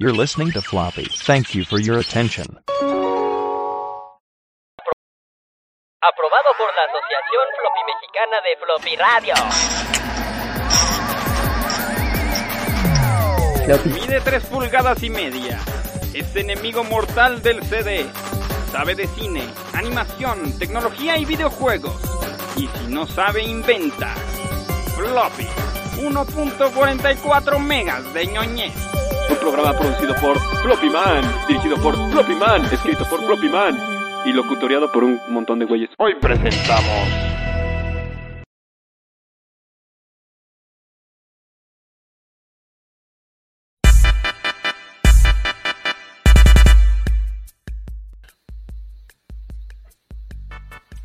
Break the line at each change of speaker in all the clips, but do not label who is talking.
You're listening to Floppy. Thank you for your attention.
Aprobado por la Asociación Floppy Mexicana de Floppy Radio.
Mide 3 pulgadas y media. Es enemigo mortal del CD. Sabe de cine, animación, tecnología y videojuegos. Y si no sabe, inventa. Floppy. 1.44 megas de ñoñez.
Un programa producido por Floppy Man, dirigido por Floppy Man, escrito por Floppy Man y locutoriado por un montón de güeyes.
Hoy presentamos.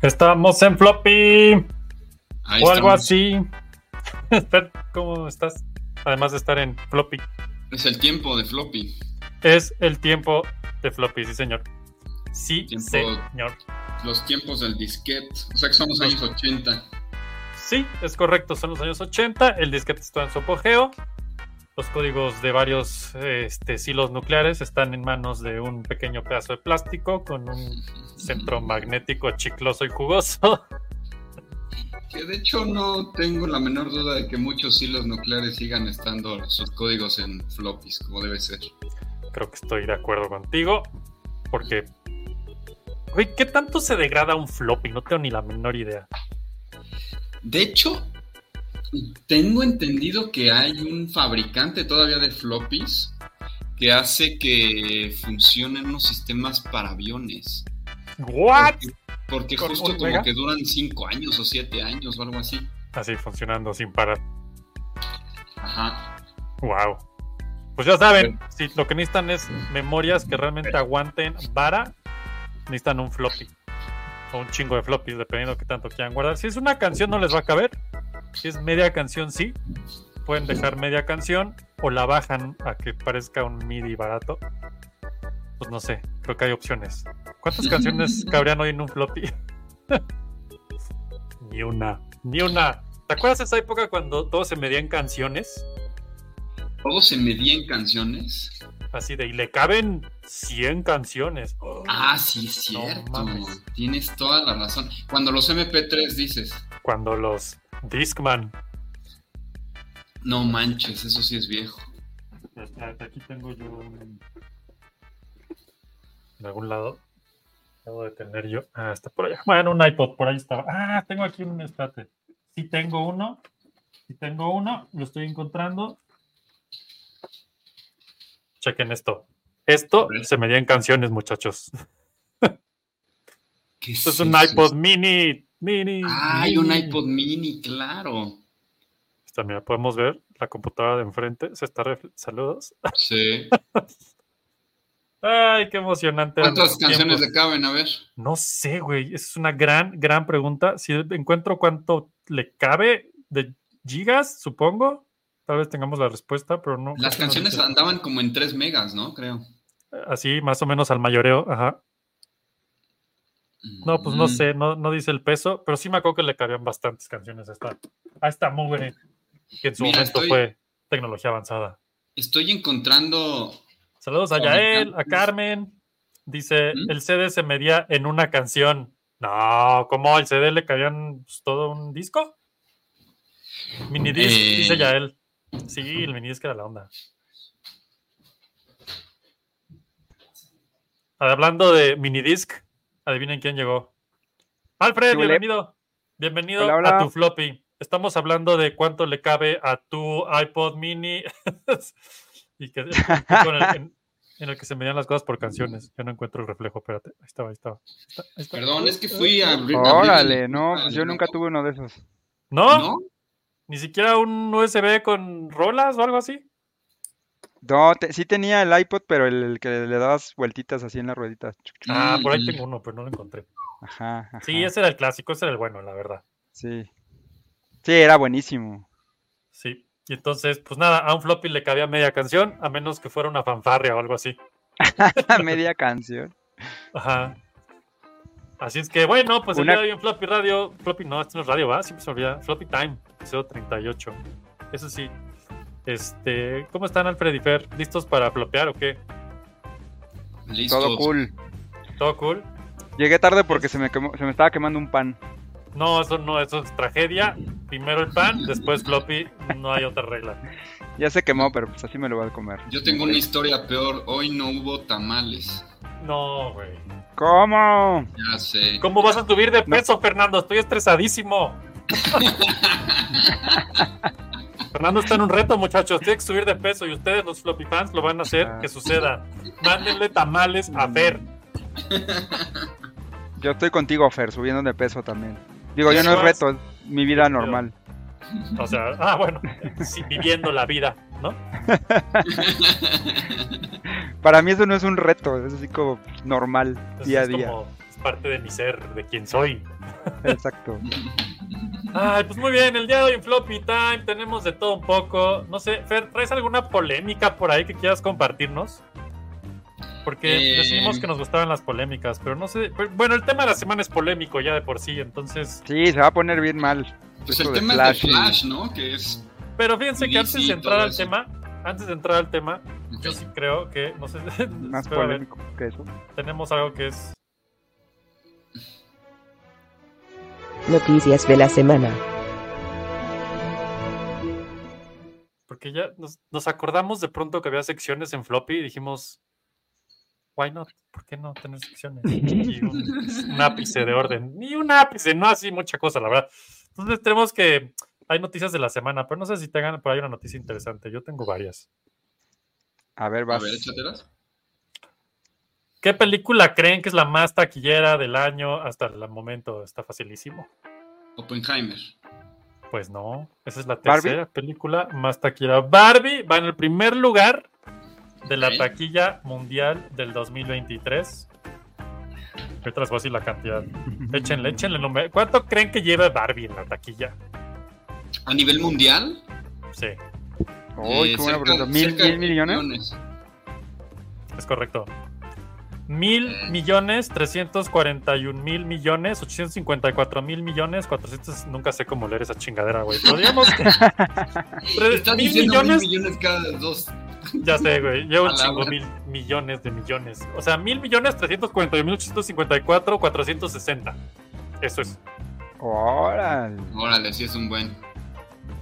Estamos en floppy
Ahí
o algo
estamos.
así. ¿Cómo estás? Además de estar en floppy.
Es el tiempo de floppy.
Es el tiempo de floppy, sí señor. Sí,
Tiempo-
señor.
Los tiempos del disquete. O sea que son los años 80.
Sí, es correcto, son los años 80, el disquete está en su apogeo, los códigos de varios este, silos nucleares están en manos de un pequeño pedazo de plástico con un centro magnético chicloso y jugoso.
Que de hecho no tengo la menor duda de que muchos hilos nucleares sigan estando sus códigos en floppies, como debe ser.
Creo que estoy de acuerdo contigo, porque... Güey, ¿qué tanto se degrada un floppy? No tengo ni la menor idea.
De hecho, tengo entendido que hay un fabricante todavía de floppies que hace que funcionen unos sistemas para aviones.
¿What?
Porque, porque
¿Con
justo como
mega?
que duran 5 años o 7 años o algo así.
Así funcionando sin parar.
Ajá.
Wow. Pues ya saben, si lo que necesitan es memorias que realmente aguanten vara, necesitan un floppy. O un chingo de floppies, dependiendo de qué tanto quieran guardar. Si es una canción, no les va a caber. Si es media canción, sí. Pueden dejar media canción o la bajan a que parezca un MIDI barato. Pues no sé, creo que hay opciones. ¿Cuántas canciones cabrían hoy en un floppy? ni una, ni una. ¿Te acuerdas de esa época cuando todo se medía en canciones?
Todo se medía en canciones.
Así de, y le caben 100 canciones.
Ah, sí, es cierto. Tienes toda la razón. Cuando los MP3 dices,
Cuando los Discman.
no manches, eso sí es viejo.
Aquí tengo yo un- En algún lado. Debo de tener yo. Ah, está por allá. Bueno, un iPod, por ahí estaba. Ah, tengo aquí un. Espérate. Sí tengo uno. Sí tengo uno. Lo estoy encontrando. Chequen esto. Esto se medía en canciones, muchachos.
¿Qué
Esto es un iPod mini. Mini.
Ah, hay un iPod mini, claro.
Está, mira, podemos ver la computadora de enfrente. Se está Saludos.
Sí.
Ay, qué emocionante.
¿Cuántas canciones
tiempos.
le caben? A ver.
No sé, güey. Es una gran, gran pregunta. Si encuentro cuánto le cabe de gigas, supongo. Tal vez tengamos la respuesta, pero no.
Las
no
canciones andaban como en 3 megas, ¿no? Creo.
Así, más o menos al mayoreo. Ajá. No, pues no
Mm.
sé, no, no dice el peso, pero sí me acuerdo que le cabían bastantes canciones a esta, a esta que en su
Mira,
momento
estoy-
fue tecnología avanzada.
Estoy encontrando.
Saludos a. Yael, a Carmen. Dice,
¿Mm?
el CD se medía en una canción. No, ¿cómo? ¿El CD le cabían pues, todo un disco? Minidisc,
Eh.
dice Yael. Sí, el minidisc era la onda. Hablando de minidisc, adivinen quién llegó. Alfred, bienvenido. Bienvenido
Hola, hola.
a tu floppy. Estamos hablando de cuánto le cabe a tu iPod mini y que con el- en, el que se medían las cosas por canciones. Yo no encuentro el reflejo, espérate. Ahí estaba, ahí estaba. Ahí está, ahí está.
Perdón, es que fui a
Órale, no, pues yo nunca tuve uno de esos.
¿No?
¿No?
¿Ni siquiera un USB con rolas o algo así?
No, te- sí tenía el iPod, pero el, el que le dabas vueltitas así en las rueditas.
Ah, por ahí
Mm.
tengo uno, pero no lo encontré.
Ajá, ajá.
Sí, ese era el clásico, ese era el bueno, la verdad.
Sí. Sí, era buenísimo.
Sí. Y entonces, pues nada, a un floppy le cabía media canción, a menos que fuera una fanfarria o algo así.
Media canción.
Ajá. Así es que, bueno, pues el
Una-
día de hoy en Floppy Radio, Floppy no, esto no es radio, ¿va? Siempre se olvida. Floppy Time, episodio 38. Eso sí. Este, ¿cómo están Alfred y Fer? ¿Listos para flopear o qué?
Listo.
Todo cool.
¿Todo cool?
Llegué tarde porque se me, quemó- se me estaba quemando un pan.
No, eso no, eso es tragedia. Primero el pan, después floppy, no hay otra regla.
Ya se quemó, pero pues así me lo voy a comer.
Yo tengo una historia peor. Hoy no hubo tamales.
No, güey.
¿Cómo?
Ya sé.
¿Cómo vas a subir de peso, Fernando? Estoy estresadísimo. Fernando está en un reto, muchachos. Tiene que subir de peso y ustedes, los floppy fans, lo van a hacer
Ah.
que suceda. Mándenle tamales a Fer.
Yo estoy contigo, Fer, subiendo de peso también. Digo, yo no es reto, es mi vida
pedo.
normal.
O sea, ah, bueno, sí, viviendo la vida, ¿no?
Para mí eso no es un reto, es así como normal,
Entonces
día a
es
día.
como es parte de mi ser, de quien soy.
Exacto.
Ay, pues muy bien, el día de hoy en Floppy Time tenemos de todo un poco. No sé, Fer, ¿traes alguna polémica por ahí que quieras compartirnos? Porque
Eh.
decidimos que nos gustaban las polémicas, pero no sé. pero, Bueno, el tema de la semana es polémico ya de por sí, entonces.
Sí, se va a poner bien mal.
Pues el
de
tema
Flash
es de
y-
Flash, ¿no? Que es.
Pero fíjense que antes de entrar al
eso.
tema, antes de entrar al tema, yo sí creo que, no sé,
Más
ver,
polémico que eso.
tenemos algo que es
Noticias de la semana.
Porque ya nos, nos acordamos de pronto que había secciones en floppy y dijimos, why not? ¿Por qué no tener secciones? Y un, un ápice de orden. Ni un ápice, no así mucha cosa, la verdad. Entonces tenemos que... Hay noticias de la semana, pero no sé si tengan por ahí una noticia interesante. Yo tengo varias.
A ver,
A
vas.
ver, échatelas.
¿Qué película creen que es la más taquillera del año hasta el momento? Está facilísimo.
Oppenheimer.
Pues no, esa es la
¿Barbie?
tercera película más taquillera. Barbie va en el primer lugar de la taquilla mundial del 2023. Ahorita les voy a decir la cantidad. Échenle, échenle el número. ¿Cuánto creen que lleva Barbie en la taquilla?
A nivel mundial.
Sí,
Uy,
eh,
qué buena
cerca-
pregunta. ¿Mil, mil millones?
es correcto. Mil millones, 341 mil millones, 854 mil millones, 400. Nunca sé cómo leer esa chingadera, güey. Pero digamos que. tres-
Estás
mil
diciendo
millones.
mil millones cada dos.
Ya sé, güey. Llevo un chingo mil millones de millones. O sea, mil millones, 341 mil, 854, 460. Eso es.
Órale.
Órale, sí es un buen.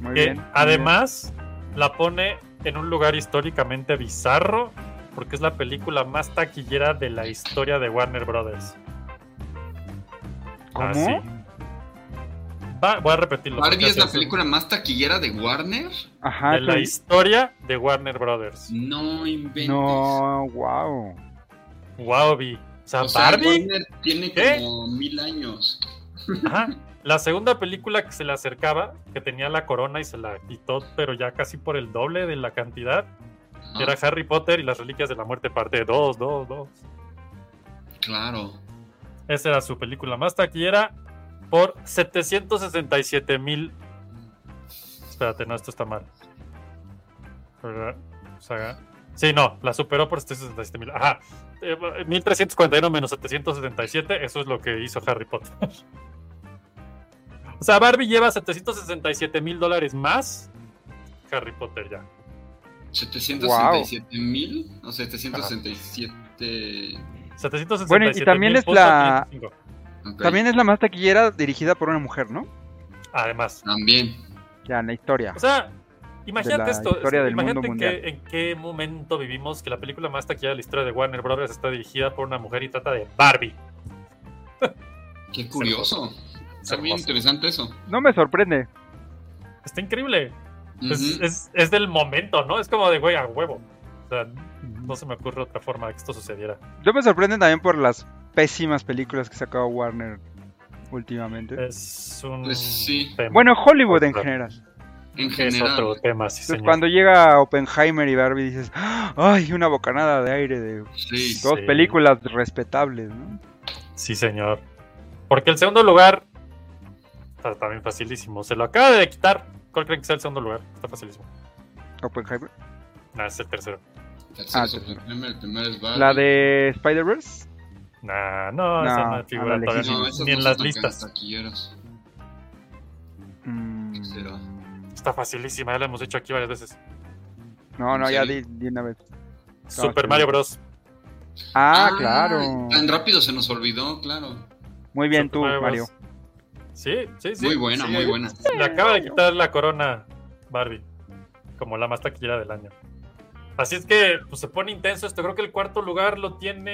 Muy
Que
bien. muy
además la pone en un lugar históricamente bizarro. Porque es la película más taquillera de la historia de Warner Brothers.
¿Cómo?
Así. Va- voy a repetirlo.
Barbie es la
así
película más taquillera de Warner.
Ajá.
De la historia de Warner Brothers.
No inventes.
No, wow.
Wow, vi. O sea,
O sea,
Barbie.
Warner tiene
¿Qué?
como mil años.
Ajá. La segunda película que se le acercaba, que tenía la corona y se la quitó, pero ya casi por el doble de la cantidad,
Ajá,
que era Harry Potter y las Reliquias de la Muerte, parte 2, 2, 2.
Claro.
Esa era su película más taquillera por 767 mil. Espérate, no, esto está mal. Sí, no, la superó por 767 mil. Ajá. Eh, 1341 menos 777, eso es lo que hizo Harry Potter. O sea, Barbie lleva 767 mil dólares más. Harry Potter ya.
767 mil o 767.
767
Bueno, y también es la- También es la más taquillera dirigida por una mujer, ¿no?
Además.
También.
Ya, en la historia.
O sea, imagínate
la
esto.
historia del
imagínate
mundo
que- en qué momento vivimos que la película más taquillera de la historia de Warner Brothers está dirigida por una mujer y trata de Barbie.
Qué curioso. Está bien
hermoso.
interesante eso.
No me sorprende.
Está increíble. Es,
Ujú.
es- es del momento, ¿no? Es como de güey a huevo. O sea, no se me ocurre otra forma de que esto sucediera.
Yo me sorprende también por las pésimas películas que sacaba Warner últimamente.
Es un
Pues sí.
tema.
Bueno, Hollywood en general.
En
es
general.
otro tema, sí, señor.
cuando llega Oppenheimer y Barbie dices, ¡ay, una bocanada de aire de
Sí.
dos
Sí.
películas respetables, ¿no?
Sí, señor. Porque el segundo lugar está también facilísimo. Se lo acaba de quitar. ¿Cuál creen que sea el segundo lugar? Está facilísimo.
Oppenheimer.
Nah, es el tercero.
Tercero
Ah,
es
tercero.
Oppenheimer, el primero es Barbie.
La de Spider-Verse.
Nah, no,
No,
esa no figura todavía.
No,
ni, en las listas.
Mm.
Está facilísima, ya la hemos hecho aquí varias veces.
No,
¿En
no, ya di, di una vez.
Super
sí.
Mario Bros.
Ah, claro.
Tan rápido se nos olvidó, claro.
Muy bien
Super
tú,
Mario. Sí, sí, sí.
Muy buena,
Sí,
muy buena.
Le acaba de quitar la corona Barbie. Como la más taquillera del año. Así es que pues, se pone intenso esto. Creo que el cuarto lugar lo tiene.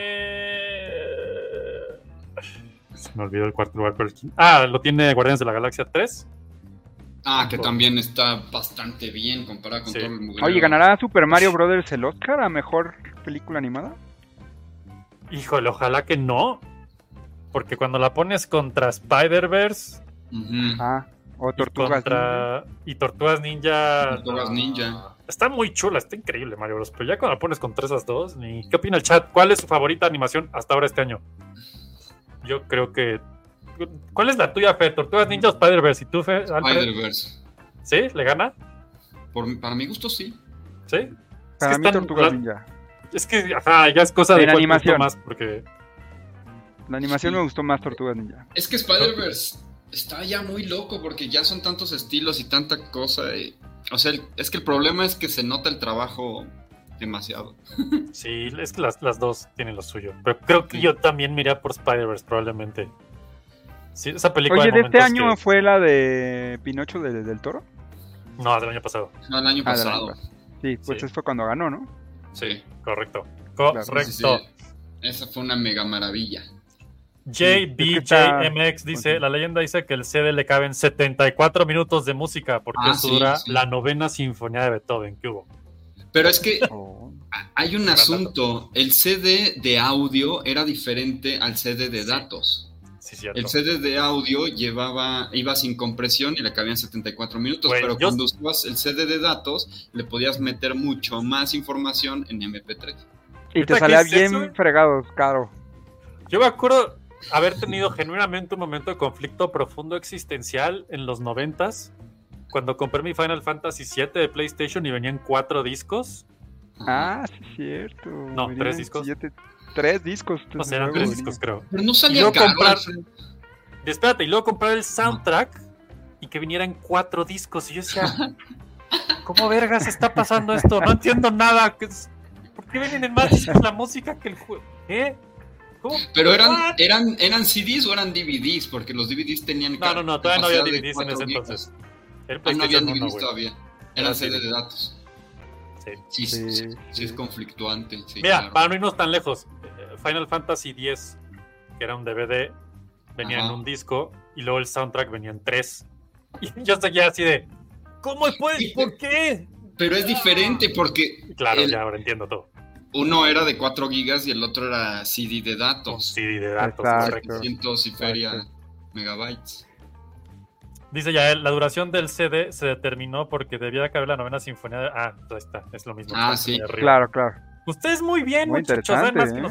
Se me olvidó el cuarto lugar. Pero... Ah, lo tiene Guardianes de la Galaxia 3.
Ah, que también está bastante bien comparado con
Sí.
todo el mugrero.
Oye, ¿ganará Super Mario Brothers el Oscar a mejor película animada?
Híjole, ojalá que no. Porque cuando la pones contra Spider-Verse.
Ah, o
y,
Tortugas.
contra... y Tortugas Ninja.
Tortugas
no.
Ninja.
Está muy chula, está increíble Mario Bros. Pero ya cuando la pones contra esas dos, ni... ¿qué opina el chat? ¿Cuál es su favorita animación hasta ahora este año? Yo creo que. ¿Cuál es la tuya, Fe? ¿Tortugas Ninja o Spider-Verse? ¿Y tú, Fe? Alfred?
Spider-Verse.
¿Sí? ¿Le gana?
Por- para mi gusto, sí.
¿Sí? Es
Para
que
mí
están-
Tortugas
la-
Ninja.
Es que, ajá, ya es cosa de
En
gustó
animación.
más, porque
La animación me gustó más Tortugas Ninja.
Es que Spider-Verse está ya muy loco porque ya son tantos estilos y tanta cosa. y- o sea, el- es que el problema es que se nota el trabajo demasiado.
sí, es que las, las dos tienen lo suyo. Pero creo que yo también miré por Spider-Verse, probablemente. Sí, esa película.
Oye, de este año
que-
fue la de Pinocho de- del Toro.
No, del año pasado.
No, el año
Ah, del
pasado.
año pasado. Sí, pues
Sí.
eso fue cuando ganó, ¿no?
Sí.
Correcto. Correcto.
Sí, sí, sí. Esa fue una mega maravilla.
JBJMX dice, la leyenda dice que el CD le caben 74 minutos de música, porque
Ah,
eso
sí,
dura
sí.
la novena sinfonía de Beethoven que hubo.
Pero es que
Oh.
hay un asunto. El CD de audio era diferente al CD de
Sí.
datos.
Sí, cierto.
El CD de audio llevaba, iba sin compresión y le cabían 74 minutos, pero
yo-
cuando usabas el CD de datos, le podías meter mucho más información en MP3.
Y te
¿Neta
salía bien
eso?
fregado, caro.
Yo me acuerdo haber tenido genuinamente un momento de conflicto profundo existencial en los noventas, cuando compré mi Final Fantasy VII de PlayStation y venían cuatro discos.
Ah, sí, es cierto.
No,
Venían
tres discos.
siete- tres discos.
O sea, eran tres
venía.
discos, creo.
Pero no
Y
salía
luego
caro.
comprar-
Alfred.
Y espérate, y luego comprar el soundtrack y que vinieran cuatro discos. Y yo decía, ¿cómo vergas está pasando esto? No entiendo nada. ¿Qué es- ¿Por qué vienen en más discos la música que el juego? ¿Eh? ¿Cómo?
Pero eran, eran, eran CDs o eran DVDs, porque los DVDs tenían
No, no, no, todavía no había DVDs en ese
gigas.
entonces. El
Ah, no había
PlayStation 1,
DVDs
güey.
todavía.
Era
Eran CD de datos.
Sí.
Sí, sí,
Sí,
sí,
sí.
es conflictuante. sí,
Mira,
claro.
para no irnos tan lejos, eh, Final Fantasy X, que era un DVD, venía en un disco y luego el soundtrack venía en tres. Y yo seguía así de, ¿cómo puedes? ¿Por qué?
Pero es diferente porque
Y claro,
El-
ya ahora entiendo todo.
Uno era de 4 gigas y el otro era CD de
Un
datos.
CD de datos, correcto.
300 y feria
Exacto.
megabytes.
Dice ya él, la duración del CD se determinó porque debía caber la novena sinfonía. de- Ah, ahí está, es lo mismo.
Ah, sí.
Claro, claro.
Ustedes muy bien,
Muy
muchachos, saben más que
¿eh?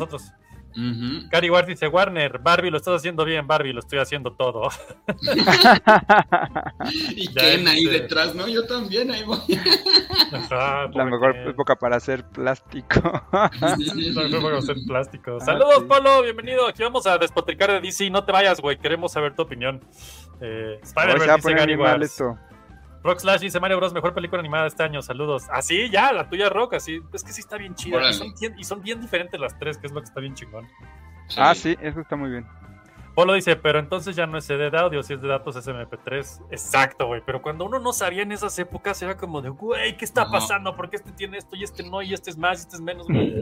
Ujú.
Cari Ward dice, Warner, Barbie, lo estás haciendo bien, Barbie, lo estoy haciendo todo.
Y
Ya
Ken ahí
este-
detrás, ¿no? Yo también ahí voy.
Ajá,
La mejor
Ken.
época para hacer plástico.
No, no vamos a hacer plástico.
Ah,
Saludos,
sí.
Polo, bienvenido. Aquí vamos a despotricar de DC. No te vayas, güey. Queremos saber tu opinión. Eh, Spider-Man dice Gary Wars.
esto.
Rock Slash dice Mario Bros. Mejor película animada de este año. Saludos. Así, ya, la tuya, Rock. Así. Es que sí está bien chida. Y son, bien, y son bien diferentes las tres, que es lo que está bien chingón.
Ah, sí, eso está muy bien.
Polo dice, pero entonces ya no es CD de audio, si es de datos es MP3. Exacto, güey. Pero cuando uno no sabía en esas épocas, era como de, güey, ¿qué está
Ajá.
pasando? ¿Por qué este tiene esto y este no? Y este es más y este es menos, güey.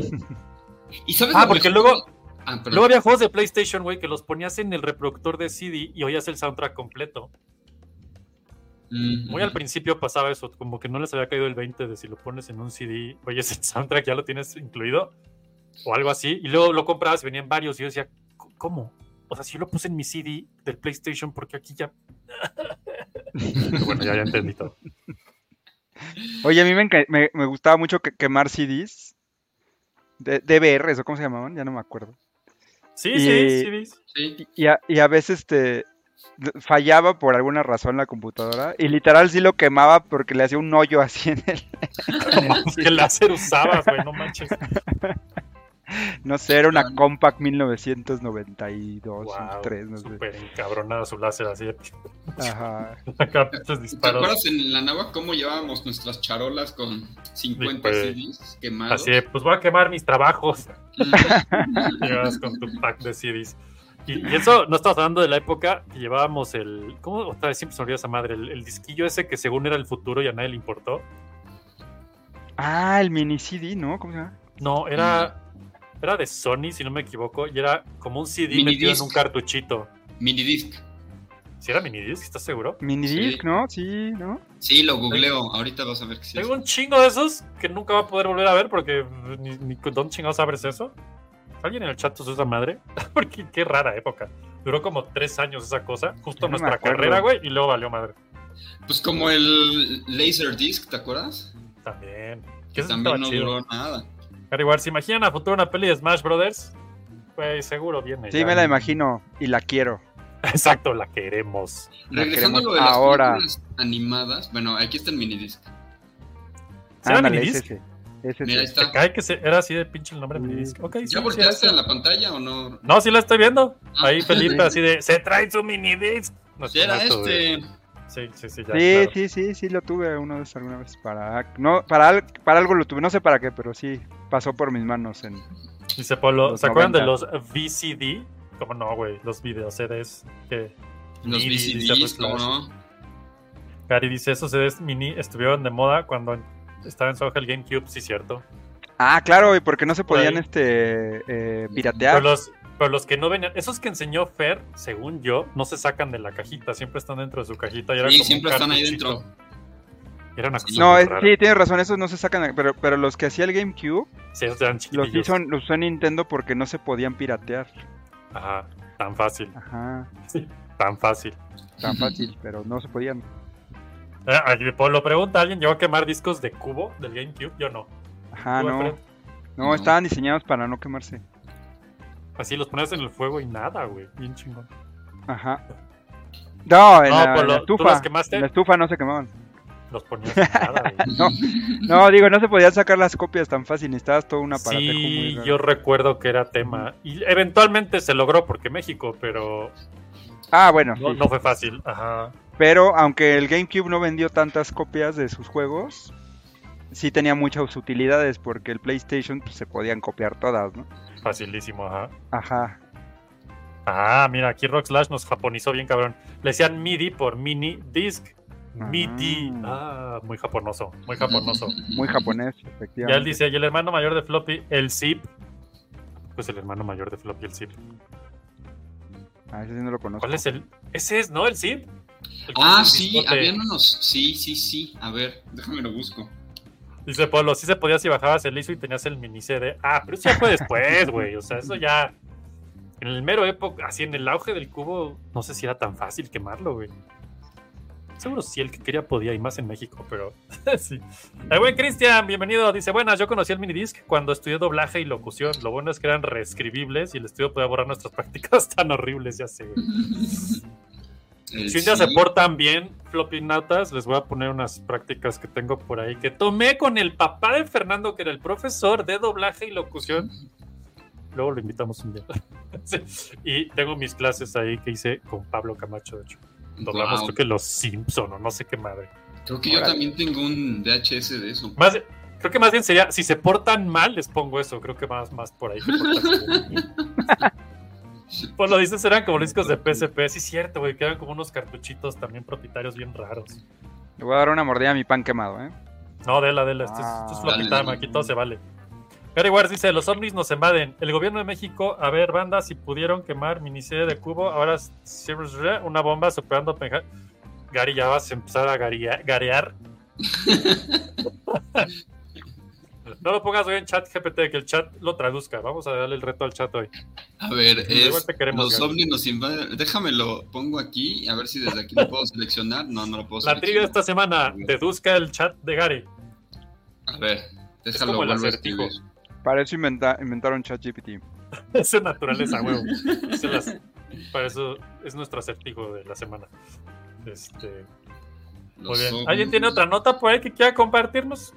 ¿Y sabes
Ah, porque luego-
Ah.
Luego había juegos de PlayStation, güey, que los ponías en el reproductor de CD y oías el soundtrack completo. Muy al principio pasaba eso, como que no les había caído el 20 de si lo pones en un CD, oyes el soundtrack, ya lo tienes incluido, o algo así, y luego lo comprabas y venían varios, y yo decía, "C- ¿cómo? O sea, si yo lo puse en mi CD del PlayStation, porque aquí ya. Bueno, ya, ya entendí todo.
Oye, a mí me, me, me gustaba mucho que- quemar CDs. De, DVRs, ¿o cómo se llamaban? Ya no me acuerdo.
Sí,
Y-
sí, CDs.
Sí.
Y a, y a veces te fallaba por alguna razón la computadora. Y literal sí lo quemaba porque le hacía un hoyo así en el.
¿Qué láser usabas, güey? No manches.
No sé, era una. Compact 1992,
Wow,
3, no sé.
súper encabronada su láser así.
Ajá.
¿Te acuerdas en la nagua cómo llevábamos nuestras charolas con 50
pues,
CDs quemados?
Así de, pues voy a quemar mis trabajos.
Mm.
Llevas con tu pack de CDs. Y, y eso, no estamos hablando de la época que llevábamos el. ¿Cómo? Otra vez siempre se me olvida esa madre. El, el disquillo ese que según era el futuro y a nadie le importó.
Ah, el mini CD, ¿no? ¿Cómo se llama?
No, era. Era de Sony, si no me equivoco. Y era como un CD metido en
Minidisc.
un cartuchito.
Minidisc.
¿Si era minidisc? ¿Estás seguro?
Mini
Sí.
disc, ¿no? Sí, ¿no?
Sí, lo googleo. Ahorita vas a ver que sí.
Tengo un chingo de esos que nunca va a poder volver a ver porque ni, ni con dónde chingados abres eso. ¿Alguien en el chat usó esa madre? Porque qué rara época. Duró como tres años esa cosa, justo
no
nuestra carrera, güey, y luego valió madre.
Pues como el Laserdisc, ¿te acuerdas?
También.
Que también no
chido.
duró nada.
Pero igual, ¿se imaginan a futuro una peli de Smash Brothers? Pues seguro viene.
Sí,
ya.
me la imagino y la quiero.
Exacto, la queremos.
La
Regresando a lo de las
ahora.
películas animadas, bueno, aquí está el minidisc.
¿Será minidisc?
Ese.
Mira, ahí
¿Te
está.
cae que se- era así de pinche el nombre de minidisc? Ok, sí,
¿Ya
sí,
volteaste a la pantalla o no?
No, sí la estoy viendo.
Ah.
Ahí Felipe así de, se trae su minidisc. No,
Sí, era este.
Sí, sí, sí, ya,
Sí,
claro.
sí, sí, sí, lo tuve una vez, alguna vez. Para, no, para, para algo lo tuve, no sé para qué, pero sí, pasó por mis manos. En,
Dice Polo, ¿se acuerdan de
90?
los VCD? ¿Cómo no, güey? Los video CDs. Que
Los
Mini, dice
VCDs,
Flash.
¿cómo no?
Gary dice, esos CDs mini estuvieron de moda cuando estaba en su auge el GameCube, sí, cierto.
Ah, claro, y porque no se podían este eh,
Pero
piratear.
los, pero los que no venían, esos que enseñó Fer, según yo, no se sacan de la cajita, siempre están dentro de su cajita. Y era
Sí,
como
siempre están ahí dentro.
Era una cosa
No, es- sí, tienes razón, esos no se sacan, pero, pero los que hacía el GameCube
Sí, esos eran
los hizo, los usó Nintendo porque no se podían piratear.
Ajá, tan fácil,
Ajá,
tan fácil.
tan fácil, pero no se podían.
Eh, aquí Polo pregunta, ¿alguien llegó a quemar discos de cubo del GameCube? Yo no.
Ajá,
¿Tú,
no, no,
No.
estaban diseñados para no quemarse.
Así los ponías en el fuego y nada, güey. Bien chingón.
Ajá. No, en,
No,
la, en
Polo,
la
¿tú
estufa.
los quemaste?
En la estufa no se quemaban.
Los ponías en nada, güey.
No, no, digo, no se podían sacar las copias tan fácil, necesitabas todo un aparato
Sí, yo recuerdo que era tema. Y eventualmente se logró porque México, pero
Ah, bueno,
no,
sí.
no fue fácil. Ajá.
Pero aunque el GameCube no vendió tantas copias de sus juegos, sí tenía muchas utilidades porque el PlayStation pues, se podían copiar todas, ¿no?
Facilísimo, ajá.
Ajá.
Ah, mira, aquí Rock Slash nos japonizó bien cabrón. Le decían MIDI por mini disc. MIDI. Ah, muy japonoso, muy japonoso.
Muy japonés,
Ya él
efectivamente.
dice, y el hermano mayor de Floppy, el Zip. Pues el hermano mayor de Floppy, el Zip.
Ah, ese sí no lo conozco.
¿Cuál es el? Ese es, ¿no? El Zip.
Ah, sí, habían unos. Sí, sí, sí. A ver, déjame lo busco.
Dice Polo, sí se podía si bajabas el ISO y tenías el mini CD. Ah, pero eso ya fue después, güey. O sea, eso ya. En el mero época, así en el auge del cubo, no sé si era tan fácil quemarlo, güey. Seguro sí, el que quería podía, y más en México, pero sí. El buen Cristian, bienvenido. Dice, buenas, yo conocí el minidisc cuando estudié doblaje y locución. Lo bueno es que eran reescribibles y el estudio podía borrar nuestras prácticas tan horribles, ya sé. güey.
El
Si un día se portan bien, floppy natas, les voy a poner unas prácticas que tengo por ahí que tomé con el papá de Fernando, que era el profesor de doblaje y locución. Luego lo invitamos un día. Y tengo mis clases ahí que hice con Pablo Camacho, de hecho. Doblamos, creo que los Simpson o no sé qué madre.
Creo que yo también tengo un VHS de eso.
Más, creo que más bien sería, si se portan mal, les pongo eso. Creo que más, más por ahí. Pues lo dices, eran como discos de PSP. Sí, cierto, güey. Que eran como unos cartuchitos también propietarios bien raros.
Le voy a dar una mordida a mi pan quemado, ¿eh?
No, dela, dela. Esto es,
Ah.
esto es floppy
Dale,
aquí todo se vale. Gary Wars dice: Los ovnis nos invaden. El gobierno de México, a ver, banda, si pudieron quemar miniserie de cubo, ahora una bomba superando Penja- Gary, ya vas a empezar a garear. no lo pongas hoy en chat GPT, que el chat lo traduzca. Vamos a darle el reto al chat hoy.
A ver, es,
te queremos,
los ovnis nos invaden. Déjame lo pongo aquí, a ver si desde aquí lo puedo seleccionar. No, no lo puedo
La
seleccionar.
trivia de esta semana: deduzca el chat de Gary.
A ver, déjalo
como el acertijo.
Para eso inventa- inventaron ChatGPT.
Es su naturaleza, huevo. Las- para eso es nuestro acertijo de la semana. Este, muy bien. ¿Alguien tiene otra nota por ahí que quiera compartirnos?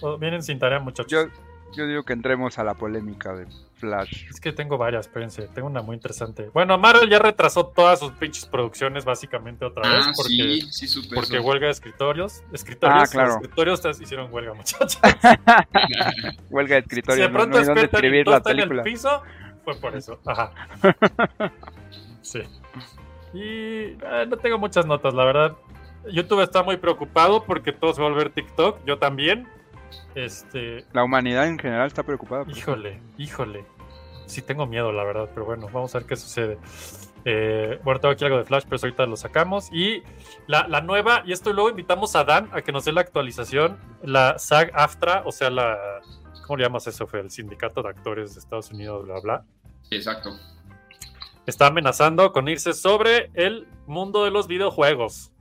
¿O vienen sin tarea, muchachos?
Yo, Yo digo que entremos a la polémica de Flash.
Es que tengo varias, espérense. Tengo una muy interesante. Bueno, Marvel ya retrasó todas sus pinches producciones básicamente otra vez.
Ah,
porque,
sí, sí supe
porque
eso.
huelga de escritorios. Escritorios,
Ah, claro.
los escritorios te- hicieron huelga, muchachos.
Huelga de
si
escritorio,
de
no,
pronto
no
todo
la
está en el piso, fue por eso. Ajá. Sí. Y eh, no tengo muchas notas, la verdad. YouTube está muy preocupado porque todo se va a volver TikTok. Yo también. Este,
La humanidad en general está preocupada. por eso.
Híjole, híjole. Sí tengo miedo, la verdad, pero bueno, vamos a ver qué sucede. Eh, bueno, tengo aquí algo de Flash, pero eso ahorita lo sacamos. Y la, la nueva, y esto luego invitamos a Dan a que nos dé la actualización, la SAG-AFTRA, o sea, la... ¿Cómo le llamas eso, Fer? El Sindicato de Actores de Estados Unidos, bla, bla.
Exacto.
Está amenazando con irse sobre el mundo de los videojuegos.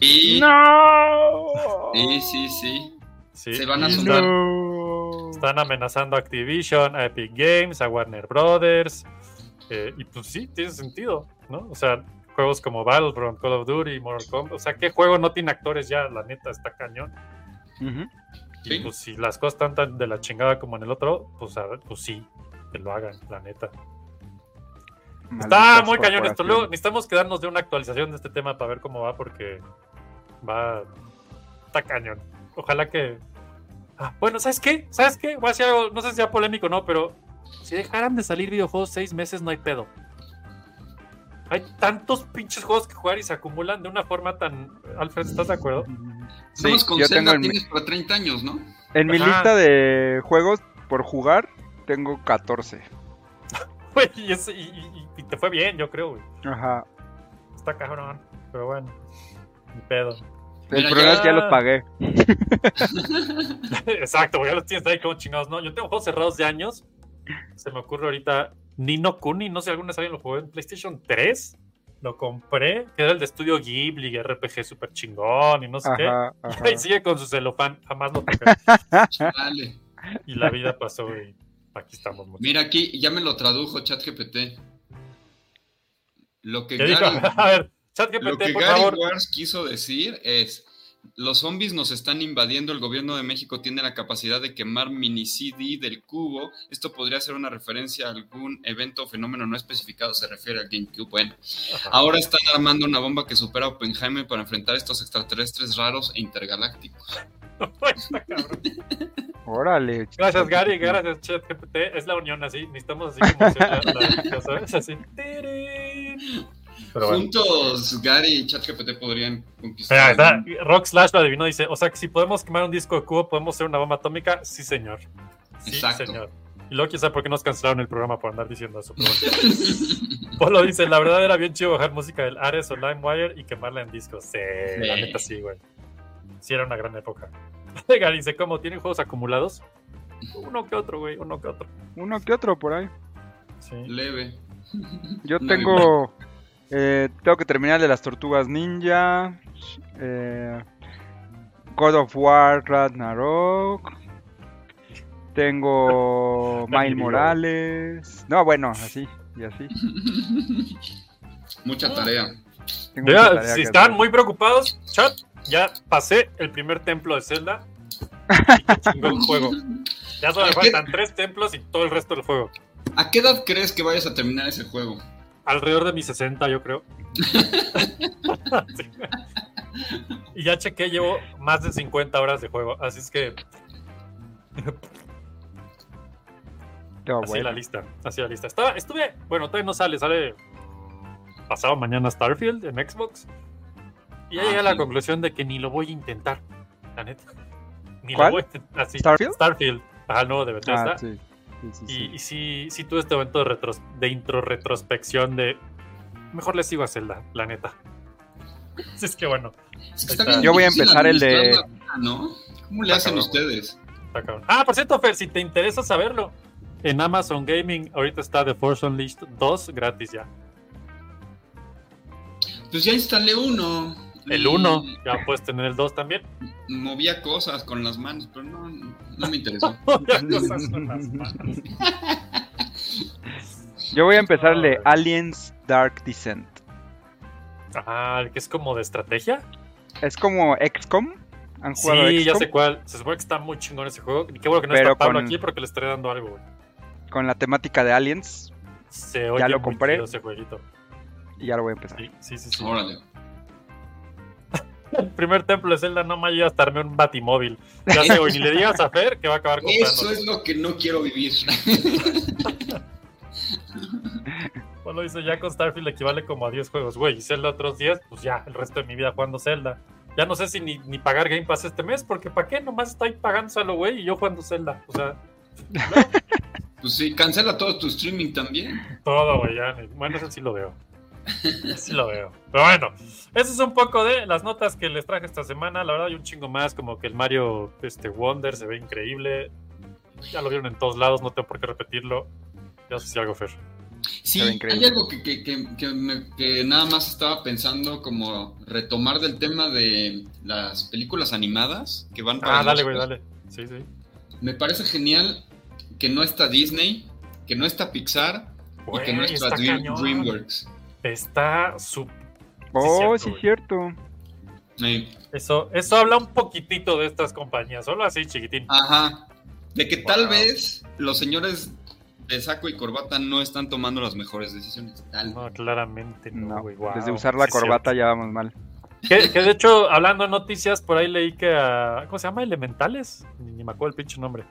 Y
¡No!
sí, sí, sí.
Sí,
Se van a sumar.
están-
No.
Están amenazando a Activision, a Epic Games, a Warner Brothers. eh, y pues sí, tiene sentido, ¿no? O sea, juegos como Battlefront, Call of Duty, Mortal Kombat. O sea, ¿qué juego no tiene actores ya? La neta está cañón. Y
Sí.
pues si las cosas están tan de la chingada como en el otro, pues, a ver, pues sí, que lo hagan, la neta. Está muy cañón esto. Luego necesitamos quedarnos de una actualización de este tema para ver cómo va, porque va. Está cañón. Ojalá que. Ah, bueno, ¿sabes qué? ¿Sabes qué? Voy a decir algo, no sé si sea polémico o no, pero si dejaran de salir videojuegos seis meses, no hay pedo. Hay tantos pinches juegos que jugar y se acumulan de una forma tan. Alfred, ¿estás de acuerdo?
Sí,
con
yo tengo
Zelda,
en mi,
tienes para 30 años, ¿no?
en mi lista de juegos por jugar, tengo 14.
Güey, y, ese- y- y- y te fue bien, yo creo, güey.
Ajá.
Está cabrón. Pero bueno, ni pedo.
El problema
ya-
es que ya los pagué.
Exacto, ya los tienes ahí como chingados. No, yo tengo juegos cerrados de años. Se me ocurre ahorita Nino Kuni, no sé, alguna vez alguien lo jugó en PlayStation 3. Lo compré, que era el de estudio Ghibli, RPG super chingón y no sé
Ajá,
qué.
ajá.
Y sigue con su celofán, jamás lo toqué.
Dale.
y la vida pasó y aquí estamos.
Mira aquí, ya me lo tradujo ChatGPT. Lo que
¿Qué dijo?
Gary,
A ver,
lo que
por
Gary
favor.
Wars quiso decir es: los zombies nos están invadiendo. El gobierno de México tiene la capacidad de quemar mini CD del cubo. Esto podría ser una referencia a algún evento o fenómeno no especificado. Se refiere al GameCube. Bueno,
Ajá.
ahora están armando una bomba que supera a Oppenheimer para enfrentar a estos extraterrestres raros e intergalácticos.
Órale.
Gracias, Gary. Gracias, ChatGPT. Es la unión así. Necesitamos así como ¿sabes? Así. Bueno.
Juntos, Gary y ChatGPT podrían conquistar. el.
Rock Slash lo adivinó, dice, o sea que si podemos quemar un disco de cubo, podemos hacer una bomba atómica, sí señor. Sí,
Exacto.
señor. Y luego quién sabe por qué nos cancelaron el programa por andar diciendo eso. Pero bueno. Polo dice, la verdad era bien chido bajar música del Ares o LimeWire y quemarla en discos. Sí, la neta sí, güey. Sí, era una gran época. Gary dice, ¿cómo? ¿Tienen juegos acumulados? Uno que otro, güey, uno que otro.
Uno que otro por ahí.
Sí.
Leve.
Yo
No,
tengo. Eh, tengo que terminar el de las tortugas ninja. eh, God of War Ragnarok. Tengo Miles. Morales. No, bueno, así y así.
Mucha tarea.
Tengo
Ya,
mucha tarea
si están
hacer.
muy preocupados, chat, ya pasé el primer templo de Zelda. Y que chingó el juego. Ya solo me faltan tres templos y todo el resto del juego.
¿A qué edad crees que vayas a terminar ese juego?
Alrededor de mis 60, yo creo. Sí. Y ya chequé, llevo más de 50 horas de juego. Así es que,
No,
así
bueno.
la lista. Así la lista. Estaba, estuve, bueno, todavía no sale, sale pasado mañana Starfield en Xbox. Y ya
Ah,
llegué a la conclusión de que ni lo voy a intentar. La neta. Ni
¿Cuál?
lo voy a intentar. Así,
¿Starfield?
Starfield. Ajá, el nuevo de Bethesda.
Ah, sí. Sí, sí, sí.
Y, y sí, sí tuve este momento de, retros- de intro retrospección de mejor le sigo a Zelda, la neta. Así es que bueno,
Es que
Ahí
está
está.
bien
Yo voy a empezar el de-
¿no? ¿Cómo le hacen
cabrón.
ustedes?
Ah, por cierto, Fer, si te interesa saberlo, en Amazon Gaming ahorita está The Force Unleashed 2 gratis ya.
Pues ya instalé uno.
El
y
1, ya puedes tener el 2 también.
Movía cosas con las manos, pero no, no me interesó.
Ya cosas con las manos.
Yo voy a empezar el de Aliens Dark Descent.
Ah, que es como de estrategia.
Es como XCOM, ¿Han jugado
Sí, ya sé cuál. Se supone que está muy chingón ese juego. Y qué bueno que no
Pero
está Pablo
con-
aquí porque le estaré dando algo, güey.
Con la temática de Aliens.
Se oye
lo
muy
compré.
ese jueguito.
Y ya lo voy a empezar.
Sí, sí, sí. sí.
Órale.
El primer templo de Zelda no me ayuda a estarme un batimóvil. Ya sé, güey, ni le digas a Fer que va a acabar comprando.
Eso es lo que no quiero vivir.
Lo hizo ya con Starfield equivale como a 10 juegos, güey. Y Zelda otros 10, pues ya, el resto de mi vida jugando Zelda. Ya no sé si ni, ni pagar Game Pass este mes, porque ¿para qué? Nomás estoy pagándoselo, güey, y yo jugando Zelda. O sea,
Pues sí, cancela todo tu streaming también.
todo, güey, ya. Bueno, eso sí lo veo. Sí lo veo. Pero bueno, eso es un poco de las notas que les traje esta semana. La verdad, hay un chingo más, como que el Mario este, Wonder se ve increíble. Ya lo vieron en todos lados, no tengo por qué repetirlo. Ya sé si algo, Fer.
Sí, hay algo que, que, que, que me- que nada más estaba pensando como retomar del tema de las películas animadas que van para
Ah, dale, güey, dale. Sí, sí.
Me parece genial que no está Disney, que no está Pixar y que no está
está
Dream-
cañón.
DreamWorks.
Está súper.
Oh,
cierto,
sí, cierto.
Eh,
Eso, eso habla un poquitito de estas compañías, solo así chiquitín.
ajá. De que tal vez los señores de saco y corbata no están tomando las mejores decisiones. Tal.
No, claramente no,
No,
güey, wow.
desde usar la
Sí,
corbata ya vamos mal.
cierto. Que, que de hecho, hablando de noticias, por ahí leí que a. ¿Cómo se llama? Elementales. Ni, ni me acuerdo el pinche nombre.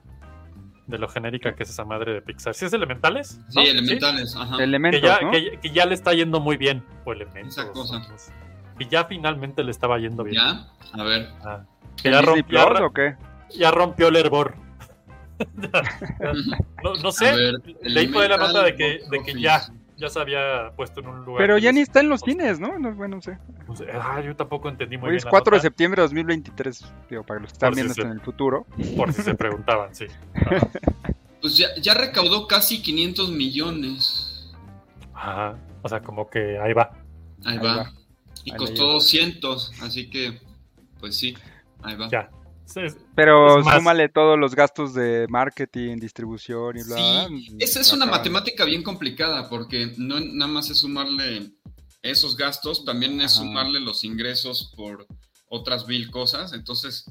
De lo genérica que es esa madre de Pixar. ¿Sí es Elementales?
Sí, elementales, ajá.
Que
Elementos,
ya,
¿no?
que, que ya le está yendo muy bien. O Elementos.
Esa cosa.
Y ya finalmente le estaba yendo bien.
¿Ya? A ver.
Ah. Que
¿En
ya, rompió,
Plus o qué?
ya rompió el hervor. no, no sé, leí por la nota de que, de que ya,
Office.
Ya se había puesto en un lugar.
Pero ya ni está en los cines, ¿no? No, Bueno, no sé.
pues, ah, yo tampoco entendí muy
Hoy
bien.
es
la
4 de septiembre de 2023. Digo, para los que están
Por si
viendo
se-
esto en el futuro.
Por si se preguntaban, sí.
Pues ya, ya recaudó casi 500 millones.
Ajá. O sea, como que ahí va.
Ahí,
Ahí
va.
va.
Y
Ahí
costó
la
200, así que, pues sí, ahí va.
Ya. Es-
Pero súmale todos los gastos de marketing, distribución y bla,
Sí,
bla. bla,
Esa es una matemática bien complicada porque no nada más es sumarle esos gastos, también es
Ajá.
sumarle los ingresos por otras mil cosas. Entonces,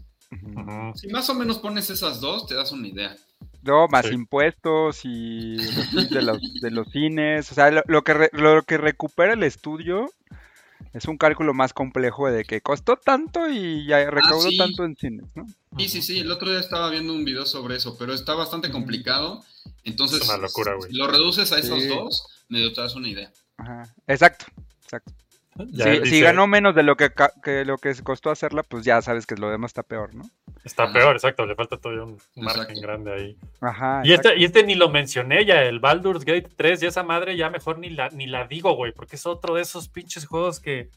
si más o menos pones esas dos, te das una idea.
No, más
Sí.
impuestos y los de los, de los cines. O sea, lo, lo que re- lo que recupera el estudio es un cálculo más complejo de que costó tanto y ya recaudó
Ah, sí.
tanto en cines, ¿no?
Sí, sí, sí, el otro día estaba viendo un video sobre eso, pero está bastante complicado. Entonces,
Es una locura, güey.
si lo reduces a esos
Sí.
dos, medio te das una idea.
Ajá. Exacto, exacto.
Ya
si,
dice,
si ganó menos de lo que, lo que costó hacerla, pues ya sabes que lo demás está peor, ¿no?
Está
Ajá.
peor, exacto. Le falta todavía un margen
Exacto.
grande ahí.
Ajá.
Y este, y este ni lo mencioné ya, el Baldur's Gate 3, y esa madre ya mejor ni la, ni la digo, güey, porque es otro de esos pinches juegos que.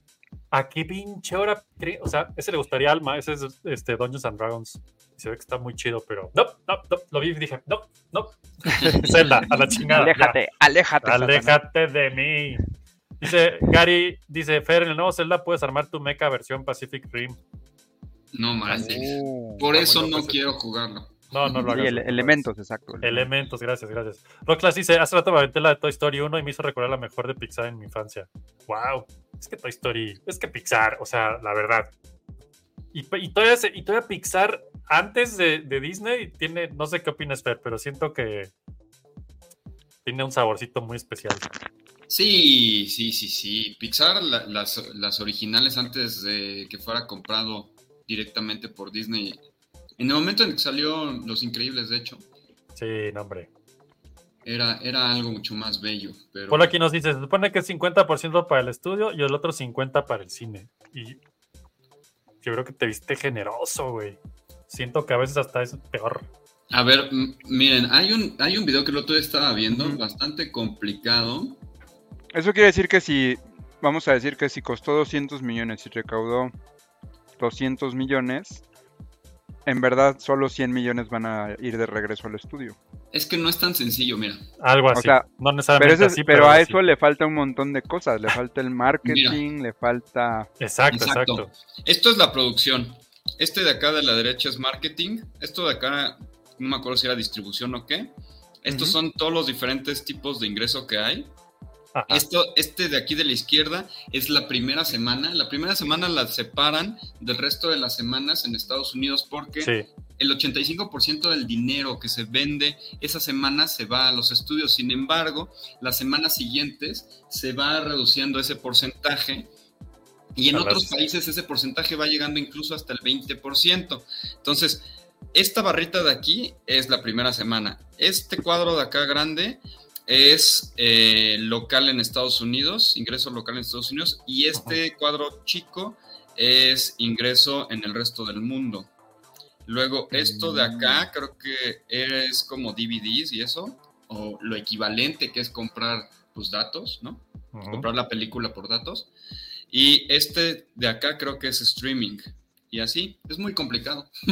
¿A qué pinche hora? O sea, ese le gustaría a Alma, ese es este Dungeons and Dragons. Se ve que está muy chido, pero. No, no, no, lo vi y dije, no, no. Zelda, a la chingada. ya.
Aléjate, aléjate. Satanás.
Aléjate de mí. Dice Gary, dice Fer, en el nuevo Zelda puedes armar tu mecha versión Pacific Rim.
No manches.
Oh.
Por eso no
ese.
quiero jugarlo.
No, no lo
Sí,
hagas. lo
elementos, exacto.
Elementos, gracias, gracias. Rocklas dice, hace rato me aventé la de Toy Story 1 y me hizo recordar la mejor de Pixar en mi infancia. Wow, es que Toy Story, es que Pixar, o sea, la verdad. Y, y, todavía, se- y todavía Pixar, antes de, de Disney, tiene, no sé qué opinas, Fer, pero siento que tiene un saborcito muy especial.
Sí, sí, sí, sí. Pixar, la- las, las originales antes de que fuera comprado directamente por Disney. En el momento en que salió Los Increíbles, de hecho,
Sí, no, hombre.
era, era algo mucho más bello. Pero
Por aquí nos dice, se supone que es 50% para el estudio y el otro 50% para el cine. Y yo creo que te viste generoso, güey. Siento que a veces hasta es peor.
A ver, miren, hay un, hay un video que el otro día estaba viendo, bastante complicado.
Eso quiere decir que si, vamos a decir que si costó 200 millones y recaudó 200 millones, en verdad solo 100 millones van a ir de regreso al estudio.
Es que no es tan sencillo, mira.
Algo así.
sea,
no
Pero,
necesariamente
eso es-
así,
pero a
algo
eso
así.
le falta un montón de cosas. Le falta el marketing, le falta...
Exacto,
Exacto.
exacto.
Esto es la producción. Este de acá de la derecha es marketing. Esto de acá, no me acuerdo si era distribución o qué. Estos son todos los diferentes tipos de ingreso que hay.
Ajá.
Esto, este de aquí de la izquierda es la primera semana. La primera semana la separan del resto de las semanas en Estados Unidos porque
Sí,
el 85% del dinero que se vende esa semana se va a los estudios. Sin embargo, las semanas siguientes se va reduciendo ese porcentaje y en
A
otros países ese porcentaje va llegando incluso hasta el 20%. Entonces, esta barrita de aquí es la primera semana. Este cuadro de acá grande es eh, local en Estados Unidos, ingreso local en Estados Unidos, y este cuadro chico es ingreso en el resto del mundo. Luego, esto de acá creo que es como DVDs y eso, o lo equivalente que es comprar pues datos, ¿no? Comprar la película por datos. Y este de acá creo que es streaming. Y así, es muy complicado.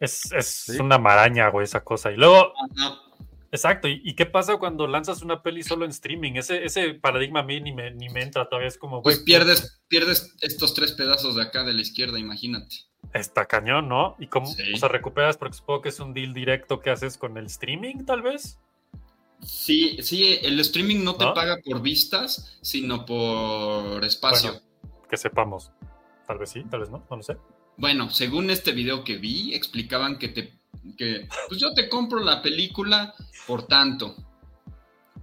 es, es
Sí.
una maraña, güey, esa cosa. Y luego,
Ajá.
Exacto, ¿y, y qué pasa cuando lanzas una peli solo en streaming? Ese, ese paradigma a mí ni me, ni me entra todavía, es como,
Pues pierdes, pierdes estos tres pedazos de acá de la izquierda, imagínate.
Está cañón, ¿no? ¿Y cómo
Sí.
o sea, recuperas? Porque supongo que es un deal directo que haces con el streaming, tal vez.
Sí, sí, el streaming no te paga por vistas, sino por espacio.
Bueno. Que sepamos. Tal vez sí, tal vez no, no lo sé.
Bueno, según este video que vi, explicaban que te que pues yo te compro la película por tanto.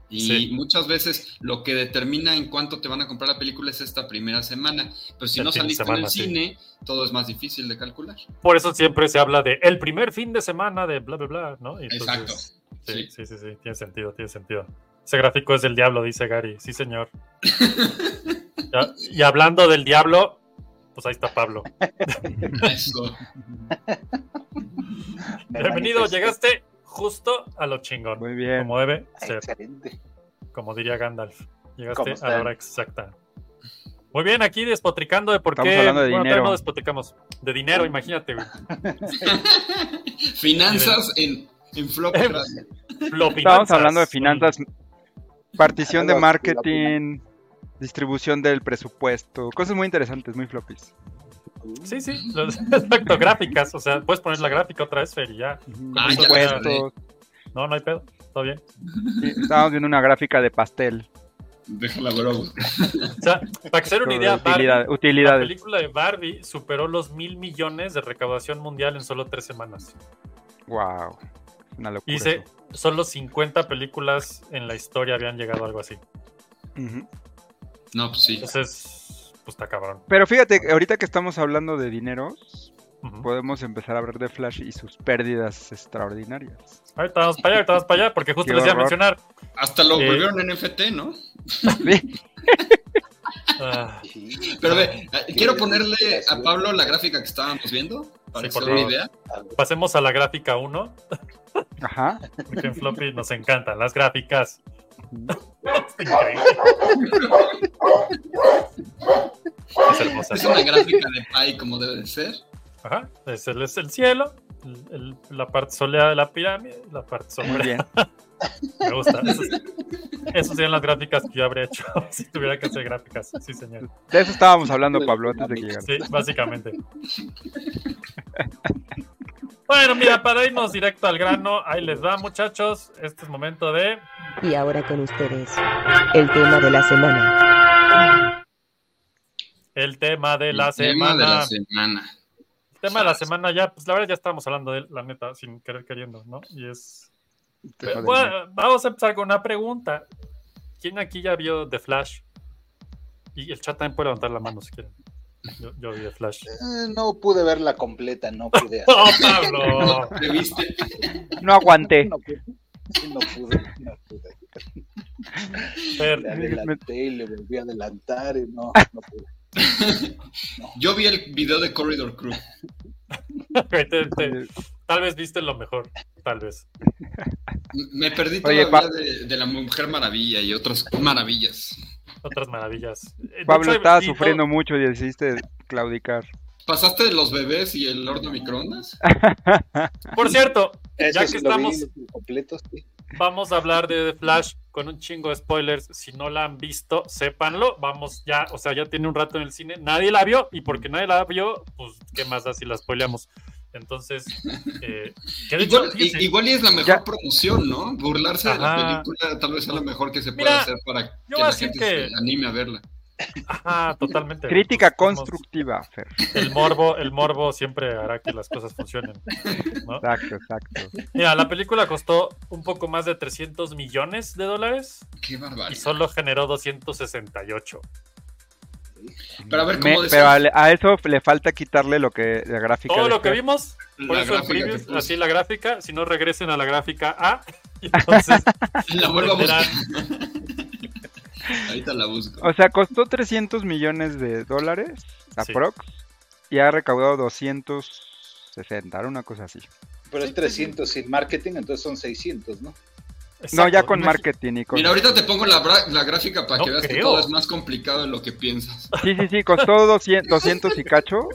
Y
Sí.
muchas veces lo que determina en cuánto te van a comprar la película es esta primera semana. Pero si
El
no saliste en
semana,
el
sí.
cine, todo es más difícil de calcular.
Por eso siempre se habla de el primer fin de semana de bla, bla, bla, ¿no? Y
Exacto.
Sí,
Sí.
sí, sí, tiene sentido, tiene sentido. Ese gráfico es del diablo, dice Gary. Sí, señor. Y hablando del diablo, pues ahí está Pablo. Bienvenido, llegaste justo a lo chingón.
Muy bien.
Como debe ser,
Excelente.
como diría Gandalf.
¿Cómo
Llegaste a la hora exacta. Muy bien, aquí despotricando de por
Estamos
qué.
hablando de
bueno,
dinero.
todavía no despotricamos. De dinero, imagínate, güey.
Finanzas en, en floppy
Eh, finanzas,
hablando de finanzas, partición de marketing, distribución del presupuesto, cosas muy interesantes, muy floppies.
Sí, sí, exacto, gráficas. O sea, puedes poner la gráfica otra vez, Fer, y ya.
Ah, ya.
No, no hay pedo. Todo bien.
Sí, estábamos viendo una gráfica de pastel.
Déjala, bro.
O sea, para que se una idea, Barbie,
Utilidad-
la
utilidades.
película de Barbie superó los mil millones de recaudación mundial en solo tres semanas.
Wow. Una locura.
Y dice, solo 50 películas en la historia habían llegado a algo así.
Ujú.
No, pues sí.
Entonces, pues está cabrón.
Pero fíjate, ahorita que estamos hablando de dineros,
Ujú.
podemos empezar a hablar de Flash y sus pérdidas extraordinarias.
Ahorita vamos para allá, ahorita vamos para allá, porque justo
Qué
les iba a mencionar.
Hasta lo
Eh,
volvieron NFT, ¿no?
Sí,
ah.
Pero ve, eh,
Qué
quiero ponerle a. Pablo la gráfica que estábamos viendo para
Sí, por
una idea.
pasemos a la gráfica 1,
Ajá.
porque en Floppy nos encantan las gráficas. Es increíble. Es hermosa.
Es una gráfica de Pi como debe de ser.
Ajá, es el, es el cielo, el- el- la parte soleada de la pirámide, la parte
bien.
Me gusta. Esos serían las gráficas que yo habría hecho si tuviera que hacer gráficas. Sí, señor.
De eso estábamos hablando, Pablo, antes de que llegara.
Sí, básicamente. Bueno, mira, para irnos directo al grano, ahí les va, muchachos. Este es momento de.
Y ahora con ustedes, el tema de la semana.
El tema de la
El tema
semana.
de la semana.
El tema de la semana ya, pues la verdad ya estábamos hablando de él, la neta, sin querer queriendo, ¿no? Y es.
Tema
Bueno, vamos a empezar con una pregunta. ¿Quién aquí ya vio The Flash? Y el chat también puede levantar la mano si quieren. Yo, yo vi Flash.
Eh, no pude verla completa, no pude.
¡Oh, Pablo!
¿Te viste?
No aguanté.
No pude, no pude, no Le adelanté y le volví a adelantar y no, no pude.
Yo vi el video de Corridor Crew.
güey, te- te- tal vez viste lo mejor, tal vez.
Me perdí
Oye,
todavía
Pa-
de, de la Mujer Maravilla y otras maravillas.
Otras maravillas. Eh,
Pablo
hecho,
estaba sufriendo
todo-
mucho y decidiste claudicar.
¿Pasaste de los bebés y el horno microondas?
Por cierto,
Eso
Ya que estamos-
vi completo, sí.
vamos a hablar de The Flash con un chingo de spoilers. Si no la han visto, sépanlo. Vamos ya, o sea, ya tiene un rato en el cine. Nadie la vio y porque nadie la vio, pues, ¿qué más da si la spoileamos? Entonces, eh, que de hecho,
Igual,
fíjense,
igual y es la mejor
Ya.
promoción, ¿no? Burlarse de la película tal vez sea lo mejor que se
Mira,
pueda hacer para que la gente
que-
se anime a verla.
ajá, totalmente.
Crítica
Pues, somos-
constructiva, Fer.
El morbo, el morbo siempre hará que las cosas funcionen. ¿no?
Exacto, exacto.
Mira, la película costó un poco más de 300 millones de dólares
Qué
y
barbaridad.
solo generó 268.
Pero a ver,
Me-
¿cómo
pero
decías?
a, a eso le falta quitarle lo que la gráfica.
Todo lo que vimos, por
La
eso
puse.
así la gráfica, si no regresen a la gráfica A, y entonces
La vuelvo a buscar. Ahorita la busco.
O sea, costó 300 millones de dólares,
Sí.
aprox, y ha recaudado 260, era una cosa así.
Pero es 300 sin marketing, entonces son 600, ¿no?
No, ya con marketing y con...
Mira, ahorita te pongo la, la gráfica para
No
que veas que todo es más complicado de lo que piensas.
Sí, sí, sí, costó 200, 200 y cacho,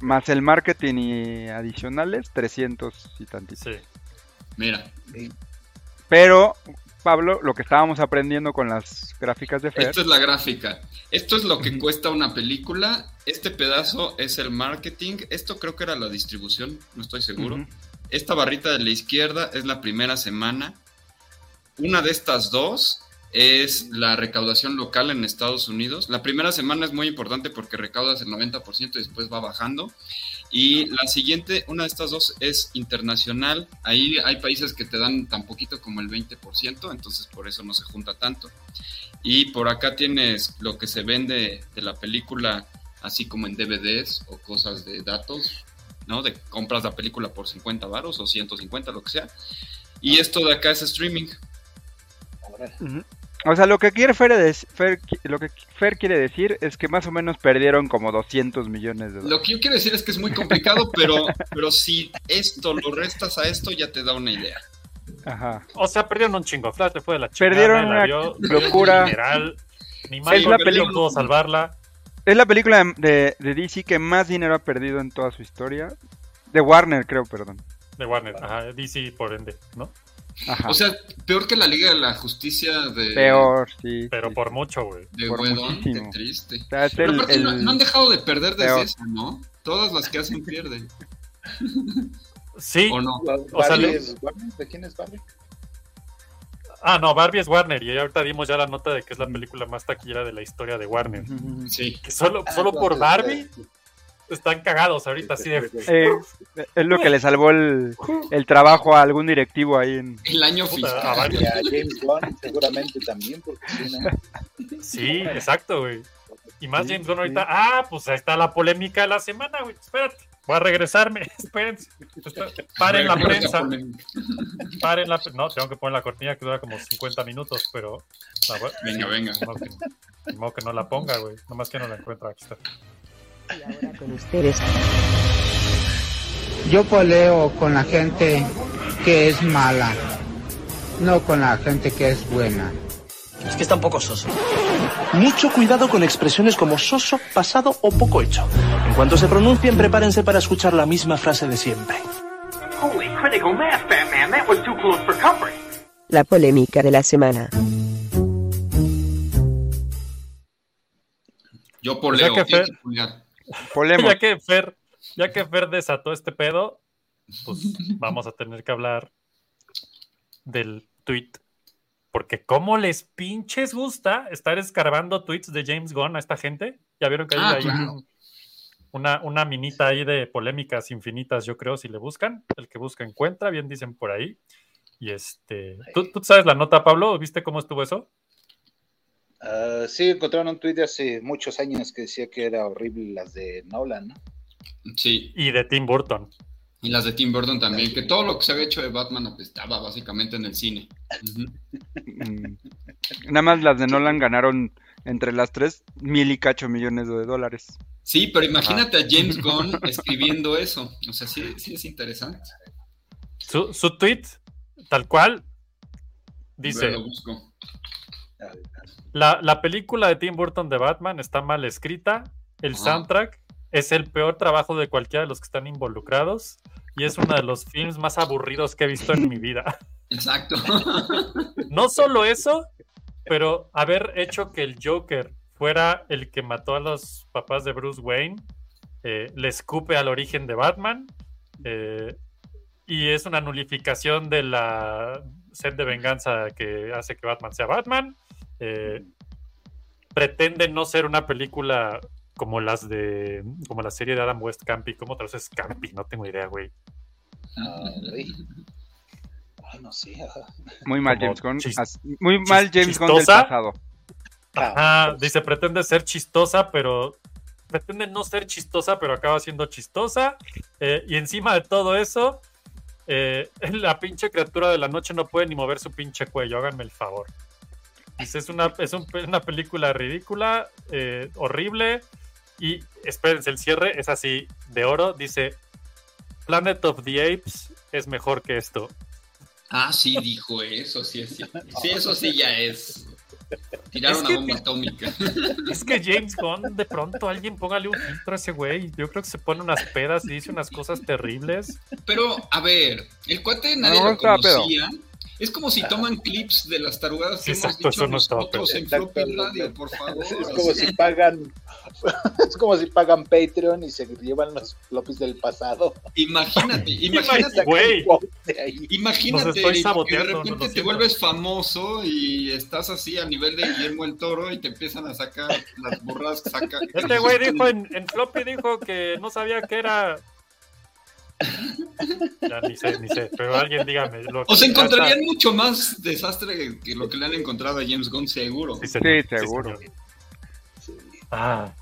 más el marketing y adicionales, 300 y tantito.
Sí.
Mira,
Pero, Pablo, lo que estábamos aprendiendo con las gráficas de Fer,
esto es la gráfica. Esto es lo que cuesta una película. Este pedazo es el marketing. Esto creo que era la distribución, no estoy seguro. Esta barrita de la izquierda es la primera semana. Una de estas dos es la recaudación local en Estados Unidos. La primera semana es muy importante porque recaudas el 90% y después va bajando. Y la siguiente, una de estas dos es internacional. Ahí hay países que te dan tan poquito como el 20%, entonces por eso no se junta tanto. Y por acá tienes lo que se vende de la película, así como en DVDs o cosas de datos, ¿no? De compras la película por 50 varos o 150, lo que sea. Y esto de acá es streaming.
O sea, lo que quiere Fer, es- Fer qui- lo que Fer quiere decir es que más o menos perdieron como 200 millones de dólares.
Lo que yo quiero decir es que es muy complicado, pero, pero si esto lo restas a esto, ya te da una idea.
Ajá.
O sea, perdieron un chingo. Flash le fue de la chingada.
Perdieron una locura.
general. Ni
Es la película-
pudo salvarla.
Es la película de, de DC que más dinero ha perdido en toda su historia. De Warner, creo, perdón.
De Warner, ajá, DC por ende, ¿no?
Ajá.
O sea, peor que la Liga de la Justicia de,
Peor, sí.
Pero
sí.
por mucho, güey.
de
por
Whedon, qué triste.
O sea, es
Pero
el-
aparte no,
el-
no han dejado de perder desde
peor.
esa, ¿no? Todas las que hacen pierden.
Sí.
¿O no?
O sea,
es ¿De quién es Barbie?
Ah, no, Barbie es Warner. Y ahorita dimos ya la nota de que es la película más taquillera de la historia de Warner.
Sí.
Que solo,
Ah,
solo por Barbie están cagados ahorita, así de.
Eh, es lo que le salvó el, el trabajo a algún directivo ahí en...
El año
Puta,
fiscal.
a varios.
Y a James Bond seguramente también, porque no,
Sí, exacto, güey. Y más James Gunn ahorita. Ah, pues ahí está la polémica de la semana, güey. Espérate. Voy a regresarme. Espérense. Paren la prensa. Paren la. No, tengo que poner la cortina que dura como 50 minutos, pero. la voy-
Venga, venga.
Modo que, que no la ponga, güey. Nomás que no la encuentro. Aquí está.
Y ahora con ustedes,
Yo peleo con la gente que es mala, no con la gente que es buena.
Es que está un poco soso. Mucho cuidado con expresiones como soso, pasado o poco hecho. En cuanto se pronuncien, prepárense para escuchar la misma frase de siempre.
La polémica de la semana.
Yo poleo.
que
tienes
Fer-
que polear.
Polemos.
Ya que Fer, ya que Fer desató este pedo, pues vamos a tener que hablar del tweet. Porque cómo les pinches gusta estar escarbando tweets de James Gunn a esta gente. Ya vieron que hay,
Ah,
ahí
claro.
una, una minita ahí de polémicas infinitas, yo creo, si le buscan. El que busca encuentra, bien dicen por ahí. Y este, ¿tú, tú sabes la nota, Pablo? ¿Viste cómo estuvo eso?
Ah, sí, encontraron un tweet de hace muchos años que decía que era horrible las de Nolan, ¿no?
Sí.
Y de Tim Burton.
Y las de Tim Burton también. Que todo lo que se había hecho de Batman apestaba básicamente en el cine.
Nada más las de Nolan ganaron entre las tres mil y cacho millones de dólares.
Sí, pero imagínate a James Gunn escribiendo eso. O sea, sí, sí es interesante.
Su, su tweet, tal cual, dice...
Lo busco.
La, la película de Tim Burton de Batman está mal escrita. El
Ajá.
soundtrack es el peor trabajo de cualquiera de los que están involucrados. Y es uno de los films más aburridos que he visto en mi vida.
Exacto.
No solo eso, pero haber hecho que el Joker fuera el que mató a los papás de Bruce Wayne, eh, le escupe al origen de Batman eh, y es una nulificación de la set de venganza que hace que Batman sea Batman. Eh, pretende no ser una película como las de como la serie de Adam West Campy. ¿Cómo traduces Campy? No tengo idea, güey.
Ay, Ay, no sé.
Muy mal
Como
James Gunn. Muy mal James Gunn del
chistosa.
pasado.
Ajá, dice, pretende ser chistosa, pero pretende no ser chistosa, pero acaba siendo chistosa. Eh, y encima de todo eso, eh, la pinche criatura de la noche no puede ni mover su pinche cuello, háganme el favor. Es una, es un- una película ridícula, eh, horrible. Y espérense, el cierre es así, de oro. Dice, Planet of the Apes es mejor que esto.
Ah, sí, dijo eso, sí, cierto. Sí, eso sí ya es. Tirar
Es
una
que-
bomba atómica.
Es que James Gunn, de pronto alguien póngale un filtro a ese güey. Yo creo que se pone unas pedas y dice unas cosas terribles.
Pero, a ver, el cuate nadie
No,
lo
pedo.
Es como si toman clips de las tarugadas que hemos
Exacto,
dicho
eso no estaba
nosotros en Floppy. Radio, por favor.
Es como si pagan, es como si pagan Patreon y se llevan los floppies del pasado.
Imagínate, imagínate,
Güey.
imagínate
Nos estoy
Eric, que de repente te vuelves famoso y estás así a nivel de Guillermo el Toro y te empiezan a sacar las borradas que saca.
Este güey dijo en, en Floppy dijo que no sabía que era. Ya ni sé, ni sé, pero alguien dígame. Lo
O se
ya
encontrarían
está.
mucho más desastre que lo que le han encontrado a James Gunn, seguro.
Sí, señor,
Sí, seguro.
señor. Ah,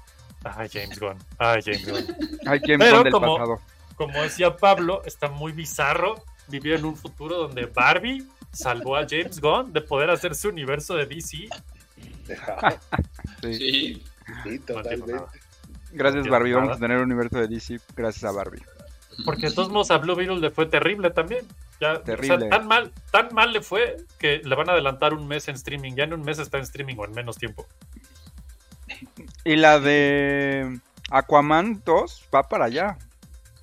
ah, James Gunn. Ah, James Gunn.
Ay, James
Pero
Gunn del
como-
pasado.
Como decía Pablo, está muy bizarro vivir en un futuro donde Barbie salvó a James Gunn de poder hacer su universo de DC.
Sí.
Sí.
sí, totalmente.
Gracias,
No
Barbie. Vamos a tener un universo de DC gracias a Barbie.
Porque de todos modos a Blue Beetle le fue terrible también. Ya, o sea,
Terrible.
tan mal, tan mal le fue que le van a adelantar un mes en streaming. Ya en un mes está en streaming o en menos tiempo.
Y la de Aquaman 2 va para allá.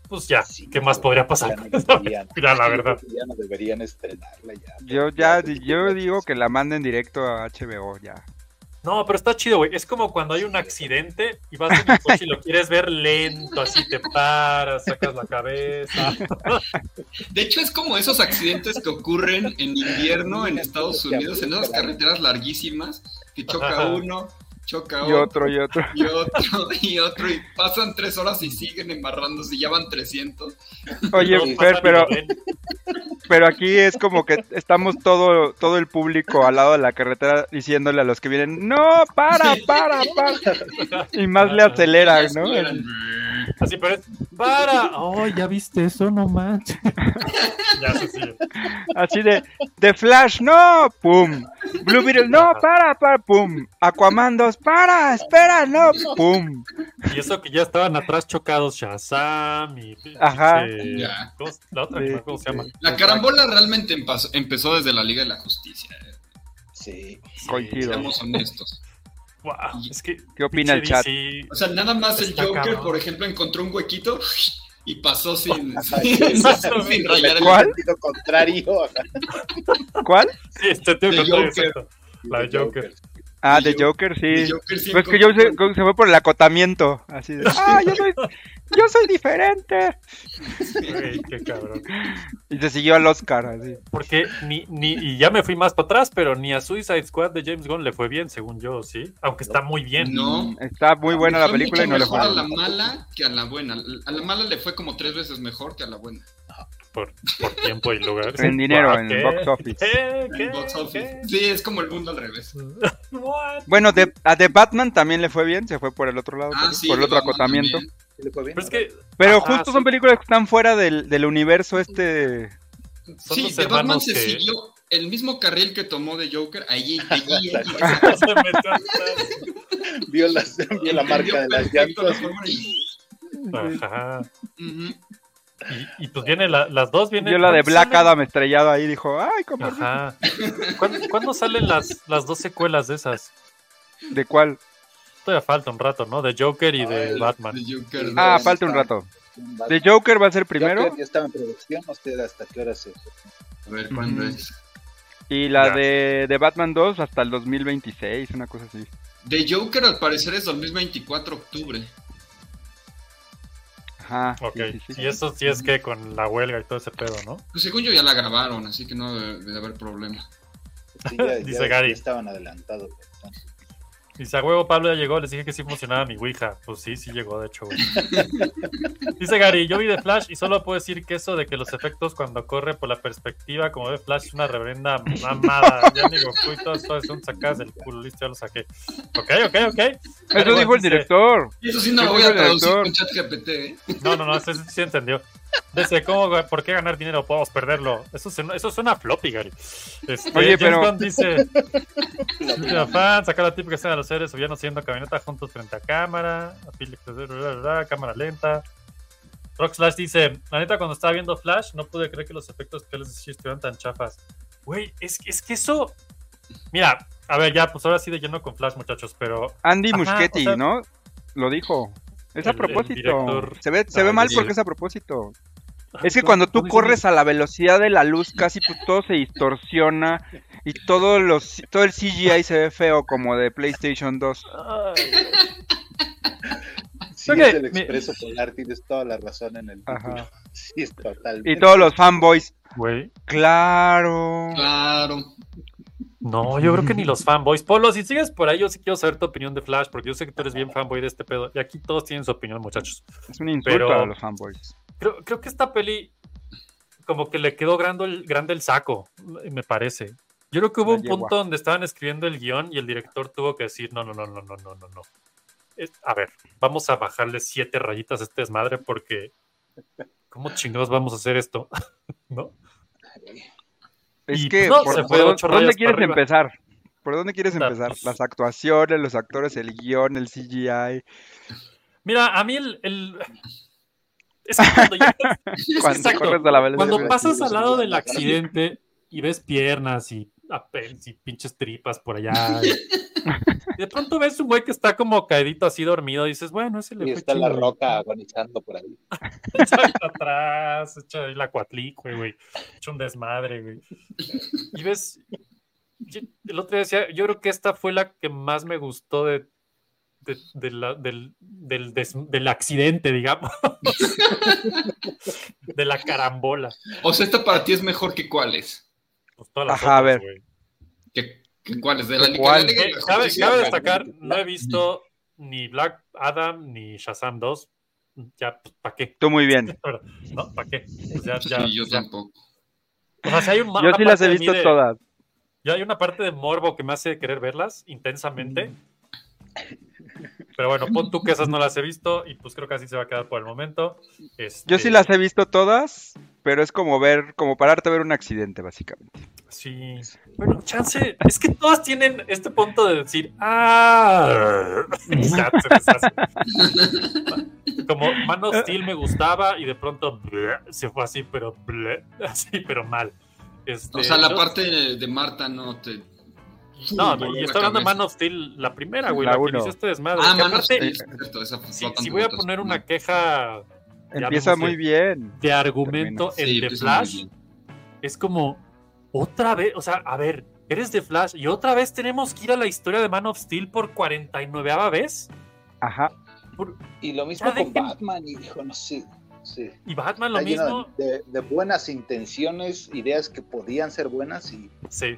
Pues ya,
Sí,
¿qué más podría pasar?
Ya no deberían,
Ya, la verdad.
ya no deberían estrenarla ya.
Yo ya, yo digo que la manden directo a HBO ya.
No, pero está chido, güey. Es como cuando hay un accidente y vas en el coche y lo quieres ver lento, así te paras, sacas la cabeza.
De hecho, es como esos accidentes que ocurren en invierno en Estados Unidos, en esas carreteras larguísimas, que choca uno, choca
Y otro, y otro.
y otro, y otro, y pasan tres horas y siguen embarrándose, y ya van 300.
Oye,
No,
Fer, pero, pero aquí es como que estamos todo, todo el público al lado de la carretera diciéndole a los que vienen, no, para, para, para. Y más le aceleran, ¿no?
Así, pero es, para. Oh, ya viste eso, no manches. ya se sigue.
Así de, de Flash, no, pum. Blue Beetle, no, para, para, pum. Aquaman 2, para, espera, no, pum.
Y eso que ya estaban atrás chocados Shazam y.
Ajá.
pinche-
Ya.
¿cómo se- La otra,
Sí,
¿cómo se llama?
La carambola realmente empezó, desde la Liga de la Justicia, eh,
Sí.
Coincido.
seamos honestos.
Wow, es que.
¿Qué opina el chat?
O sea, nada más el Joker,
cabrón.
por ejemplo, encontró un huequito y pasó sin, rayar el
¿Cuál?
Sentido contrario.
¿Cuál?
Sí, este tío contrario,
Joker.
exacto. La de Joker.
Ah,
The
de Joker, sí.
El Joker sí
Pues que yo se, se fue por el acotamiento. Así de, ah, yo soy, yo soy diferente.
Güey, qué cabrón.
Y se siguió al Oscar, así.
Porque ni, ni, y ya me fui más para atrás, pero ni a Suicide Squad de James Gunn le fue bien, según yo, ¿sí? Aunque está muy bien.
No.
Está muy buena la película y no le
mejor
fue
a la mala que a la buena. A la mala le fue como tres veces mejor que a la buena.
Por, por tiempo y lugar.
En dinero, en box office.
¿Qué?
Box office.
¿Qué?
Sí, es como el mundo al revés.
Bueno, de, a The Batman también le fue bien, se fue por el otro lado,
Ah, sí,
por el otro
Batman
acotamiento.
también.
¿Sí le fue bien?
Pero es que
Pero
Ajá,
justo
sí.
son películas que están fuera del, del universo este.
son
Sí, de Batman se
que
siguió el mismo carril que tomó de Joker. Allí, allí, allí.
se metió atrás.
Vio, las, vio la marca de las llantas.
fórmula y-
Ajá. Y, y pues viene la- las dos vienen.
Vio la de
¿cuándo
Black
salen?
Adam estrellado ahí, dijo, ay, ¿cómo?
Ajá. ¿Cuándo, cuándo salen las, las dos secuelas de esas?
¿De cuál?
Todavía falta un rato, ¿no? De Joker y de
Ay,
Batman.
de Joker.
Ah, falta un rato. ¿De Joker va a ser primero?
Joker ya estaba en producción, no sé hasta qué hora se.
A ver, ¿cuándo
Ujú.
es?
Y la
Ya.
de, de Batman 2 hasta el 2026, una cosa así.
De Joker al parecer es 2024 octubre.
Ajá.
Ok,
sí, sí, sí.
y eso sí es que con la huelga y todo ese pedo, ¿no?
Pues según yo ya la grabaron, así que no debe, debe haber problema.
Sí, ya,
Dice
ya-
Gary.
ya estaban adelantados. entonces.
Dice, a huevo, Pablo ya llegó, les dije que sí funcionaba mi Ouija. Pues sí, sí llegó, de hecho, güey. Dice Gary, yo vi de Flash y solo puedo decir que eso de que los efectos cuando corre por la perspectiva como de Flash es una reverenda mamada. Ya ni Goku y todas todas son sacadas del culo, listo, ya lo saqué. Ok, ok, ok.
Eso dijo el director.
Y eso sí no lo voy a traducir con ChatGPT, ¿eh?
No, no, no, eso sí, sí entendió. Dice, ¿cómo, ¿por qué ganar dinero? Podemos perderlo. Eso, suena- eso suena floppy, Gary. Este,
Oye,
James
pero-
Gunn dice, "Última fan, sacar la típica escena de los seres subiendo haciendo camioneta juntos frente a cámara, a Philip, bla, bla, bla, cámara lenta. Rock Slash dice, la neta cuando estaba viendo Flash no pude creer que los efectos especiales de estuvieran tan chafas. Güey, es, es que eso... Mira, a ver, ya, pues ahora sí de lleno con Flash, muchachos, pero...
Andy
o sea,
¿no? Lo dijo. Es a
El- el
propósito.
director-
Se ve, se
Ah,
ve
el
mal porque es a propósito.
Ay,
Es que
¿cómo-
cuando tú corres a la velocidad de la luz, casi pues, todo se distorsiona y todo, los, todo el CGI se ve feo como de PlayStation 2.
Sí, es el
mi-
expreso polar, tienes toda la razón en el
Ajá.
Sí, es totalmente.
Y todos los fanboys.
Güey.
Claro.
Claro.
No, yo creo que ni los fanboys. Polo, si sigues por ahí, yo sí quiero saber tu opinión de Flash, porque yo sé que tú eres bien fanboy de este pedo. Y aquí todos tienen su opinión, muchachos.
Es un insulto
Pero-
a los fanboys.
Creo, creo que esta peli, como que le quedó grande el, grande el saco, me parece. Yo creo que hubo
La
un
yegua.
punto donde estaban escribiendo el guion y el director tuvo que decir: no, no, no, no, no, no, no, no. A ver, vamos a bajarle siete rayitas a este desmadre porque. ¿Cómo chingados vamos a hacer esto? ¿No?
Es
Y,
que,
pues, no,
¿por,
se
por
fue
dónde- quieres
arriba.
empezar? ¿Por dónde quieres empezar?
pues-
Las actuaciones, los actores, el guion, el CGI.
Mira, a mí el. el- Es que cuando ya-
Cuando
exacto,
la
cuando pasas al lado del accidente y ves piernas y, apels y pinches tripas por allá. y- y de pronto ves un güey que está como caedito así dormido y dices, bueno, ese le
Y
fue
está la
chido,
roca agonizando por ahí.
Ahí atrás, echa ahí la cuatlicue, güey. Echa un desmadre, güey. Y ves, el otro día decía, yo creo que esta fue la que más me gustó de, de- de la- del, del, des- del accidente, digamos. de la carambola.
O sea, esta para ti es mejor que cuáles.
Pues todas las
Ajá, a ver.
güey.
¿Que, que cuáles? De la
¿Que
Liga
cuál?
de la Liga de
Eh,
la
Cabe, destacar, no he visto ni Black Adam ni Shazam 2. Ya, ¿para qué?
Tú muy bien.
¿No? ¿Para qué? Pues ya, ya,
Sí, yo
ya.
tampoco.
O sea, si hay un,
Yo sí las he visto
de-
todas.
Yo hay una parte de morbo que me hace querer verlas intensamente. Pero bueno, pon tú que esas no las he visto y pues creo que así se va a quedar por el momento. Este,
Yo sí las he visto todas, pero es como ver, como pararte a ver un accidente, básicamente.
Sí. Bueno, chance, es que todas tienen este punto de decir, ah. Como Man of Steel me gustaba y de pronto bleh, se fue así, pero bleh, así, pero mal. Este,
O sea, la
yo-
parte de, de Marta no te.
No,
voló
y
la
estoy hablando de. Man of Steel, la primera, güey,
La
la, que este desmadre.
Ah, of
aparte,
Steel,
si, voy a poner una queja
Empieza muy bien.
de argumento
Sí,
en The Flash, es como otra vez, o sea, a ver, eres de Flash y otra vez tenemos que ir a la historia de Man of Steel por 49 vez.
Ajá.
Por-
Y lo mismo con
dejen-
Batman, y dijo, no sé. Sí.
y Batman lo mismo.
De, de buenas intenciones, ideas que podían ser buenas y
Sí.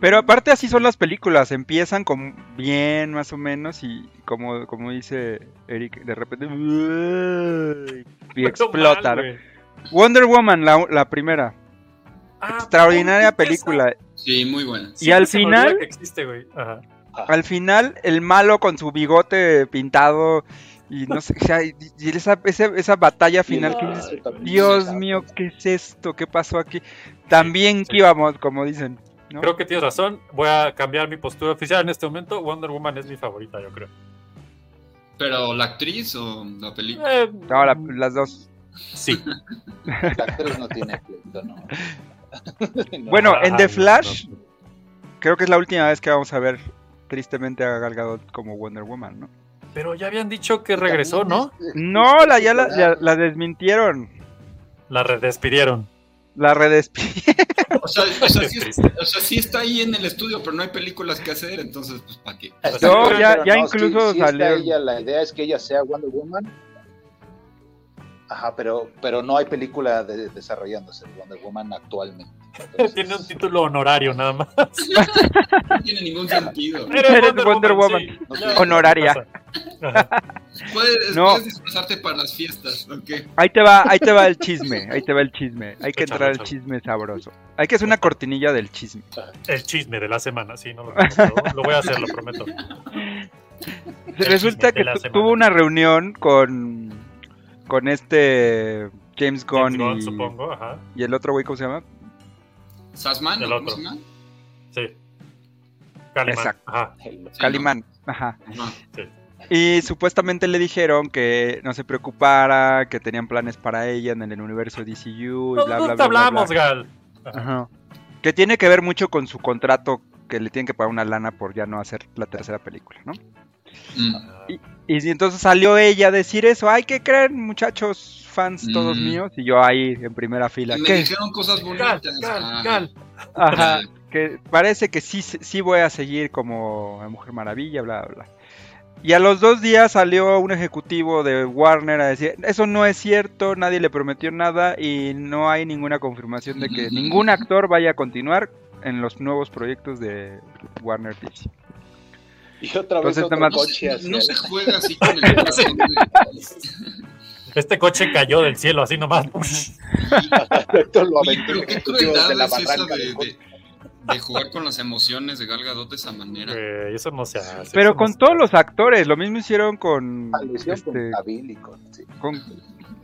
Pero aparte así son las películas, empiezan con bien más o menos y como, como dice Eric, de repente y explotan.
mal.
Wonder Woman, la, la primera,
Ah,
extraordinaria película.
Sí, muy buena.
Y al final-
que existe, güey. Ajá.
Al final, el malo con su bigote pintado y no sé, o sea, y esa, esa, esa batalla final que dices, Dios mío, ¿qué es esto? ¿Qué pasó aquí? También
sí.
que íbamos, como dicen. ¿No?
Creo que tienes razón. Voy a cambiar mi postura oficial en este momento. Wonder Woman es mi favorita, yo creo.
Pero la actriz o la película.
Eh,
No, la- las dos.
sí.
La actriz no tiene pleito, ¿no? No.
Bueno, en The Flash, creo que es la última vez que vamos a ver tristemente a Gal Gadot como Wonder Woman, ¿no?
Pero ya habían dicho que regresó, ¿no?
No, la, ya la, ya la desmintieron.
La redespidieron.
La redespidieron.
O sea, o sea, sí,
triste.
o sea, sí está ahí en el estudio, pero no hay películas que hacer, entonces, pues, ¿para qué?
No, ya- ya incluso
sí ella, la idea es que ella sea Wonder Woman. Ajá, pero, pero no hay película de- desarrollándose de Wonder Woman actualmente.
Tiene un título honorario nada más.
No tiene ningún sentido.
Eres Wonder Woman.
sí.
Honoraria.
Puedes,
No.
puedes disfrazarte para las fiestas, ¿ok?
Ahí te va, ahí te va el chisme, ahí te va el chisme. Hay que entrar al chisme sabroso. Hay que hacer una cortinilla del chisme.
El chisme de la semana, sí, no lo voy a hacer, lo prometo.
Resulta que tuvo una reunión con con este James Gunn,
James Gunn,
y,
supongo, ajá.
y el otro güey, ¿cómo se llama?
¿Sasman?
El
¿no? ¿Cómo
otro.
se llama?
Sí. Calimán.
Exacto.
Ajá.
Sí,
Calimán. Ajá.
¿no? Ajá.
Sí.
Y supuestamente le dijeron que no se preocupara, que tenían planes para ella en el universo DCU y bla, bla,
No
bla,
te
bla,
hablamos,
bla.
Gal.
Ajá. Que tiene que ver mucho con su contrato, que le tienen que pagar una lana por ya no hacer la tercera película, ¿no?
Mm.
Y si entonces salió ella a decir eso, ay, ¿qué creen, muchachos, fans todos
Mm.
míos? Y yo ahí en primera fila,
Me
¿qué?
dijeron cosas bonitas.
Gal,
ah.
Gal.
Ajá, que parece que sí, sí voy a seguir como la Mujer Maravilla, bla, bla. Y a los dos días salió un ejecutivo de Warner a decir, eso no es cierto, nadie le prometió nada y no hay ninguna confirmación de que ningún actor vaya a continuar en los nuevos proyectos de Warner DC.
Y otra vez
Entonces,
otro
más-
No,
coche
se-
hacia
no
el-
se juega así con el corazón de-
Este coche cayó del cielo, así nomás.
Esto lo
Oye,
aventó
pero qué crueldad
de la
es esa de, de- de jugar con las emociones de Gal Gadot de esa manera.
Güey, eso no se hace.
Pero con
no
todos los actores, lo mismo hicieron con...
Ah, lo hicieron con
este,
Cavill y con, sí,
con-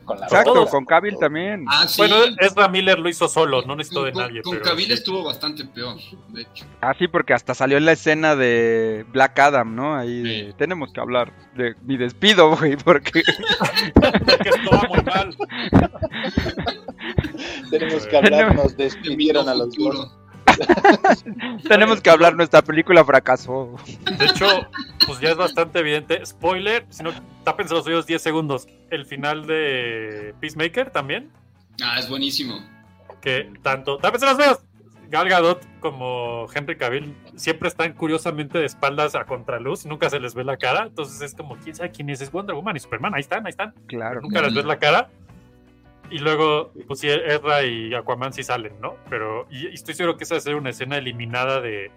con la
exacto, con Cavill también.
Ah, sí.
Bueno, Ezra Miller lo hizo solo, no necesitó de
con,
nadie.
con
pero
Cavill
sí.
estuvo bastante peor, de hecho.
Ah, sí, porque hasta salió en la escena de Black Adam, ¿no? Ahí de, tenemos que hablar de mi despido, güey, porque
que estuvo muy mal.
Tenemos que hablar, nos despidieron a los dos.
tenemos que hablar, nuestra película fracasó.
De hecho, pues ya es bastante evidente. Spoiler, si no, tápense los oídos 10 segundos. El final de Peacemaker también.
Ah, es buenísimo.
Que tanto. Tápense los oídos. Gal Gadot como Henry Cavill siempre están curiosamente de espaldas a contraluz, nunca se les ve la cara, entonces es como, ¿quién sabe quién es? Es Wonder Woman y Superman, ahí están, ahí están.
Claro.
Nunca les ves la cara. Y luego, pues sí, Ezra y Aquaman sí salen, ¿no? Pero, y, y estoy seguro que esa va a ser una escena eliminada de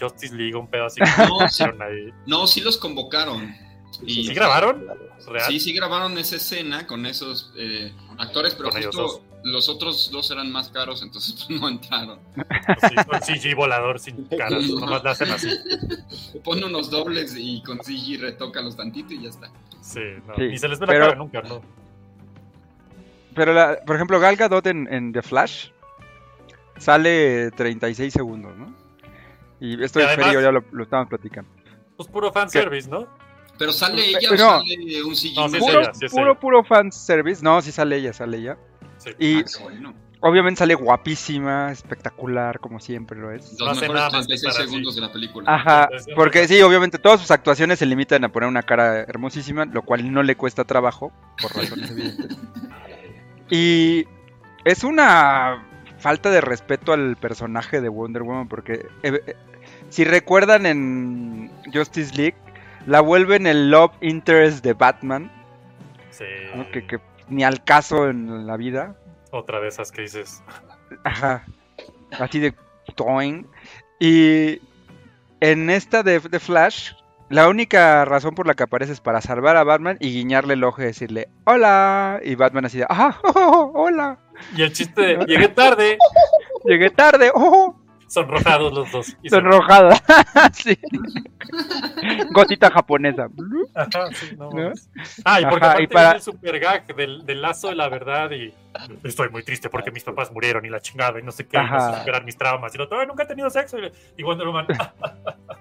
Justice League, un que
No, sí.
ahí.
No, sí los convocaron. Y
¿Sí grabaron? ¿Real?
Sí, sí grabaron esa escena con esos eh, actores, pero
Con
justo los otros dos eran más caros, entonces pues, no entraron.
Pues sí, con CG volador sin cara, nomás la hacen así.
Pon unos dobles y con CG retócalos tantito y ya está.
Sí, no,
Sí,
ni se les ve la
pero-
cara nunca, ¿no?
Pero, la- por ejemplo, Gal Gadot en, en The Flash sale 36 segundos, ¿no? Y esto
Y
de
además-
Ferio ya lo, lo estábamos platicando.
Pues puro fanservice, ¿no?
Pero sale
Pe-
ella
no.
o sale un CG.
No, sí es
Puro,
ella, sí
puro, puro fan service. No, sí sale ella, sale ella.
Sí.
Y
Ah, bueno.
obviamente sale guapísima, espectacular, como siempre lo es.
Los
No hace
mejores
nada más que
36
estar así.
segundos de la película.
Ajá, porque sí, obviamente todas sus actuaciones se limitan a poner una cara hermosísima, lo cual no le cuesta trabajo, por razones evidentes. Y es una falta de respeto al personaje de Wonder Woman, porque eh, eh, si recuerdan en Justice League, la vuelven el love interest de Batman,
Sí.
¿no? que, que ni al caso en la vida.
Otra de esas que dices.
Ajá. Así de toing. Y en esta de, de Flash, la única razón por la que aparece es para salvar a Batman y guiñarle el ojo y decirle hola. Y Batman así de ¡Ah! oh, oh, ¡Hola!
Y el chiste de llegué tarde,
Llegué tarde. ¡Oh!
Sonrojados los dos. Y
Sonrojada. sí. Gotita japonesa.
Ajá, sí, no. Ah, y porque
Ajá,
aparte
y para-
el super gag del, del lazo de la verdad y estoy muy triste porque mis papás murieron y la chingada y no sé qué, y no sé
Ajá.
superar mis traumas. Y lo otro, "Ay, nunca he tenido sexo. Y, Wonder Woman,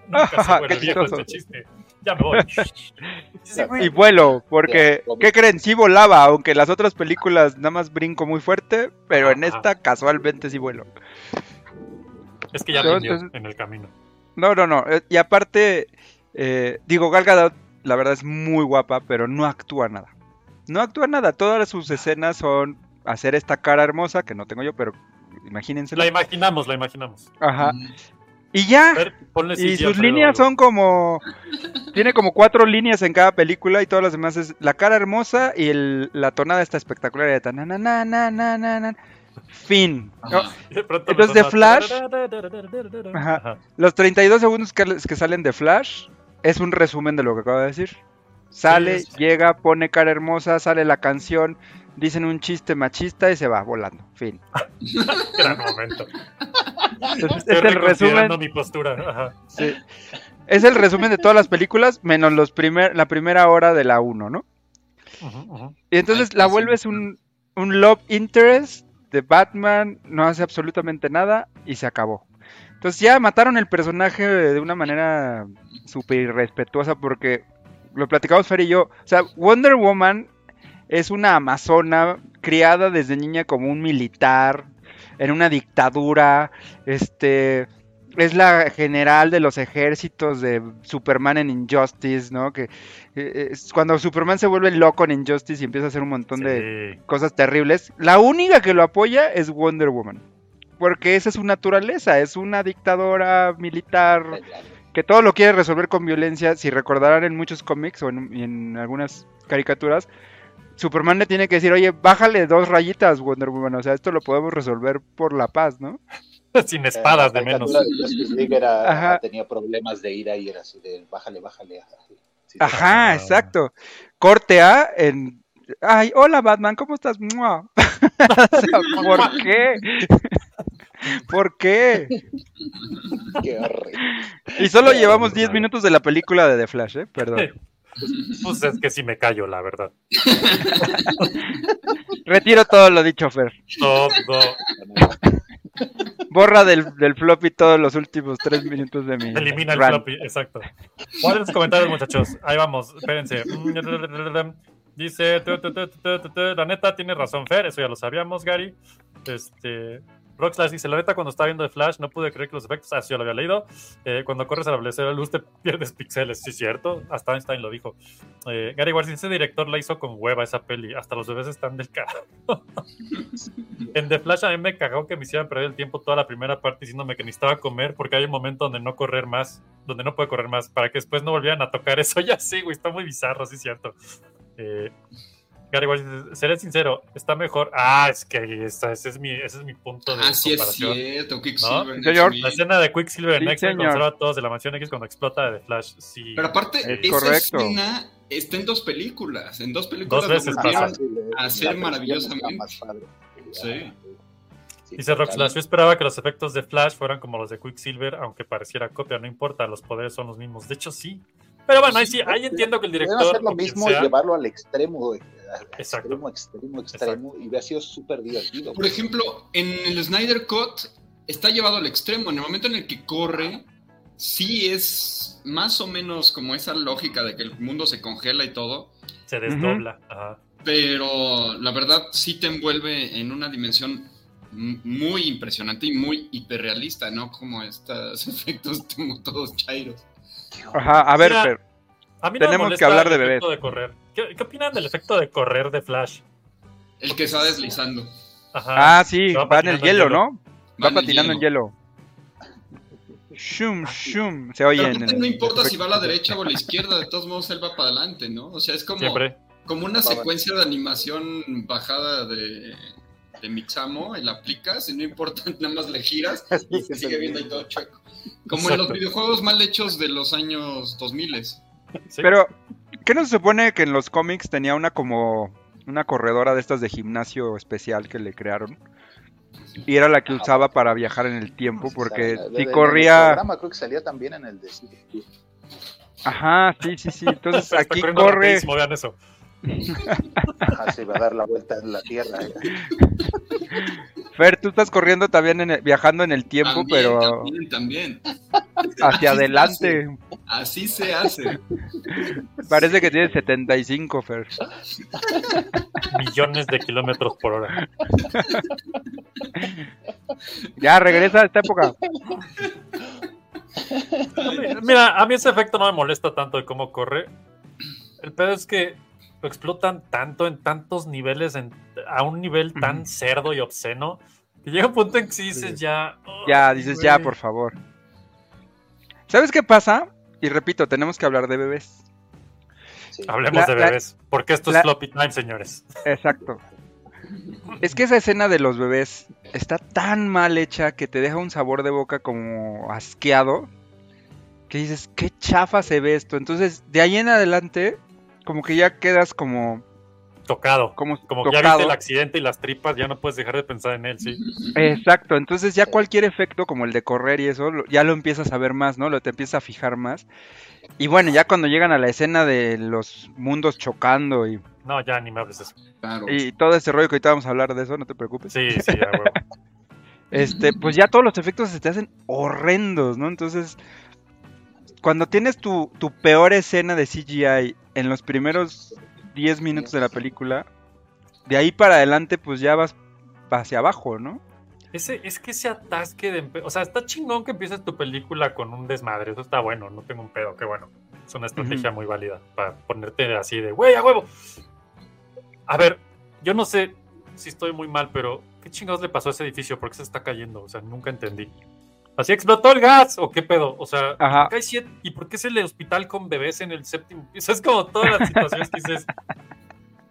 nunca se vuelve viejo este chiste. Ya me voy. Sí.
Y vuelo, porque ¿qué creen? Sí volaba, aunque en las otras películas nada más brinco muy fuerte, pero en
Ajá.
esta casualmente sí vuelo.
Es que ya
Pero
aprendió
entonces-
en el camino.
No, no, no. eh, Y aparte, eh, digo, Gal Gadot, la verdad es muy guapa, pero no actúa nada. No actúa nada. Todas sus escenas son hacer esta cara hermosa, que no tengo yo, pero imagínensela.
La imaginamos, la imaginamos.
Ajá.
Mm.
Y ya.
Ponle
Y sus líneas son como. Tiene como cuatro líneas en cada película y todas las demás es la cara hermosa y el- la tonada está espectacular. Y tan, na, na, na, na, na, na, na. Fin.
Ajá.
Entonces, de Flash-
Ajá.
Los 32 segundos que, que salen de Flash es un resumen de lo que acabo de decir. Sale,
Sí,
llega, pone cara hermosa, sale la canción, dicen un chiste machista y se va volando. Fin.
Gran momento.
Entonces,
Estoy
es el resumen.
mi postura. Ajá.
sí. Es el resumen de todas las películas, menos los primer, la primera hora de la 1, ¿no? Y entonces
Ay,
la
sí.
vuelves un, un love interest de Batman, no hace absolutamente nada y se acabó. Entonces ya mataron el personaje de una manera súper irrespetuosa porque lo platicamos Fer y yo. O sea, Wonder Woman es una amazona criada desde niña como un militar en una dictadura, este es la general de los ejércitos de Superman en Injustice, ¿no? Que eh, es cuando Superman se vuelve loco en Injustice y empieza a hacer un montón de cosas terribles, la única que lo apoya es Wonder Woman. Porque esa es su naturaleza, es una dictadora militar que todo lo quiere resolver con violencia. Si recordarán en muchos cómics o en, en algunas caricaturas, Superman le tiene que decir, oye, bájale dos rayitas, Wonder Woman. O sea, esto lo podemos resolver por la paz, ¿no?
Sin espadas de
La
menos.
de era-
Ajá.
tenía problemas de ira y era así de bájale, bájale. ajá,
Ajá, exacto. Corte A en... Ay, hola Batman, ¿cómo estás? Mua. O sea, ¿Por qué? ¿Por qué?
Qué horrible.
Y solo llevamos 10 minutos de la película de The Flash, ¿eh? Perdón.
Pues es que sí me callo, la verdad.
Retiro todo lo dicho, Fer.
Todo.
Borra del, del floppy todos los últimos 3 minutos de mi
Elimina el
rant.
floppy, exacto. ¿Cuáles los comentarios, muchachos? Ahí vamos, espérense. Dice, tu, tu, tu, la neta tiene razón, Fer, eso ya lo sabíamos, Gary. Este, Roxlash dice, la neta cuando estaba viendo de Flash no pude creer que los efectos, así yo lo había leído, eh, cuando corres a la velocidad de la luz te pierdes píxeles, sí cierto, hasta Einstein lo dijo. Eh, Gary Warren, ese director la hizo con hueva esa peli, hasta los bebés están del carajo. en The Flash a mí me cagó que me hicieran perder el tiempo toda la primera parte diciéndome que necesitaba comer porque hay un momento donde no correr más, donde no puede correr más, para que después no volvieran a tocar eso. Ya sí, güey, está muy bizarro, sí, cierto. Eh, Gary dice, seré sincero, está mejor. Ah, es que esa- ese, es mi, ese es mi punto de
Ah, sí es
comparación.
cierto,
¿no?
Quicksilver. X-Men.
La escena de Quicksilver en
Sí,
X-Men salva a todos de la mansión X cuando explota de The Flash. Sí.
Pero aparte,
Es
esa
correcto.
escena está en dos películas. En dos películas
Dos veces pasa.
Hacer maravillosamente.
está más padre.
Sí.
Sí,
Dice Roxlash, yo esperaba que los efectos de Flash fueran como los de Quicksilver, aunque pareciera copia, no importa, los poderes son los mismos. De hecho, sí. Pero bueno, ahí sí, ahí entiendo que el director.
hacer lo mismo
sea-
y llevarlo al extremo, extremo, extremo, extremo, y hubiera sido súper divertido.
Por ejemplo, en el Snyder Cut está llevado al extremo. En el momento en el que corre, sí es más o menos como esa lógica de que el mundo se congela y todo.
se desdobla. Ajá.
Pero la verdad sí te envuelve en una dimensión muy impresionante y muy hiperrealista, ¿no? Como estos efectos como todos chairos.
Ajá, a ver, Fer.
A mí no
Tenemos que hablar de bebés.
de correr. ¿Qué, qué opinan del efecto de correr de Flash?
El que está deslizando.
Ajá.
Ah, sí,
va
va en el hielo,
hielo.
¿no? Va
Va
patinando en hielo. Shum, shum. Se oye en el-
no importa si va a la derecha o a la izquierda, de todos modos él va para adelante, ¿no? O sea, es como,
Siempre.
como una
Va, va.
secuencia de animación bajada de, de Mixamo, y la aplicas y no importa, nada más le giras y se sigue viendo ahí todo chueco. Como en los videojuegos mal hechos de los años 2000.
Sí.
Pero, ¿qué no se supone que en los cómics tenía una como una corredora de estas de gimnasio especial que le crearon? Y era la que usaba para viajar en el tiempo, porque
O sea, de-
si
de- en el
corría...
programa creo que salía también en el de.
Ajá, sí, sí, sí. Entonces aquí corre...
rapidísimo, vean eso.
Ajá, se va a dar la vuelta en la tierra.
Fer, tú estás corriendo también, en el- viajando en el tiempo,
También,
pero
también, también.
hacia
Así se
adelante.
Así se hace.
Parece que tienes 75, Fer.
Millones de kilómetros por hora.
Ya, regresa a esta época.
Mira, a mí ese efecto no me molesta tanto de cómo corre. El pedo es que lo explotan tanto en tantos niveles, en- a un nivel tan cerdo y obsceno, que llega un punto en que sí dices ya.
Ya,
"Ay,
dices ya,
güey".
por favor. ¿Sabes qué pasa? Y repito, tenemos que hablar de bebés.
Hablemos
La-
de
la-
bebés. porque esto
la-
es floppy time, señores.
Exacto. Es que esa escena de los bebés está tan mal hecha que te deja un sabor de boca como asqueado. Que dices, qué chafa se ve esto. Entonces, de ahí en adelante, como que ya quedas como.
Tocado.
Como,
Como que ya viste el accidente y las tripas, ya no puedes dejar de pensar en él, sí.
Exacto, entonces ya cualquier efecto como el de correr y eso, ya lo empiezas a ver más, ¿no? Lo te empiezas a fijar más. Y bueno, ya cuando llegan a la escena de los mundos chocando y,
No, ya ni me hables de eso.
y todo ese rollo que ahorita vamos a hablar de eso, no te preocupes.
Sí, sí, a huevo.
Este, pues ya todos los efectos se te hacen horrendos, ¿no? Entonces, cuando tienes tu, tu peor escena de CGI en los primeros 10 minutos de la película, de ahí para adelante, pues ya vas hacia abajo, ¿no?
Ese, es que ese atasque de... O sea, está chingón que empieces tu película con un desmadre. Eso está bueno, no tengo un pedo, qué bueno. Es una estrategia muy válida para ponerte así de, güey, a huevo. A ver, yo no sé si estoy muy mal, pero ¿qué chingados le pasó a ese edificio? ¿Por qué se está cayendo? O sea, nunca entendí. ¿Así explotó el gas? ¿O qué pedo? O sea, ¿y
Ajá.
por qué, hay siete- ¿y por qué es el hospital con bebés en el séptimo piso? Es como todas las situaciones que dices,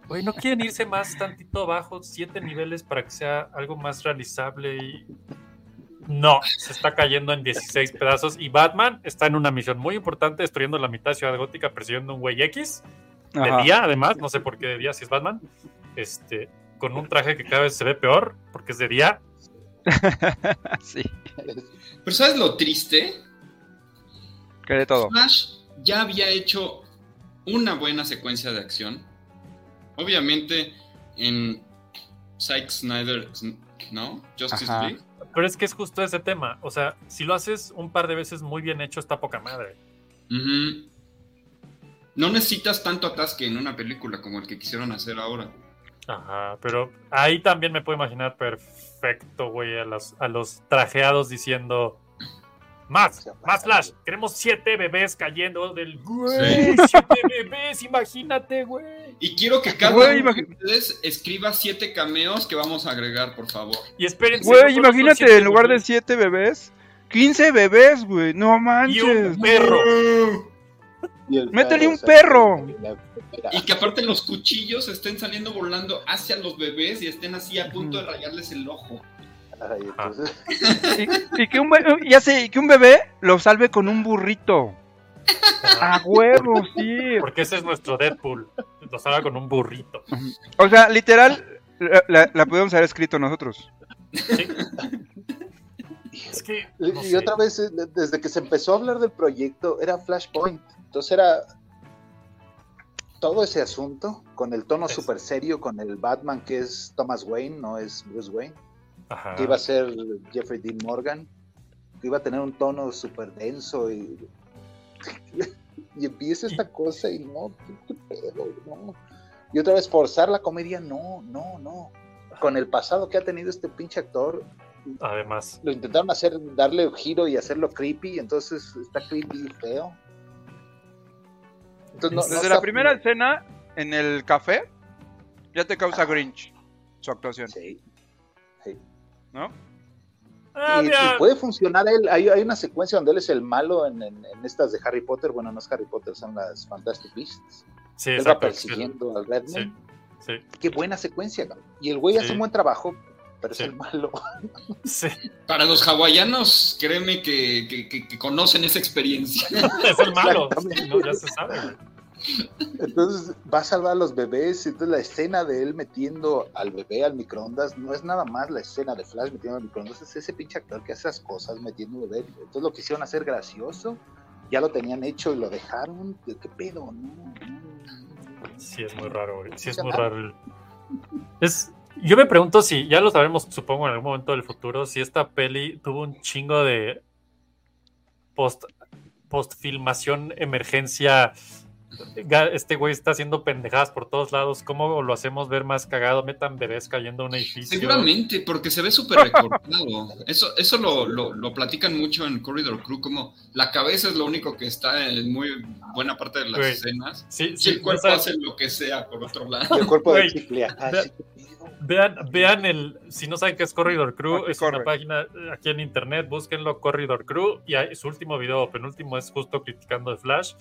Güey, ¿no quieren irse más tantito abajo, siete niveles para que sea algo más realizable y... No, se está cayendo en 16 pedazos y Batman está en una misión muy importante destruyendo la mitad de Ciudad Gótica persiguiendo un güey X. De
Ajá.
día, además, no sé por qué de día si es Batman. Este, con un traje que cada vez se ve peor porque es de día.
sí.
Pero ¿sabes lo triste?
Que de todo.
Flash ya había hecho una buena secuencia de acción. Obviamente en Zack Snyder, ¿no? Justice
Ajá.
League.
Pero es que es justo ese tema. O sea, si lo haces un par de veces muy bien hecho, está poca madre.
Ujú. No necesitas tanto atasque en una película como el que quisieron hacer ahora.
Ajá, pero ahí también me puedo imaginar perfecto, güey, a los, a los trajeados diciendo más, más flash, queremos siete bebés cayendo del güey,
Sí.
siete bebés, imagínate, güey.
Y quiero que cada
Güey,
uno de ustedes escriba siete cameos que vamos a agregar, por favor.
Y espérense.
Güey, imagínate,
siete
en lugar de 7 bebés, 15 bebés, güey. No
Y
manches.
un perro.
Métele un perro.
Y que aparte los cuchillos estén saliendo volando hacia los bebés y estén así a punto de rayarles el ojo.
Y, y que un, be- ya sé, y que un bebé lo salve con un burrito. A huevo, sí.
Porque ese es nuestro Deadpool. Lo salga con un burrito.
O sea, literal, la, la, la pudimos haber escrito nosotros.
Es que.
Y,
no
y
sé.
otra vez, eh, desde que se empezó a hablar del proyecto, era Flashpoint. Entonces era todo ese asunto con el tono súper serio, con el Batman que es Thomas Wayne, no es Bruce Wayne,
Ajá.
que iba a ser Jeffrey Dean Morgan, que iba a tener un tono súper denso y, y empieza esta cosa y no, qué, pedo, no. Y otra vez forzar la comedia, no, no, no. Con el pasado que ha tenido este pinche actor,
Además.
lo intentaron hacer, darle giro y hacerlo creepy, entonces está creepy y feo. Entonces, no- no
Desde la primera escena, en el café, ya te causa Grinch su actuación.
Sí. sí.
¿No?
Ah,
y, puede funcionar él. Hay, hay una secuencia donde él es el malo en, en- en estas de Harry Potter. Bueno, no es Harry Potter, son las Fantastic Beasts.
Sí,
él va persiguiendo al Redman.
Sí, sí.
Qué buena secuencia, cabrón. Y el güey hace un buen trabajo, pero
Sí.
es el malo.
Sí.
Para los hawaianos, créeme que, que- que- que conocen esa experiencia.
Es el malo. No, ya se sabe.
Entonces va a salvar a los bebés. Entonces la escena de él metiendo al bebé al microondas no es nada más la escena de Flash metiendo al microondas, es ese pinche actor que hace esas cosas metiendo al bebé. Entonces lo quisieron hacer gracioso, ya lo tenían hecho y lo dejaron. ¿Qué, pedo? No, no.
Sí, es muy raro, güey. Sí, es muy raro. el- Es... Yo me pregunto si, ya lo sabremos, supongo, en algún momento del futuro, si esta peli tuvo un chingo de post, post filmación, emergencia, este güey está haciendo pendejadas por todos lados. ¿Cómo lo hacemos ver más cagado? Metan bebés cayendo a un edificio.
Seguramente, porque se ve súper recortado. Eso, eso lo, lo, lo platican mucho en Corridor Crew, como la cabeza es lo único que está en muy buena parte de las
Güey,
escenas.
Sí,
Y
sí,
el cuerpo
o sea,
hace lo que sea por otro lado.
El cuerpo de chicle.
Vean, vean el, si no saben qué es Corridor Crew,
Aquí
es una
corre.
página eh, aquí en internet, búsquenlo Corridor Crew y su último video, penúltimo, es justo criticando de Flash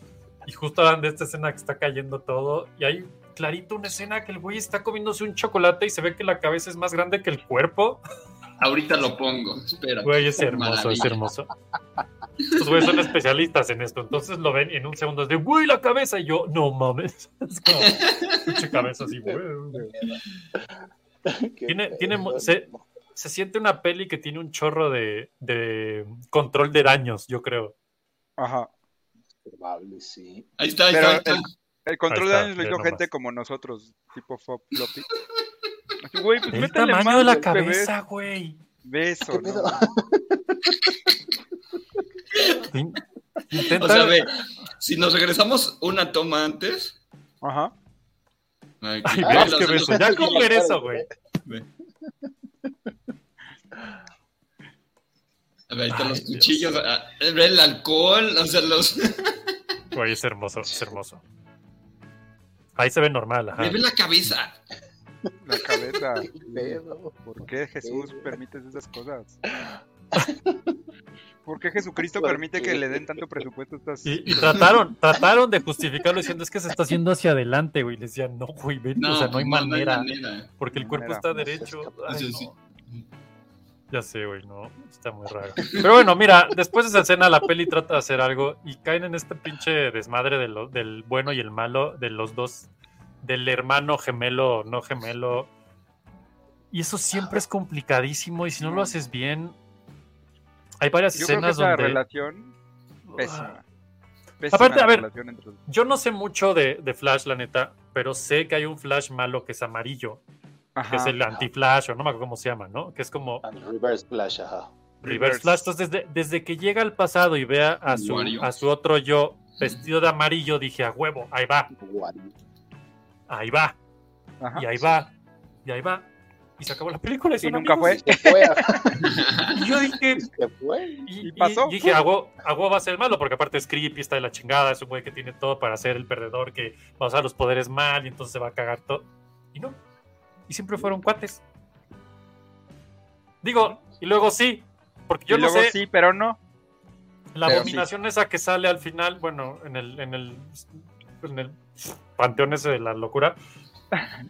y justo hablan de esta escena que está cayendo todo y hay clarito una escena que el güey está comiéndose un chocolate y se ve que la cabeza es más grande que el cuerpo.
Ahorita lo pongo, espera.
Güey, es hermoso, es hermoso. Estos güeyes son especialistas en esto, entonces lo ven y en un segundo es de, güey, la cabeza, y yo, no mames. Es como, pinche cabeza así, güey. Tiene, se siente una peli que tiene un chorro de, de control de daños, yo creo.
Ajá.
Probable, sí.
Ahí está, ahí
Pero
está. ahí está.
el, el control de daños lo hizo gente como nosotros, tipo fo- floppy. Güey, pues
El
métele
tamaño
más
de la cabeza, güey.
Beso,
¿Qué
¿no?
pedo?
In-
O
Intenta,
sea, ve, si nos regresamos una toma antes.
Ajá.
Ay,
Ay,
ve los-
qué beso. Ya con ver eso, güey.
ve. A ver, están
Ay,
los
Dios.
cuchillos, ah, ve el alcohol, o sea, los...
Güey, es hermoso, es hermoso. Ahí se ve normal, ajá.
Me ve la cabeza.
La cabeza. ¿Por qué Jesús permite esas cosas? ¿Por qué Jesucristo
¿Por
permite que le den tanto presupuesto a estas...
Y, y trataron, trataron de justificarlo diciendo es que se está haciendo hacia adelante, güey. Les decían, no, güey, ven,
No,
o sea, no hay manera.
manera.
Porque el cuerpo
manera.
está derecho. Ay, no. Ya sé, güey, no, está muy raro. Pero bueno, mira, después de esa escena la peli trata de hacer algo y caen en este pinche desmadre de lo- del bueno y el malo, de los dos, del hermano gemelo o no gemelo. Y eso siempre es complicadísimo y si no lo haces bien, hay varias
Yo creo que
escenas
esa
donde...
relación pésima. Pésima
Aparte, a ver,
entre
Yo no sé mucho de, de Flash, la neta, pero sé que hay un Flash malo que es amarillo, que es el anti-Flash, o no me acuerdo cómo se llama, ¿no? Que es como
And reverse flash, ajá.
Reverse Flash. Entonces, desde, desde que llega al pasado y vea a su,
Wario.
a su otro yo vestido de amarillo, dije, a huevo, ahí va, ahí va,
Ajá.
y ahí va, y ahí va. Y se acabó la película.
Y
son
nunca
amigos.
fue.
Y yo dije,
fue.
y,
¿Y pasó?
y dije, a huevo, a huevo va a ser malo, porque aparte es creepy, está de la chingada, es un güey que tiene todo para ser el perdedor, que va a usar los poderes mal y entonces se va a cagar todo. Y no. Y siempre fueron cuates. Digo, y luego sí, porque yo
y
no
luego
sé,
sí, pero no.
la
pero
abominación esa que sale al final, bueno, en el, en el, en el panteón ese de la locura.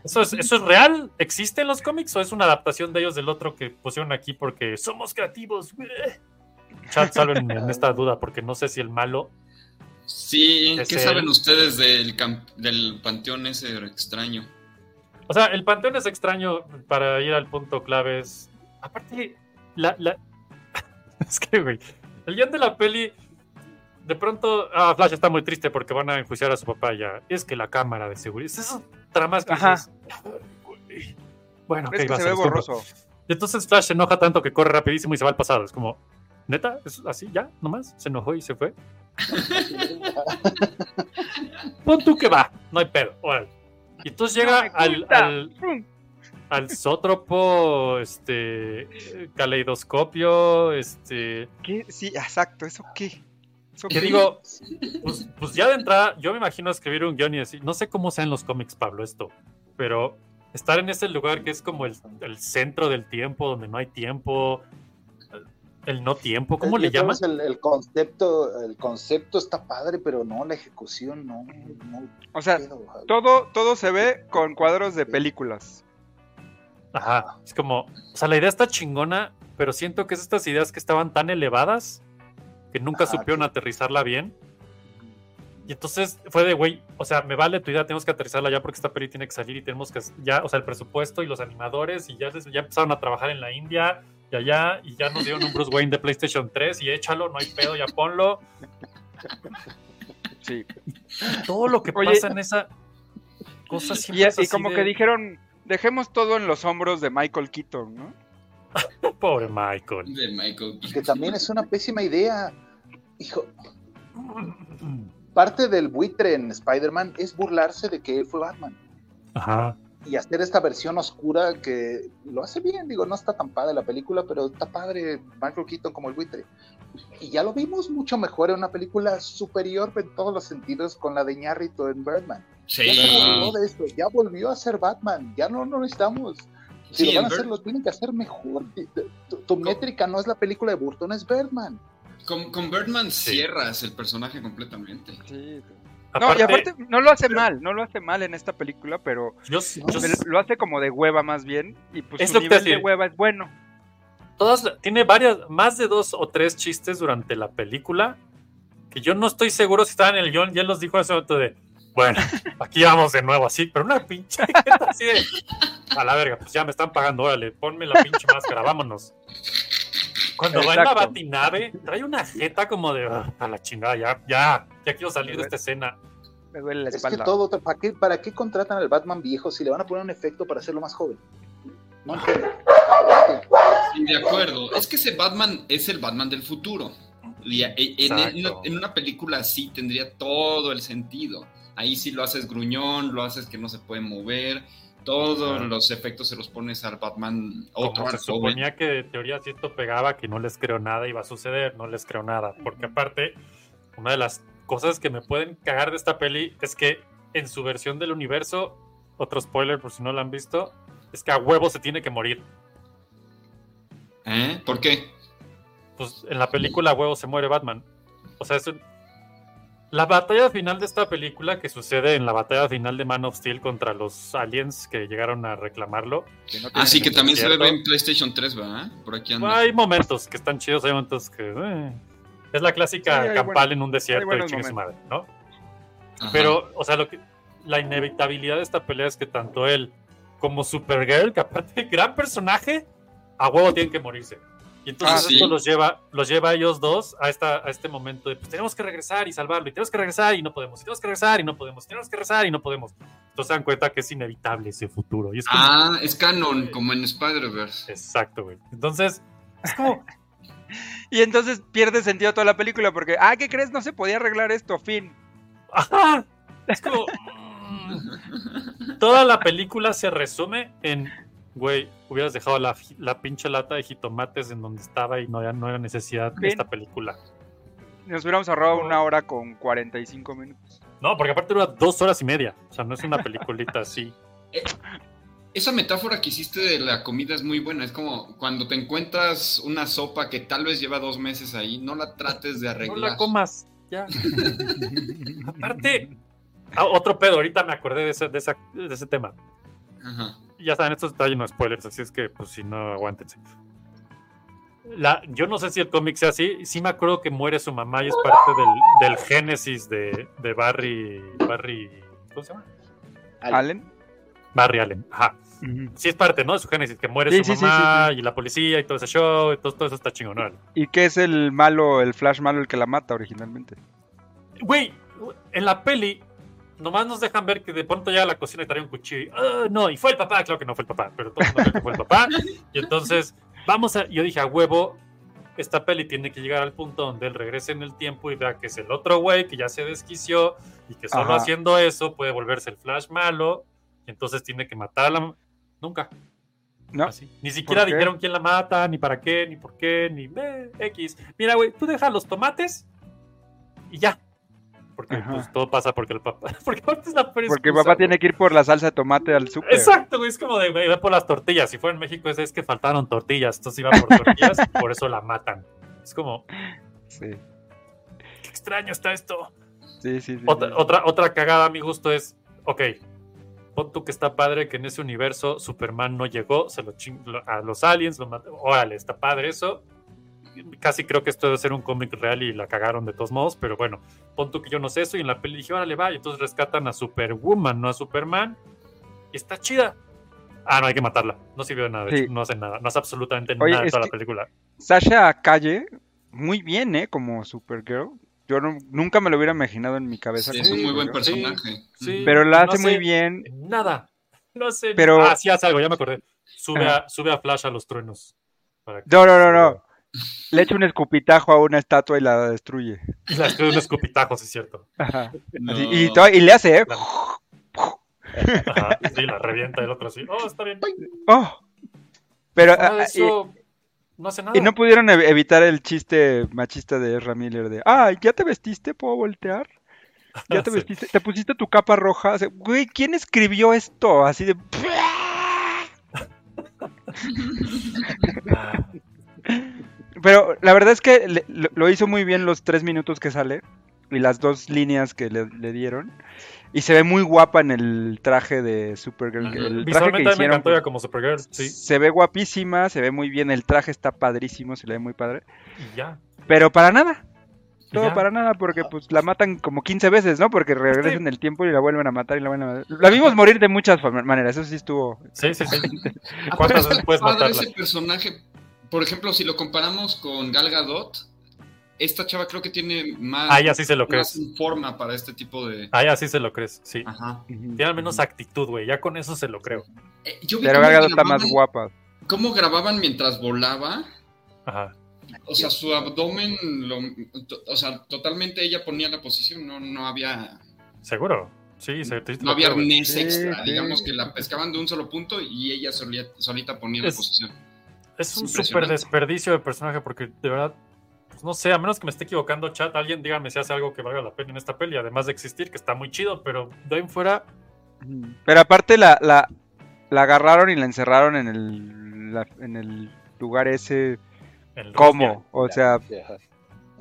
¿Eso es, ¿Eso es real? ¿Existe en los cómics o es una adaptación de ellos del otro que pusieron aquí porque somos creativos? Chat, salven en esta duda porque no sé si el malo.
Sí, ¿qué
él.
saben ustedes del, camp- del panteón ese extraño?
O sea, el panteón es extraño para ir al punto clave. Es, aparte, la, la- es que, güey, el guion de la peli. De pronto, ah, Flash está muy triste porque van a enjuiciar a su papá ya. Es que la cámara de seguridad. Esas tramas que
Ajá.
dices, "Ay, Bueno,
Es que se ve
esto".
borroso.
Y entonces Flash se enoja tanto que corre rapidísimo y se va al pasado. Es como, ¿neta? ¿Es así? ¿Ya? ¿Nomás? ¿Se enojó y se fue? Pon tú que va, no hay pedo. órale. Y entonces llega
No
al, al, al zótropo, este, caleidoscopio, este,
¿Qué? Sí, exacto, ¿eso qué? ¿Eso
que
qué?
digo, pues, pues ya de entrada, yo me imagino escribir un guion y decir, no sé cómo sea en los cómics, Pablo, esto, pero estar en ese lugar que es como el, el centro del tiempo, donde no hay tiempo, el no tiempo, ¿cómo le
Ya
llaman?
El, el concepto, el concepto está padre, pero no, la ejecución no. no
O sea, todo, todo se ve con cuadros de películas.
Ajá, es como, o sea, la idea está chingona, pero siento que es estas ideas que estaban tan elevadas que nunca
Ajá,
supieron
que-
aterrizarla bien. Y entonces fue de, güey, o sea, me vale tu idea, tenemos que aterrizarla ya porque esta peli tiene que salir y tenemos que, ya, o sea, el presupuesto y los animadores y ya, ya empezaron a trabajar en la India y allá y ya nos dieron un Bruce Wayne de PlayStation 3 y échalo, no hay pedo, ya ponlo.
Sí.
Todo lo que
Oye,
pasa en esa cosa
Y,
siempre
y
así
como
de,
que dijeron, dejemos todo en los hombros de Michael Keaton, ¿no?
Pobre Michael.
De Michael.
Que también es una pésima idea. Hijo, parte del buitre en Spider-Man es burlarse de que él fue Batman.
Ajá.
Y hacer esta versión oscura que lo hace bien, digo, no está tan padre la película, pero está padre Michael Keaton como el buitre. Y ya lo vimos mucho mejor en una película superior en todos los sentidos con la de Ñarrito en Birdman.
Sí.
Ya olvidó de esto, ya volvió a ser Batman, ya no lo necesitamos. Si
Sí,
lo van a hacer, lo tienen que hacer mejor. Tu, tu métrica no es la película de Burton, es Birdman.
Con, con Birdman cierras el personaje completamente.
Sí. No, y aparte no lo hace mal, no lo hace mal en esta película, pero
Yo, yo-
lo hace como de hueva más bien, y pues
Es
su nivel de hueva es bueno.
todas tiene varias, más de dos o tres chistes durante la película que yo no estoy seguro si estaban en el guion. Ya los dijo hace un momento de, bueno, aquí vamos de nuevo así, pero una pinche jeta así de, a la verga, pues ya me están pagando, órale, ponme la pinche máscara, vámonos. Cuando va en la
Exacto.
batinave, trae una jeta como de, "Ah, a la chingada, ya, ya, ya quiero salir de esta escena.
Me duele la
Es que
espalda.
todo, ¿para qué, ¿para qué contratan al Batman viejo si le van a poner un efecto para hacerlo más joven? No entiendo.
Sí, de acuerdo. Es que ese Batman es el Batman del futuro. Y a- en, en-
Exacto.
en una película así tendría todo el sentido. Ahí sí lo haces gruñón, lo haces que no se puede mover. Todos
Ajá.
los efectos se los pones al Batman otro,
Como se
joven.
suponía que de teoría si esto pegaba, que no les creo nada iba a suceder, no les creo nada. Porque aparte, una de las cosas que me pueden cagar de esta peli es que en su versión del universo, otro spoiler por si no lo han visto, es que a huevo se tiene que morir.
¿Eh? ¿Por qué?
Pues en la película a huevo se muere Batman. O sea, es un- La batalla final de esta película que sucede en la batalla final de Man of Steel contra los aliens que llegaron a reclamarlo.
Así que también se ve en PlayStation 3, ¿verdad? Por aquí anda.
Hay momentos que están chidos, hay momentos que. eh, es la clásica
Sí,
campal
buenos-
en un desierto y chingue su madre. ¿no?
Ajá.
Pero, o sea, lo que, la inevitabilidad de esta pelea es que tanto él como Supergirl, que aparte gran personaje, a huevo tienen que morirse. Y entonces
Ah, sí.
esto los lleva, los lleva a ellos dos a, esta, a este momento de pues tenemos que regresar y salvarlo, y tenemos que regresar y no podemos, y tenemos que regresar y no podemos, y tenemos que regresar y no podemos. Entonces se dan cuenta que es inevitable ese futuro. Y es como,
Ah, es canon, como en Spider-Verse.
Exacto, güey. Entonces, es como.
Y entonces pierde sentido toda la película porque, ah, ¿qué crees? No se podía arreglar esto, fin.
Ajá. Es como. mm, Toda la película se resume en. Güey, hubieras dejado la, la pinche lata de jitomates en donde estaba y no, ya no era necesidad de esta película.
Nos hubiéramos ahorrado una hora con 45 minutos.
No, porque aparte dura dos horas y media. O sea, no es una peliculita así.
Esa metáfora que hiciste de la comida es muy buena. Es como cuando te encuentras una sopa que tal vez lleva dos meses ahí, no la trates de
No
arreglar.
la comas. Ya. aparte, ah, otro pedo. Ahorita me acordé de ese, de esa- de ese tema.
Ajá.
ya saben, esto está lleno de spoilers, así es que, pues, si no, aguántense. La, yo no sé si el cómic sea así. Sí me acuerdo que muere su mamá y es parte del, del génesis de, de Barry. Barry. ¿Cómo se llama?
Allen.
Barry Allen. Ajá. Sí es parte, ¿no? De su génesis, que muere
Sí,
su
sí,
mamá
sí,
y la policía y todo ese show. Y todo, todo eso está chingón. órale.
¿Y qué es el malo, el Flash malo, el que la mata originalmente?
Güey, en la peli, nomás nos dejan ver que de pronto ya a la cocina y trae un cuchillo. y, "Ah, no, y fue el papá, claro que no fue el papá, pero todo el mundo cree que fue el papá. Y entonces, vamos a. Yo dije, a huevo, esta peli tiene que llegar al punto donde él regrese en el tiempo y vea que es el otro güey que ya se desquició y que solo
Ajá.
haciendo eso puede volverse el Flash malo. Entonces tiene que matar a la. Nunca.
No.
Así. Ni siquiera dijeron quién la mata, ni para qué, ni por qué, ni eh, X. Mira, güey, tú dejas los tomates y ya. Porque pues, todo pasa porque el papá. Porque es la
Porque
excusa,
papá tiene que ir por la salsa de tomate al súper.
Exacto, güey. Es como de, güey, ve por las tortillas. Si fuera en México, es, es que faltaron tortillas. Entonces iba por tortillas y por eso la matan. Es como,
Sí,
qué extraño está esto.
sí, sí. sí,
Otra,
sí.
otra, otra cagada a mi gusto es, ok, pon tú que está padre que en ese universo Superman no llegó, se lo ching- lo- a los aliens, lo mató. Órale, está padre eso. Casi creo que esto debe ser un cómic real y la cagaron de todos modos, pero bueno, pon tú que yo no sé eso y en la peli dije, órale, va, y entonces rescatan a Superwoman, no a Superman, y está chida. Ah, no, hay que matarla. No sirvió de nada, de
Sí.
no hace nada, no hace absolutamente
Oye,
nada
es
toda la película.
Sasha Calle, muy bien, ¿eh? Como Supergirl. Yo no- nunca me lo hubiera imaginado en mi cabeza.
Sí, es un muy buen personaje.
Sí,
Pero la
no
hace muy bien.
Nada. No sé.
Pero-
Ah, sí hace algo, ya me acordé. Sube, a, sube a Flash a los truenos. para que
No, no, no, no. le echa un escupitajo a una estatua y la destruye.
Y la estoy un escupitajo, sí es cierto.
Ajá.
No.
Así, y, le hace, ¿eh?
Ajá, sí, la revienta el otro así. Oh, está bien.
Oh. Pero,
de
ah,
eso, no hace nada.
y, no pudieron ev- evitar el chiste machista de Ezra Miller de, ah, ¿ya te vestiste? ¿Puedo voltear? ¿Ya te
Sí.
vestiste? ¿Te pusiste tu capa roja? O sea, güey, ¿quién escribió esto? Así de... Pero la verdad es que le- lo, lo hizo muy bien los tres minutos que sale y las dos líneas que le, le dieron. Y se ve muy guapa en el traje de Supergirl. que- El traje que
Visualmente a mí me
hicieron.
encantó ya como Supergirl, sí.
Se ve guapísima, se ve muy bien. El traje está padrísimo, se le ve muy padre.
Y ya.
Pero para nada. Todo
ya.
para nada, porque pues la matan como 15 veces, ¿no? Porque regresan el tiempo y la vuelven a matar y la vuelven a matar. La vimos morir de muchas maneras, eso sí estuvo.
Sí, sí, sí. ¿Cuántas veces puedes matarla?
ese personaje. Por ejemplo, si lo comparamos con Gal Gadot, esta chava creo que tiene más,
Ah, ya sí se lo
más
crees.
forma para este tipo de...
Ah, ya sí se lo crees, sí.
Ajá.
Tiene al menos actitud, güey. Ya con eso se lo creo.
Eh, yo vi
Pero Gadot está más
grababan-
guapa.
¿Cómo grababan mientras volaba?
Ajá.
O sea, su abdomen, lo- o sea, totalmente ella ponía la posición, no, no había,
¿Seguro? Sí, se, te-
no había arnés
Sí,
extra,
sí.
digamos que la pescaban de un solo punto y ella solía- solita ponía la posición.
Es un súper desperdicio de personaje porque de verdad, pues no sé, a menos que me esté equivocando, chat, alguien dígame si hace algo que valga la pena en esta peli, además de existir, que está muy chido, pero de ahí en fuera,
Pero aparte la, la, la agarraron y la encerraron en el, la- en el lugar ese. ¿Cómo? O sea,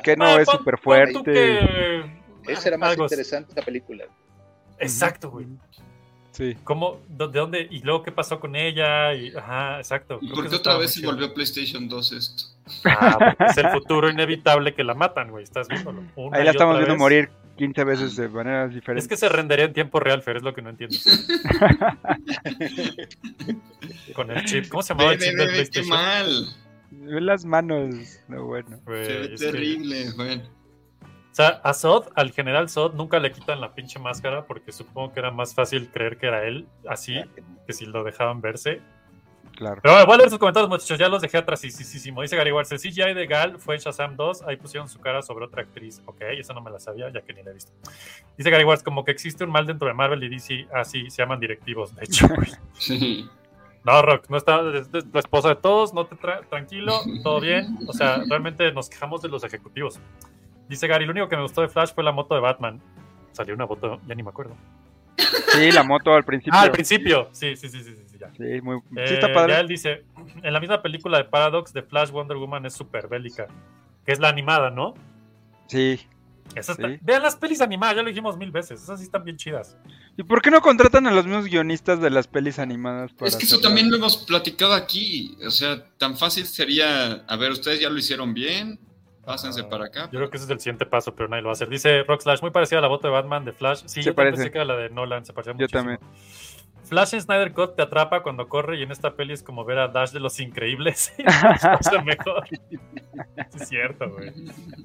que no
Ah,
es súper fuerte.
que-
Esa era más
algo-
interesante la película.
Exacto, güey.
Sí.
¿Cómo? ¿De de dónde? ¿Y luego qué pasó con ella? Y, ajá, exacto.
¿Y por qué otra vez se volvió PlayStation 2 esto?
Ah, porque es el futuro inevitable que la matan, güey. Estás viéndolo. Una
Ahí la estamos viendo
vez.
morir 15 veces de maneras
Es
diferentes.
que se rendería en tiempo real, Fer, es lo que no entiendo. Con el chip. ¿Cómo se llamaba
Ve,
el chip
ve,
del
ve, qué
PlayStation?
mal.
Ve las manos. No, bueno.
Güey,
Se ve
es que-
terrible, bueno.
O sea, a Sod, al general Sod, nunca le quitan la pinche máscara porque supongo que era más fácil creer que era él así que si lo dejaban verse.
Claro.
Pero bueno, voy a leer sus comentarios, muchachos. Ya los dejé atrás. Sí, sí, sí, sí. Dice Gary Watts, el CGI de Gal fue en Shazam 2. Ahí pusieron su cara sobre otra actriz. Ok, eso no me la sabía, ya que ni la he visto. Dice Gary Watts, como que existe un mal dentro de Marvel y DC. Así se llaman directivos. De hecho, güey.
Sí.
No, Rock, no está es, es la esposa de todos, no te tra- tranquilo, todo bien. O sea, realmente nos quejamos de los ejecutivos. Dice Gary, lo único que me gustó de Flash fue la moto de Batman. Salió una moto, ya ni me acuerdo.
Sí, la moto al principio.
Ah, al principio. Sí, sí, sí, sí, sí, ya.
Sí, muy, sí
Eh,
está padre.
Ya él dice, en la misma película de Paradox de Flash Wonder Woman es súper bélica, que es la animada, ¿no?
Sí.
Esa está-
Sí.
Vean las pelis animadas, ya lo dijimos mil veces, esas sí están bien chidas.
¿Y por qué no contratan a los mismos guionistas de las pelis animadas para
Es que eso también lo hemos platicado aquí. O sea, tan fácil sería, a ver, ustedes ya lo hicieron bien, pásense
Ah,
para acá.
Yo creo que ese es el siguiente paso, pero nadie lo va a hacer. Dice Rock Slash, muy parecida a la moto de Batman de Flash. Sí,
Se
yo
parece.
pensé que era la de Nolan, se parecía
Yo
muchísimo.
también.
Flash en Snyder Cut te atrapa cuando corre y en esta peli es como ver a Dash de los increíbles. es lo mejor. Sí, es cierto, güey.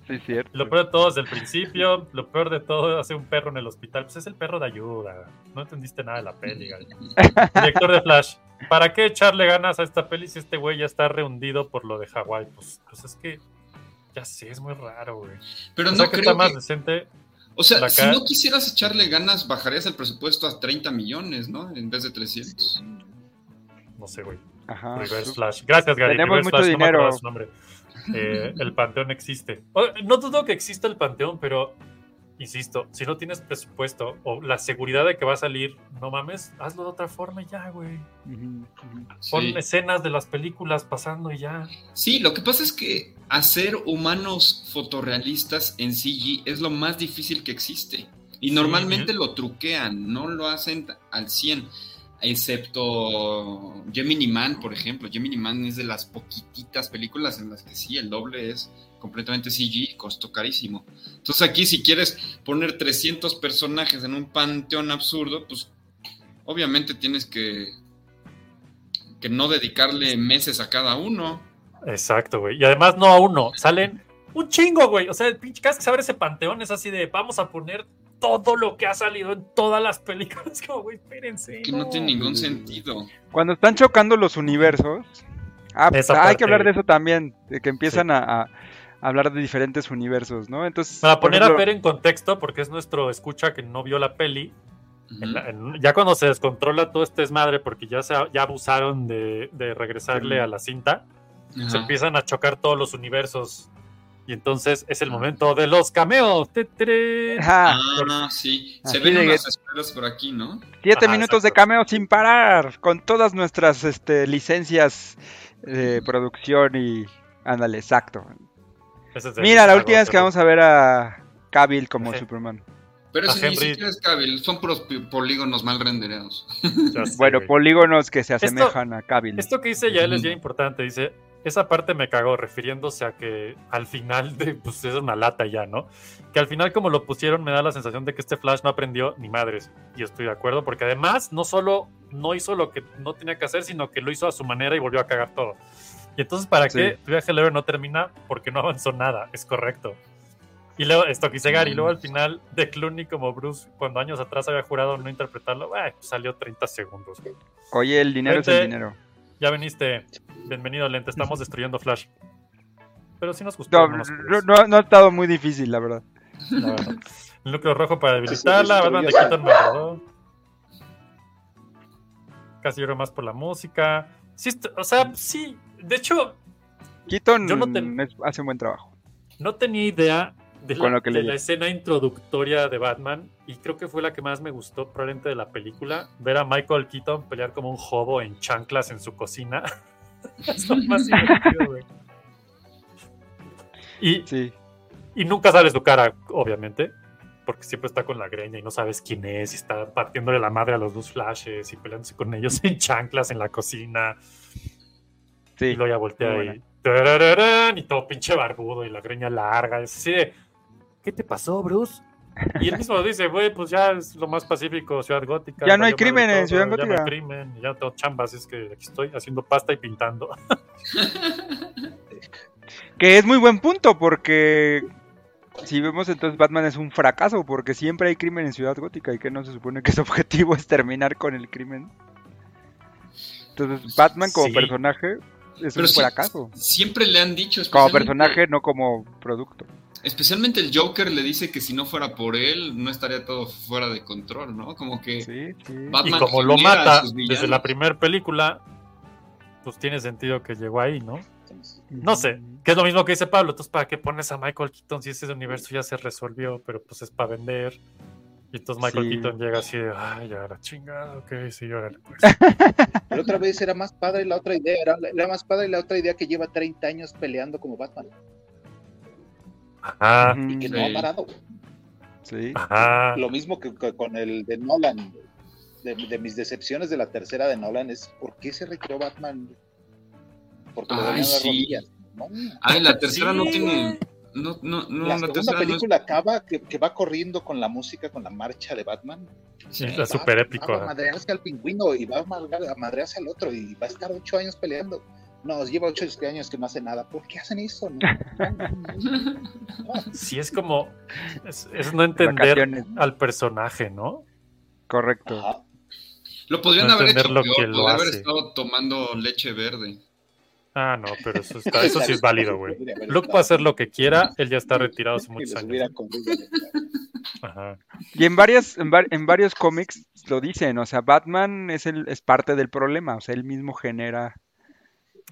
Sí, es cierto.
Lo peor de todo es el principio, lo peor de todo hace un perro en el hospital. Pues es el perro de ayuda. No entendiste nada de la peli, güey. Director de Flash. ¿Para qué echarle ganas a esta peli si este güey ya está rehundido por lo de Hawái? Pues, pues es que ya sé, es muy raro, güey.
Pero
O
no
sea, que
creo
está más
que-
decente.
O sea, si no quisieras echarle ganas, bajarías el presupuesto a 30 millones, ¿no? En vez de 300.
No sé, güey.
Ajá.
Reverse Flash. Gracias, Gary.
Tenemos
Reverse
mucho
Flash, no me
dinero.
su nombre. Eh, el panteón existe. O- No dudo que exista el panteón, pero insisto, si no tienes presupuesto o la seguridad de que va a salir, no mames, hazlo de otra forma y ya, güey. Pon
Sí.
escenas de las películas pasando y ya.
Sí, lo que pasa es que hacer humanos fotorrealistas en CG es lo más difícil que existe. Y
Sí,
normalmente lo truquean, no lo hacen al 100. Excepto Gemini Man, por ejemplo. Gemini Man es de las poquititas películas en las que sí, el doble es completamente CG y costó carísimo. Entonces aquí si quieres poner 300 personajes en un panteón absurdo, pues obviamente tienes que, que no dedicarle meses a cada uno.
Exacto, güey. Y además no a uno, salen un chingo, güey. O sea, el pinche vez que se abre ese panteón es así de vamos a poner todo lo que ha salido en todas las películas. Como, güey, espérense.
Que no tiene ningún sentido.
Cuando están chocando los universos, Ah, pues, hay que hablar de eso también, de que empiezan a, a hablar de diferentes universos, ¿no? Entonces,
Para poner a Fer en contexto, porque es nuestro escucha que no vio la peli,
Ujú.
en la- en- ya cuando se descontrola todo este desmadre, porque ya, se, ya abusaron de, de regresarle a la cinta, se empiezan a chocar todos los universos. Y entonces es el momento de los cameos.
Ah, sí. Se
Así
ven
que-
esferas por aquí, ¿no?
siete
Ajá,
minutos de cameo sin parar, con todas nuestras este, licencias de producción y... Ándale, exacto.
Ese es
Mira, la última vez que vamos a ver a Cavill como. Superman.
Pero
A
eso ni
Henry-
siquiera es Cavill, son puros polígonos mal rendereados.
Sé,
Bueno,
güey.
polígonos que se asemejan a Cavill.
Esto que dice Yael es bien importante. Dice, esa parte me cagó, refiriéndose a que al final de, pues es una lata ya, ¿no? Que al final como lo pusieron me da la sensación de que este Flash no aprendió ni madres. Y estoy de acuerdo, porque además no solo no hizo lo que no tenía que hacer, sino que lo hizo a su manera y volvió a cagar todo. Y entonces, ¿para
Sí.
qué tu viaje leve no termina? Porque no avanzó nada, es correcto. Y luego, esto quise y luego al final de Clooney como Bruce, cuando años atrás había jurado no interpretarlo, eh, pues salió 30 segundos. güey.
Oye, el dinero es el dinero.
Ya viniste. Bienvenido, Lente. Estamos destruyendo Flash. Pero sí nos gustó.
No,
no
ha estado muy difícil, la verdad.
la verdad. El núcleo rojo para debilitarla.
destruyó.
Keaton me agradó. Casi lloro más por la música. Sí, o sea, sí. De hecho,
Keaton
Yo no
hace un buen trabajo.
no tenía idea de, la,
Con lo que
de
leí.
la escena introductoria de Batman. Y creo que fue la que más me gustó, probablemente de la película. Ver a Michael Keaton pelear como un hobo en chanclas en su cocina. es lo más divertido, güey. Y,
Sí.
Y nunca sale su cara, obviamente, porque siempre está con la greña y no sabes quién es, y está partiéndole la madre a los dos flashes y peleándose con ellos en chanclas en la cocina.
Sí.
Y luego ya voltea y, y todo pinche barbudo y la greña larga. Es así de, ¿qué te pasó, Bruce? Y él mismo dice, güey, pues ya es lo más pacífico, Ciudad Gótica.
Ya no hay crimen en Ciudad
Ya no
Gótica.
hay crimen, ya no tengo chambas, es que aquí estoy haciendo pasta y pintando.
Que es muy buen punto, porque si vemos entonces Batman es un fracaso, porque siempre hay crimen en Ciudad Gótica y que no se supone que su objetivo es terminar con el crimen. Entonces Batman como
Sí.
personaje es
Pero
un
sí,
fracaso.
Siempre le han dicho,
Como personaje, no como producto.
Especialmente el Joker le dice que si no fuera por él, no estaría todo fuera de control, ¿no? Como que
Sí, sí.
y como lo mata desde la primera película, pues tiene sentido que llegó ahí, ¿no? No sé, que es lo mismo que dice Pablo. Entonces, ¿para qué pones a Michael Keaton si ese universo ya se resolvió? Pero pues es para vender. Y entonces Michael
Sí.
Keaton llega así de, ay, ya la chingada, ok, sí, órale, pues.
Pero otra vez era más padre la otra idea, era, era más padre la otra idea que lleva 30 años peleando como Batman
Ajá,
y que no ha parado.
sí.
ajá.
Lo mismo que, que con el de Nolan. De, de mis decepciones de la tercera de Nolan es ¿por qué se retiró Batman? Porque le las
sí.
rodillas. No.
Ay, la tercera no tiene. No, no, no,
la segunda
tercera no
película acaba que, que va corriendo con la música, con la marcha de Batman.
Sí,
Va-
es súper épico.
Va a
¿eh?
madrearse al pingüino y va a, madrear- a madrearse al otro y va a estar ocho años peleando. No, lleva ocho años que no hace nada. ¿Por qué hacen eso? No, no, no, no.
Sí, es como, es, es no entender
Vacaciones.
al personaje, ¿no?
Correcto.
Ajá.
Lo podrían
No
haber
entender
hecho
lo
peor,
que lo
podría haber
hace.
estado tomando leche verde.
Ah, no, pero eso, está, eso sí es válido, güey. Luke puede hacer lo que quiera, él ya está retirado hace muchos años. Ajá.
Y en varias, en, var- en varios cómics lo dicen, o sea, Batman es el, es parte del problema, o sea, él mismo genera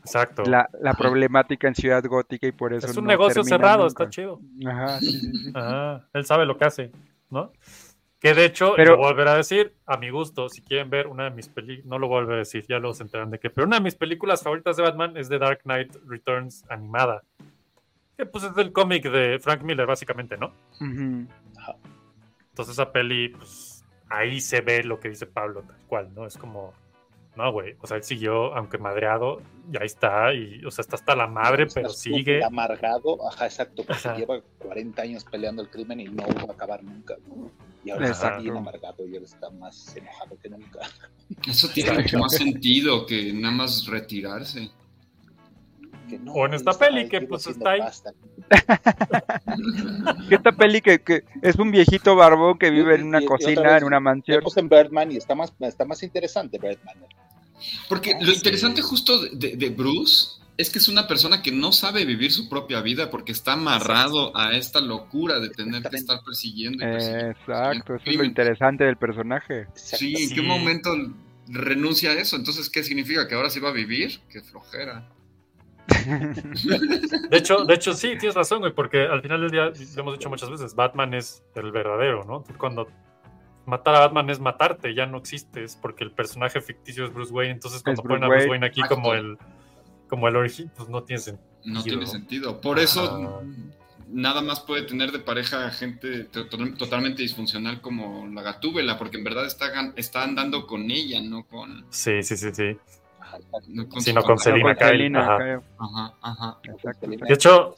Exacto.
la, la problemática en Ciudad Gótica y por eso
es un
no
negocio cerrado,
nunca.
está chido.
Ajá, sí, sí, sí.
Ajá, él sabe lo que hace, ¿no? Que de hecho,
Pero-
lo volveré a decir, a mi gusto, si quieren ver una de mis películas, no lo vuelvo a decir, ya lo se enteran de qué, pero una de mis películas favoritas de Batman es The Dark Knight Returns animada. Que pues es del cómic de Frank Miller, básicamente, ¿no? Entonces esa peli, pues ahí se ve lo que dice Pablo, tal cual, ¿no? Es como, no, güey, o sea, él siguió, aunque madreado, y ahí está, y, o sea, está hasta la madre, pero sigue.
Amargado, ajá, exacto, porque
Ajá.
lleva 40 años peleando el crimen y no va a acabar nunca. ¿no? Y ahora está bien amargado y ahora está más enojado que nunca.
Eso tiene mucho más sentido que nada más retirarse.
Que no,
O en esta
está-
peli, que, pues, está ahí.
esta peli que, que es un viejito barbón que vive en una
y- y otra
cocina,
vez,
en una mansión.
En Birdman y está más, está más interesante Birdman.
Porque lo interesante justo de, de- de Bruce es que es una persona que no sabe vivir su propia vida porque está amarrado a esta locura de tener que estar persiguiendo y persiguiendo.
Exacto, eso es lo interesante del personaje.
Sí, ¿en qué momento renuncia a eso? Entonces, ¿qué significa? ¿Que ahora sí va a vivir? ¡Qué flojera!
De hecho, de hecho, sí, tienes razón, güey, porque al final del día, lo hemos dicho muchas veces, Batman es el verdadero, ¿no? Cuando matar a Batman es matarte, ya no existes, porque el personaje ficticio es Bruce Wayne, entonces cuando ponen a Bruce
Wayne.
Wayne aquí como el como el origen, pues no tiene sentido.
No tiene sentido. Por eso
Ajá.
nada más puede tener de pareja gente to- to- totalmente disfuncional como la Gatúbela, porque en verdad está, gan- está andando con ella, no con...
Sí, sí, sí, sí.
No con
Sí, no con. Selina Kyle. Ajá.
Ajá, ajá.
De hecho,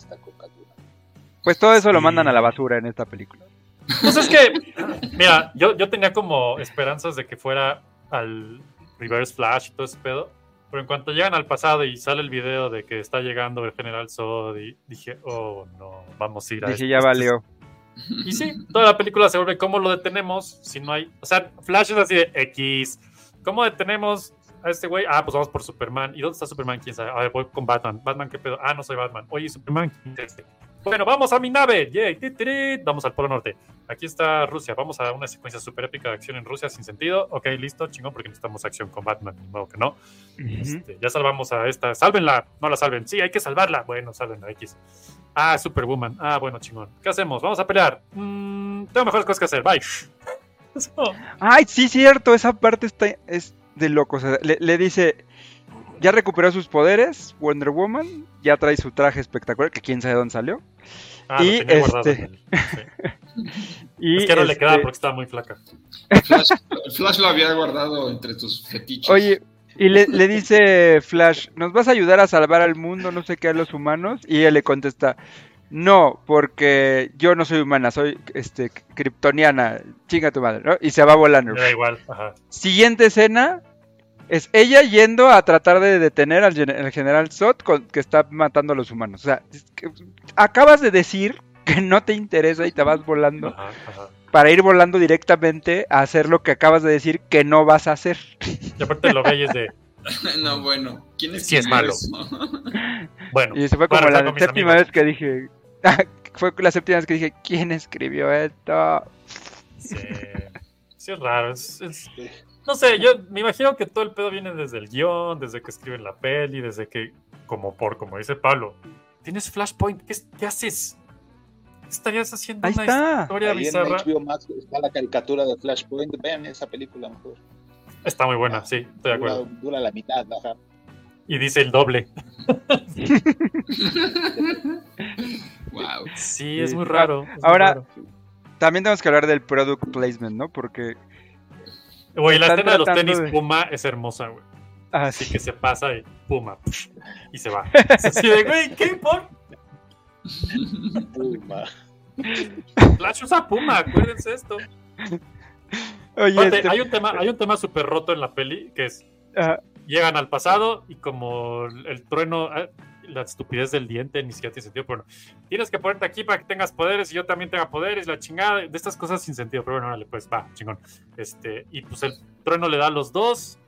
Pues todo eso lo mandan a la basura en esta película.
Pues es que, mira, yo, yo tenía como esperanzas de que fuera al Reverse Flash y todo ese pedo. Pero en cuanto llegan al pasado y sale el video de que está llegando el General Zod, y dije, oh no, vamos a ir a
Dije,
este-
ya valió.
Y sí, toda la película se vuelve cómo lo detenemos si no hay. O sea, Flash es así de X. ¿Cómo detenemos a este güey? Ah, pues vamos por Superman. ¿Y dónde está Superman? ¿Quién sabe? A ver, voy con Batman. ¿Batman qué pedo? Ah, no soy Batman. Oye, Superman, ¿quién es este? Bueno, vamos a mi nave. Yay. Vamos al Polo Norte. Aquí está Rusia. Vamos a una secuencia súper épica de acción en Rusia sin sentido. Ok, listo, chingón, porque necesitamos acción con Batman. Ni modo que no. Este, ya salvamos a esta. Sálvenla. No la salven. Sí, hay que salvarla. Bueno, salven a X. Ah, Superwoman. Ah, bueno, chingón. ¿Qué hacemos? Vamos a pelear. Mm, tengo mejores cosas que hacer. Bye. Eso.
Ay, sí, cierto, esa parte está es de locos. O sea, le, le dice, ya recuperó sus poderes, Wonder Woman, ya trae su traje espectacular, que quién sabe dónde salió.
Ah,
y
lo tenía guardado
este, y
es que no le quedaba
este,
porque estaba muy flaca.
Flash, Flash lo había guardado entre tus fetiches.
Oye, y le, le dice Flash, ¿nos vas a ayudar a salvar al mundo, no sé qué, a los humanos? Y ella le contesta, no, porque yo no soy humana, soy este kryptoniana, chinga tu madre, ¿no? Y se va volando.
Me da igual. Ajá.
Siguiente escena es ella yendo a tratar de detener al, gen- al general Zod con- que está matando a los humanos. O sea, es que acabas de decir que no te interesa y te vas volando
Ajá, ajá.
para ir volando directamente a hacer lo que acabas de decir que no vas a hacer.
Y aparte lo ve y es de.
no, bueno. ¿Quién es
Sí es malo. Bueno,
Y se fue como la séptima
amigos.
vez que dije, fue la séptima vez que dije, ¿quién escribió esto?
Sí, sí es raro. es- es- No sé, yo me imagino que todo el pedo viene desde el guion, desde que escriben la peli, desde que, como por, como dice Pablo, tienes Flashpoint, ¿qué, es- qué haces? ¿Qué estarías haciendo
Ahí
una
está.
historia
Ahí en
bizarra?
HBO Max está la caricatura de Flashpoint. Vean esa película mejor.
Está muy buena, sí, estoy de acuerdo.
dura la mitad, ajá.
Y dice el doble.
wow.
Sí, es
Sí.
muy raro. es muy
Ahora,
raro.
también tenemos que hablar del product placement, ¿no? Porque
Güey, la escena de los tenis
de-
Puma es hermosa, güey.
ah,
Así
sí.
que se pasa y Puma. Y se va. Es así de, güey, ¿qué? ¿Por?
Puma.
Flash usa Puma, acuérdense esto.
Oye,
Aparte,
este-
hay un tema, hay un tema súper roto en la peli que es
ah,
llegan al pasado y como el, el trueno, eh, la estupidez del diente ni siquiera tiene sentido, pero bueno, tienes que ponerte aquí para que tengas poderes y yo también tenga poderes, la chingada, de estas cosas sin sentido, pero bueno, órale, pues va, chingón. Este, y pues el trueno le da a los dos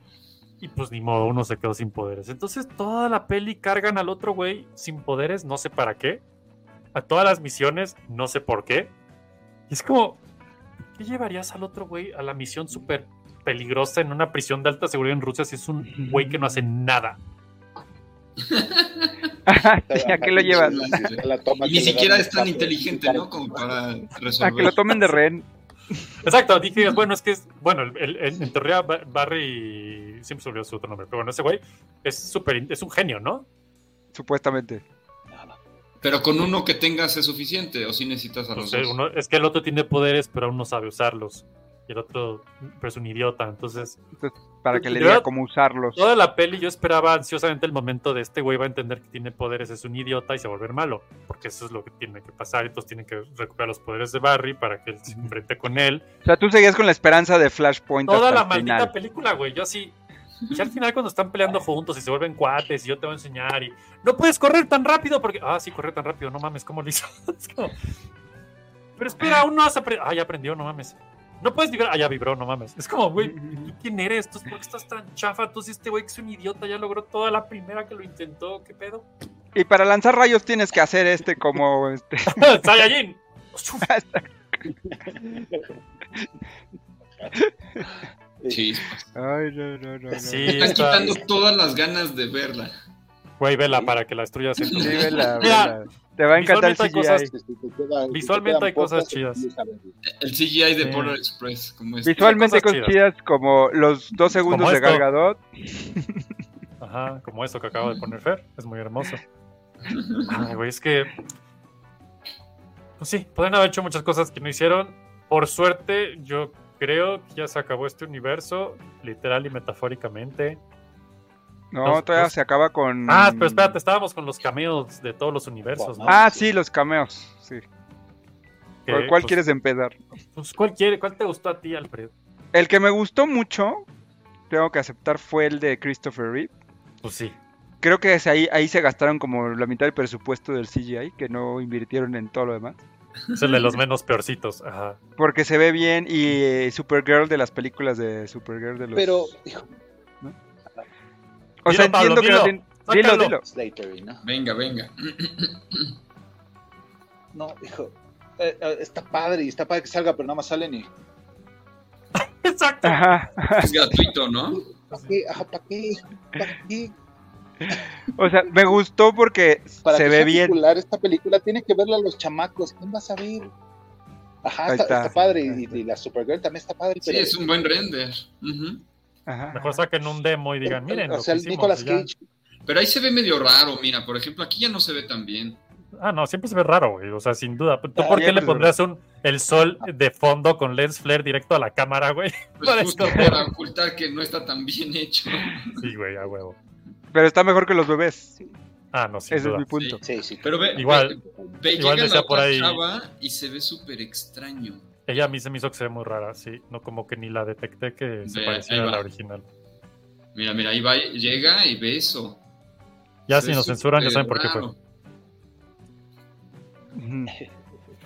y pues ni modo, uno se quedó sin poderes. Entonces toda la peli cargan al otro güey sin poderes, no sé para qué. A todas las misiones, no sé por qué. Y es como, ¿qué llevarías al otro güey a la misión súper peligrosa en una prisión de alta seguridad en Rusia si es un güey que no hace nada?
¿a qué lo llevas?
Y ni siquiera es tan inteligente, ¿no? Como para
A que
resolver.
lo tomen de rehén.
Exacto, dije, bueno, es que es, bueno, el- el- el- en teoría Ba- Barry, siempre se olvidó su otro nombre, pero bueno, ese güey es súper, es un genio, ¿no?
Supuestamente.
Pero con uno que tengas es suficiente, o si necesitas a los
Pues,
dos.
uno- es que el otro tiene poderes, pero aún no sabe usarlos. Y el otro pero es un idiota, entonces...
Entonces, para que le diga cómo usarlos.
Toda la peli yo esperaba ansiosamente el momento de este güey va a entender que tiene poderes, es un idiota y se va a volver malo, porque eso es lo que tiene que pasar, entonces tienen que recuperar los poderes de Barry para que él se enfrente con él.
O sea, tú seguías con la esperanza de Flashpoint
Toda
hasta
la
el
maldita
final.
película, güey, yo así... Y al final cuando están peleando juntos y se vuelven cuates y yo te voy a enseñar y no puedes correr tan rápido porque... Ah, sí, correr tan rápido, no mames, ¿cómo lo hizo? Es como, Pero espera, aún no has aprendido... Ah, ya aprendió, no mames. No puedes vibrar. Ah, ya vibró, no mames. Es como, güey, ¿tú quién eres? ¿Tú por qué estás tan chafa? Tú sí, este güey que es un idiota, ya logró toda la primera que lo intentó. ¿Qué pedo?
Y para lanzar rayos tienes que hacer este como este.
¡Saiyajin!
Chispas.
Ay, no, no, no. no.
Sí,
Me están
está-
quitando todas las ganas de verla.
Güey, vela para que la destruyas en tu
Sí, vela. Te va a encantar el
visualmente hay
CGI.
cosas-
Si te queda- si te
Visualmente hay cosas chidas.
El CGI de
Sí.
Polar Express, como es.
Visualmente
cosas
cosas chidas como los dos segundos
Como
de
esto.
Gal Gadot.
Ajá, como eso que acaba de poner Fer. Es muy hermoso. Ay, güey, es que. Pues sí, pueden haber hecho muchas cosas que no hicieron. Por suerte, yo creo que ya se acabó este universo, literal y metafóricamente.
No,
Los-
todavía
los-
se acaba con.
Ah, pero espérate, estábamos con los cameos de todos los universos, ¿no?
Ah, sí, los cameos. Sí.
Que,
¿Por ¿Cuál
pues,
quieres empezar?
Pues, ¿cuál, quiere, ¿Cuál te gustó a ti, Alfred?
El que me gustó mucho, tengo que aceptar, fue el de Christopher Reeve.
Pues sí.
Creo que es ahí, ahí se gastaron como la mitad del presupuesto del CGI, que no invirtieron en todo lo demás.
Es el de los menos peorcitos. Ajá.
Porque se ve bien y eh, Supergirl de las películas de Supergirl de los...
Pero, hijo,
o sea,
Dilo, Pablo,
entiendo que no
dilo.
tiene... Dilo, dilo.
Slatery, ¿no?
Venga, venga.
No, hijo. eh, eh, está padre y está padre que salga, pero nada más salen y.
Exacto.
Ajá.
Es gratuito, ¿no?
¿Para qué? Ajá, ¿para qué? ¿Para qué?
O sea, me gustó porque
Para
se
que
ve bien.
popular esta película, tiene que verla a los chamacos. ¿Quién va a saber? Ajá, está,
está.
está padre. Y, y la Supergirl también está padre.
Sí, es un buen render. Ujú.
Ajá.
Mejor saquen un demo y digan, miren.
o
lo que
el
hicimos.
Cage.
Pero ahí se ve medio raro, mira, por ejemplo, aquí ya no se ve tan bien.
Ah, no, siempre se ve raro, güey. O sea, sin duda. ¿Tú
Ah,
por qué le pondrías un, el sol de fondo con lens flare directo a la cámara, güey?
Pues
Para
justo
esconder.
para ocultar que no está tan bien hecho.
Sí, güey, a huevo.
Pero está mejor que los bebés.
Ah, no, sin
Ese es mi punto.
Sí, sí.
Pero ve,
Igual-
ve, ve,
igual
llega
decía
la
por ahí-
chava y se ve súper extraño.
Ella a mí se me hizo que se ve muy rara, sí. No como que ni la detecté que se
Ve,
parecía
ahí
a la
va.
original.
Mira, mira, ahí va, llega y ve eso.
Ya
Se
si
ve
nos censuran, ya saben por qué fue.
Ujú.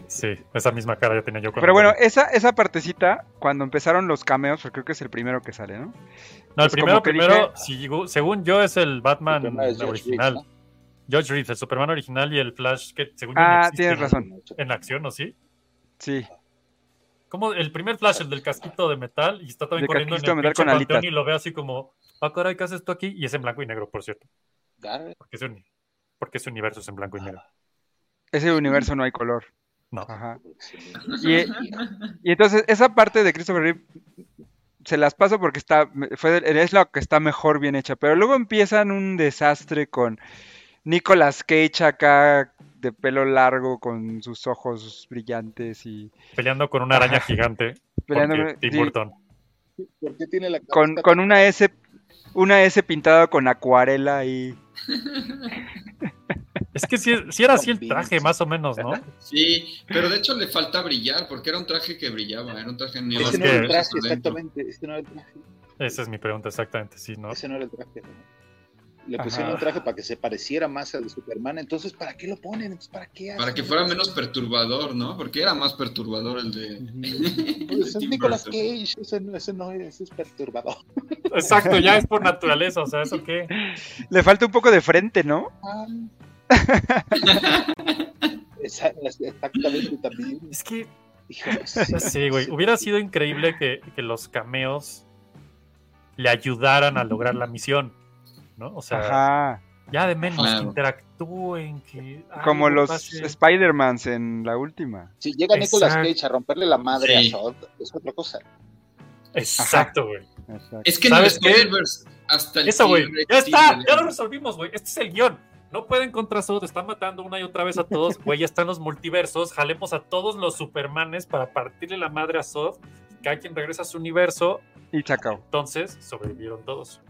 Sí, esa misma cara ya tenía yo cuando
Pero bueno,
vi.
esa, esa partecita, cuando empezaron los cameos, porque creo que es el primero que sale, ¿no?
No, el primero,
como que
primero,
dije-
si llegó- según yo, es el Batman
El George
original.
Reeves,
George Reeves, el Superman original y el Flash que según yo no
Ah,
existe
tienes
en-
razón.
En acción, ¿o sí?
Sí.
Como el primer Flash, el del casquito de metal, y está también corriendo en el
de metal
pinche
con
panteón
alitas.
y lo ve así como, ah, caray, ¿qué haces tú aquí? Y es en blanco y negro, por cierto. Porque ese, uni- porque ese universo es en blanco y negro.
Ese universo no hay color.
No.
Ajá. Y, y entonces, esa parte de Christopher Reeve se las paso porque está, fue, es la que está mejor bien hecha. Pero luego empiezan un desastre con Nicolas Cage acá de pelo largo con sus ojos brillantes y
Peleando con una araña gigante.
Peleando con-
Tim
sí.
Burton.
¿Por qué tiene la
con, con una S una S pintada con acuarela y
Es que sí, sí era así el traje, más o menos, ¿no?
Sí, pero de hecho le falta brillar, porque era un traje que brillaba, era un traje neón.
Ese
Es
no era el traje, exactamente. Ese no era el traje.
Esa es mi pregunta, exactamente, sí, ¿no?
Ese no era el traje. Le
Ajá.
pusieron un traje para que se pareciera más al de Superman. Entonces, ¿para qué lo ponen? Entonces, ¿para qué hacen
Para que fuera menos perturbador, ¿no? Porque era más perturbador el de.
Pues es Nicolas
Burton.
Cage. Ese no, ese no es, ese es perturbador.
Exacto, ya es por naturaleza, o sea, ¿eso qué?
le falta un poco de frente, ¿no?
Ah. Exactamente también.
Es que,
Híjole, sí.
sí, güey, hubiera sido increíble que, que los cameos le ayudaran a lograr la misión, ¿no? O sea,
Ajá.
ya de menos
Claro.
que interactúen, que...
Como los. Spider-Mans en la última.
Si llega Nicolas. Cage a romperle la madre
Sí.
a Zod, es otra cosa.
Exacto, güey.
Es que en el
¿Sabes qué?
Spider-Verse hasta el
Eso, güey. Ya está, ya lo resolvimos, güey. Este es el guion. No pueden contra Zod, están matando una y otra vez a todos. Güey, ya están los multiversos. Jalemos a todos los Supermanes para partirle la madre a Zod. Cada quien regresa a su universo.
Y acabó.
Entonces, sobrevivieron todos.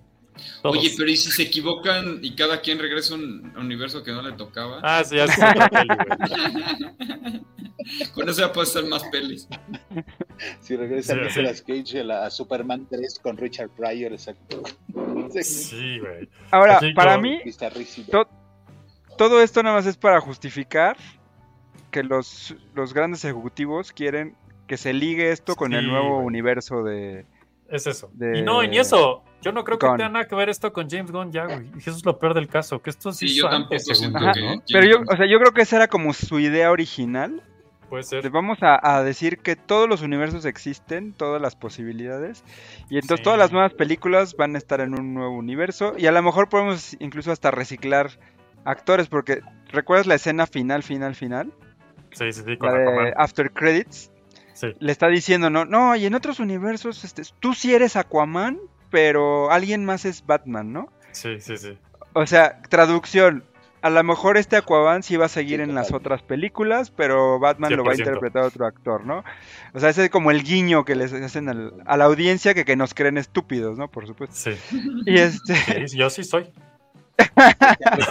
Todos.
Oye, pero ¿y si se equivocan y cada quien regresa a un universo que no le tocaba?
Ah, sí, ya es otra peli.
Con eso ya puede ser más pelis.
Si regresa
Sí,
Nicolas Cage a la Superman 3 con Richard Pryor, exacto. Sí.
Sí, güey.
Ahora, para mí, to- todo esto nada más es para justificar que los, los grandes ejecutivos quieren que se ligue esto con el
Sí,
nuevo universo de...
Es eso.
de
Y no, y ni eso. Yo no creo que tenga nada que ver esto con James Gunn ya, güey. Y eso es lo peor del caso, que esto sí,
Sí, yo tampoco
según
siento
yo,
que-
¿no?
Pero yo, o sea, yo creo que esa era como su idea original.
Puede ser.
Vamos a, a decir que todos los universos existen, todas las posibilidades, y entonces
Sí.
todas las nuevas películas van a estar en un nuevo universo, y a lo mejor podemos incluso hasta reciclar actores, porque ¿recuerdas la escena final, final, final?
Sí, sí, sí, con
La de. After Credits.
Sí.
Le está diciendo, no, no, y en otros universos, este, tú sí eres Aquaman, pero alguien más es Batman, ¿no?
Sí, sí, sí.
O sea, traducción. A lo mejor este Aquaman sí va a seguir en las otras películas, pero Batman lo va a
100%.
interpretar otro actor, ¿no? O sea, ese es como el guiño que les hacen al- a la audiencia que, que nos creen estúpidos, ¿no? Por supuesto.
Sí.
Y este,
Sí, yo sí soy.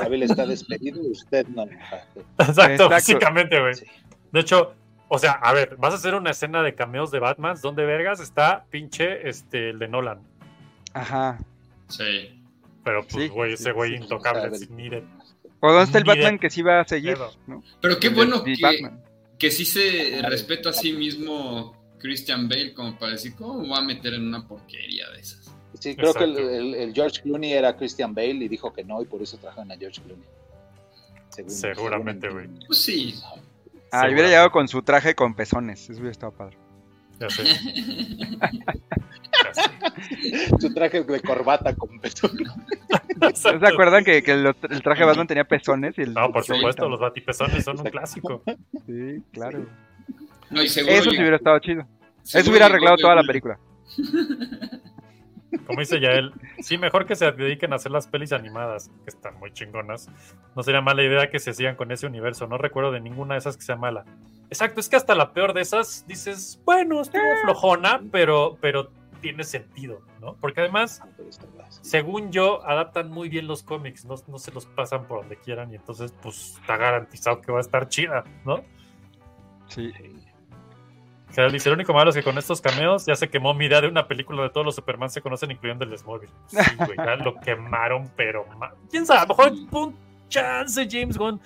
Cavill está despedido y usted no.
Exacto,
Exacto.
básicamente, güey.
Sí.
De hecho, o sea, a ver, vas a hacer una escena de cameos de Batman, ¿dónde vergas está pinche este el de Nolan?
Ajá.
Sí.
Pero pues,
Sí,
güey, ese güey
sí,
intocable, sí, ni de
¿O dónde está el Batman que sí va a seguir? ¿no?
Pero qué
de-
bueno
de
que, que sí se respeta a sí mismo Christian Bale como para decir, ¿cómo voy a meter en una porquería de esas?
Sí, creo que el,
Exacto.
el- el George Clooney era Christian Bale y dijo que no y por eso trajeron a George Clooney. Según-
Seguramente, güey.
Pues sí.
Ah, y hubiera llegado con su traje con pezones. Eso hubiera estado padre.
Ya sé. Ya sé.
entiendo. Su traje de corbata con pezón.
¿No se acuerdan que, el traje de Batman tenía pezones? Y el,
No, por supuesto, los batipezones son un clásico.
Sí, claro.
No, y seguro
Eso sí hubiera estado chido. Eso hubiera arreglado toda la
el-
película.
Como dice Yael, sí, mejor que se dediquen a hacer las pelis animadas, que están muy chingonas. No sería mala idea que se sigan con ese universo. No recuerdo de ninguna de esas que sea mala. Exacto, es que hasta la peor de esas dices, bueno, estuvo flojona, pero, pero tiene sentido, ¿no? Porque además, según yo, adaptan muy bien los cómics, no, no se los pasan por donde quieran y entonces, pues, está garantizado que va a estar chida, ¿no?
Sí.
Gerald dice, el único malo es que con estos cameos ya se quemó mi idea de una película de todos los Superman se conocen, incluyendo el de Smallville. Sí, güey, ya lo quemaron, pero ma- quién sabe, a lo mejor un chance James Gunn.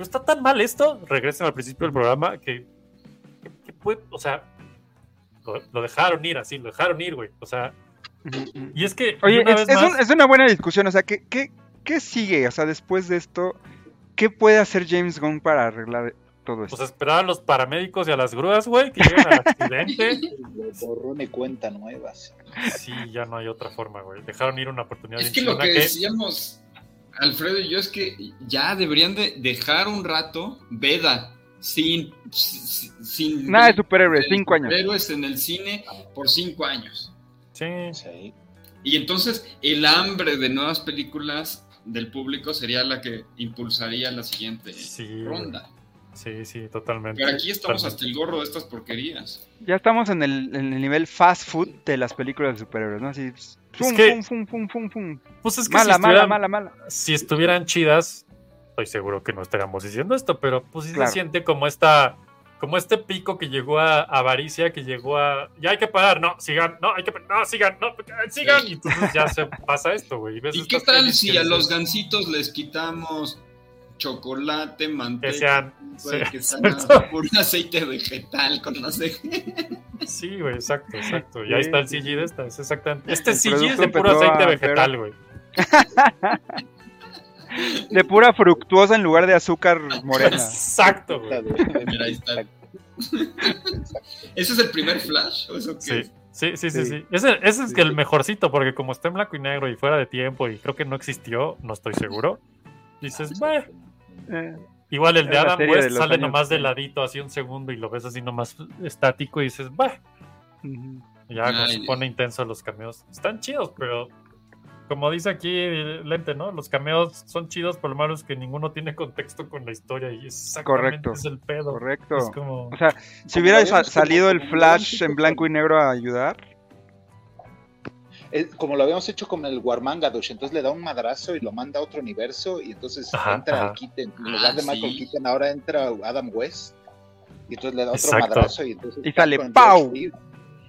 Pero está tan mal esto, regresen al principio del programa, que, que- que puede, o sea, lo, lo dejaron ir así, lo dejaron ir, güey. O sea, y es que,
Oye,
una
es,
vez
es
más,
un- es una buena discusión. O sea, ¿qué, qué, qué sigue? O sea, después de esto, ¿qué puede hacer James Gunn para arreglar todo esto?
pues esperar a los paramédicos y a las grúas, güey, que lleguen al accidente.
Borrón y cuenta nuevas.
Sí, ya no hay otra forma, güey. Dejaron ir una oportunidad.
Es que lo que decíamos, Alfredo y yo, es que ya deberían de dejar un rato Veda sin... sin, sin-
Nada de superhéroes, cinco años.
Superhéroes en el cine por cinco años.
Sí.
Sí.
Y entonces el hambre de nuevas películas del público sería la que impulsaría la siguiente
Sí,
ronda.
Sí, sí, totalmente.
Pero aquí estamos
Totalmente.
hasta el gorro de estas porquerías.
Ya estamos en el, en el nivel fast food de las películas de superhéroes, ¿no? Así, fum,
que-
fum, fum, fum, fum, fum.
Pues es que
Mala,
si
mala,
estuvieran,
mala, mala.
si estuvieran chidas, estoy seguro que no estaríamos diciendo esto, pero pues sí
Claro.
se siente como esta, como este pico que llegó a avaricia, que llegó a ya hay que parar, no, sigan, no, hay que no, sigan, no, sigan, y entonces ya se pasa esto, güey. y
¿Y qué tal si a los gancitos les quitamos chocolate, manteca,
Que sean-
güey,
sí,
que sean
exacto.
puro aceite vegetal con no sé qué?
Sí, güey, exacto, exacto. Y ahí está el CG de esta, es exactamente. Este CG es de puro aceite vegetal, güey.
De pura fructuosa en lugar de azúcar morena.
Exacto, güey.
Mira, ahí está. ¿Ese es el primer flash? ¿O eso qué
Sí,
es?
sí, sí, sí,
Sí.
sí. Ese, ese es que el mejorcito, porque como está en blanco y negro y fuera de tiempo y creo que no existió, no estoy seguro. Dices, "Bah".
Eh,
igual el de
Es
Adam West
de
sale nomás de
30.
ladito, así un segundo y lo ves así nomás estático y dices, bah. ya
Ay,
se
Dios.
pone intenso los cameos. Están chidos, pero como dice aquí Lente, ¿no? Los cameos son chidos, por lo malo es que ninguno tiene contexto con la historia y exactamente
Correcto,
es el pedo.
Correcto.
Es como...
O sea, si hubiera salido el flash en blanco y negro a ayudar,
Eh, como lo habíamos hecho con el Warmangadush, entonces le da un madrazo y lo manda a otro universo y entonces
Ajá,
entra
ajá.
Keaton, en
Ah,
lugar de Michael
sí.
Keaton ahora entra Adam West y entonces le da otro
Exacto.
madrazo y entonces
Y sale ¡pau!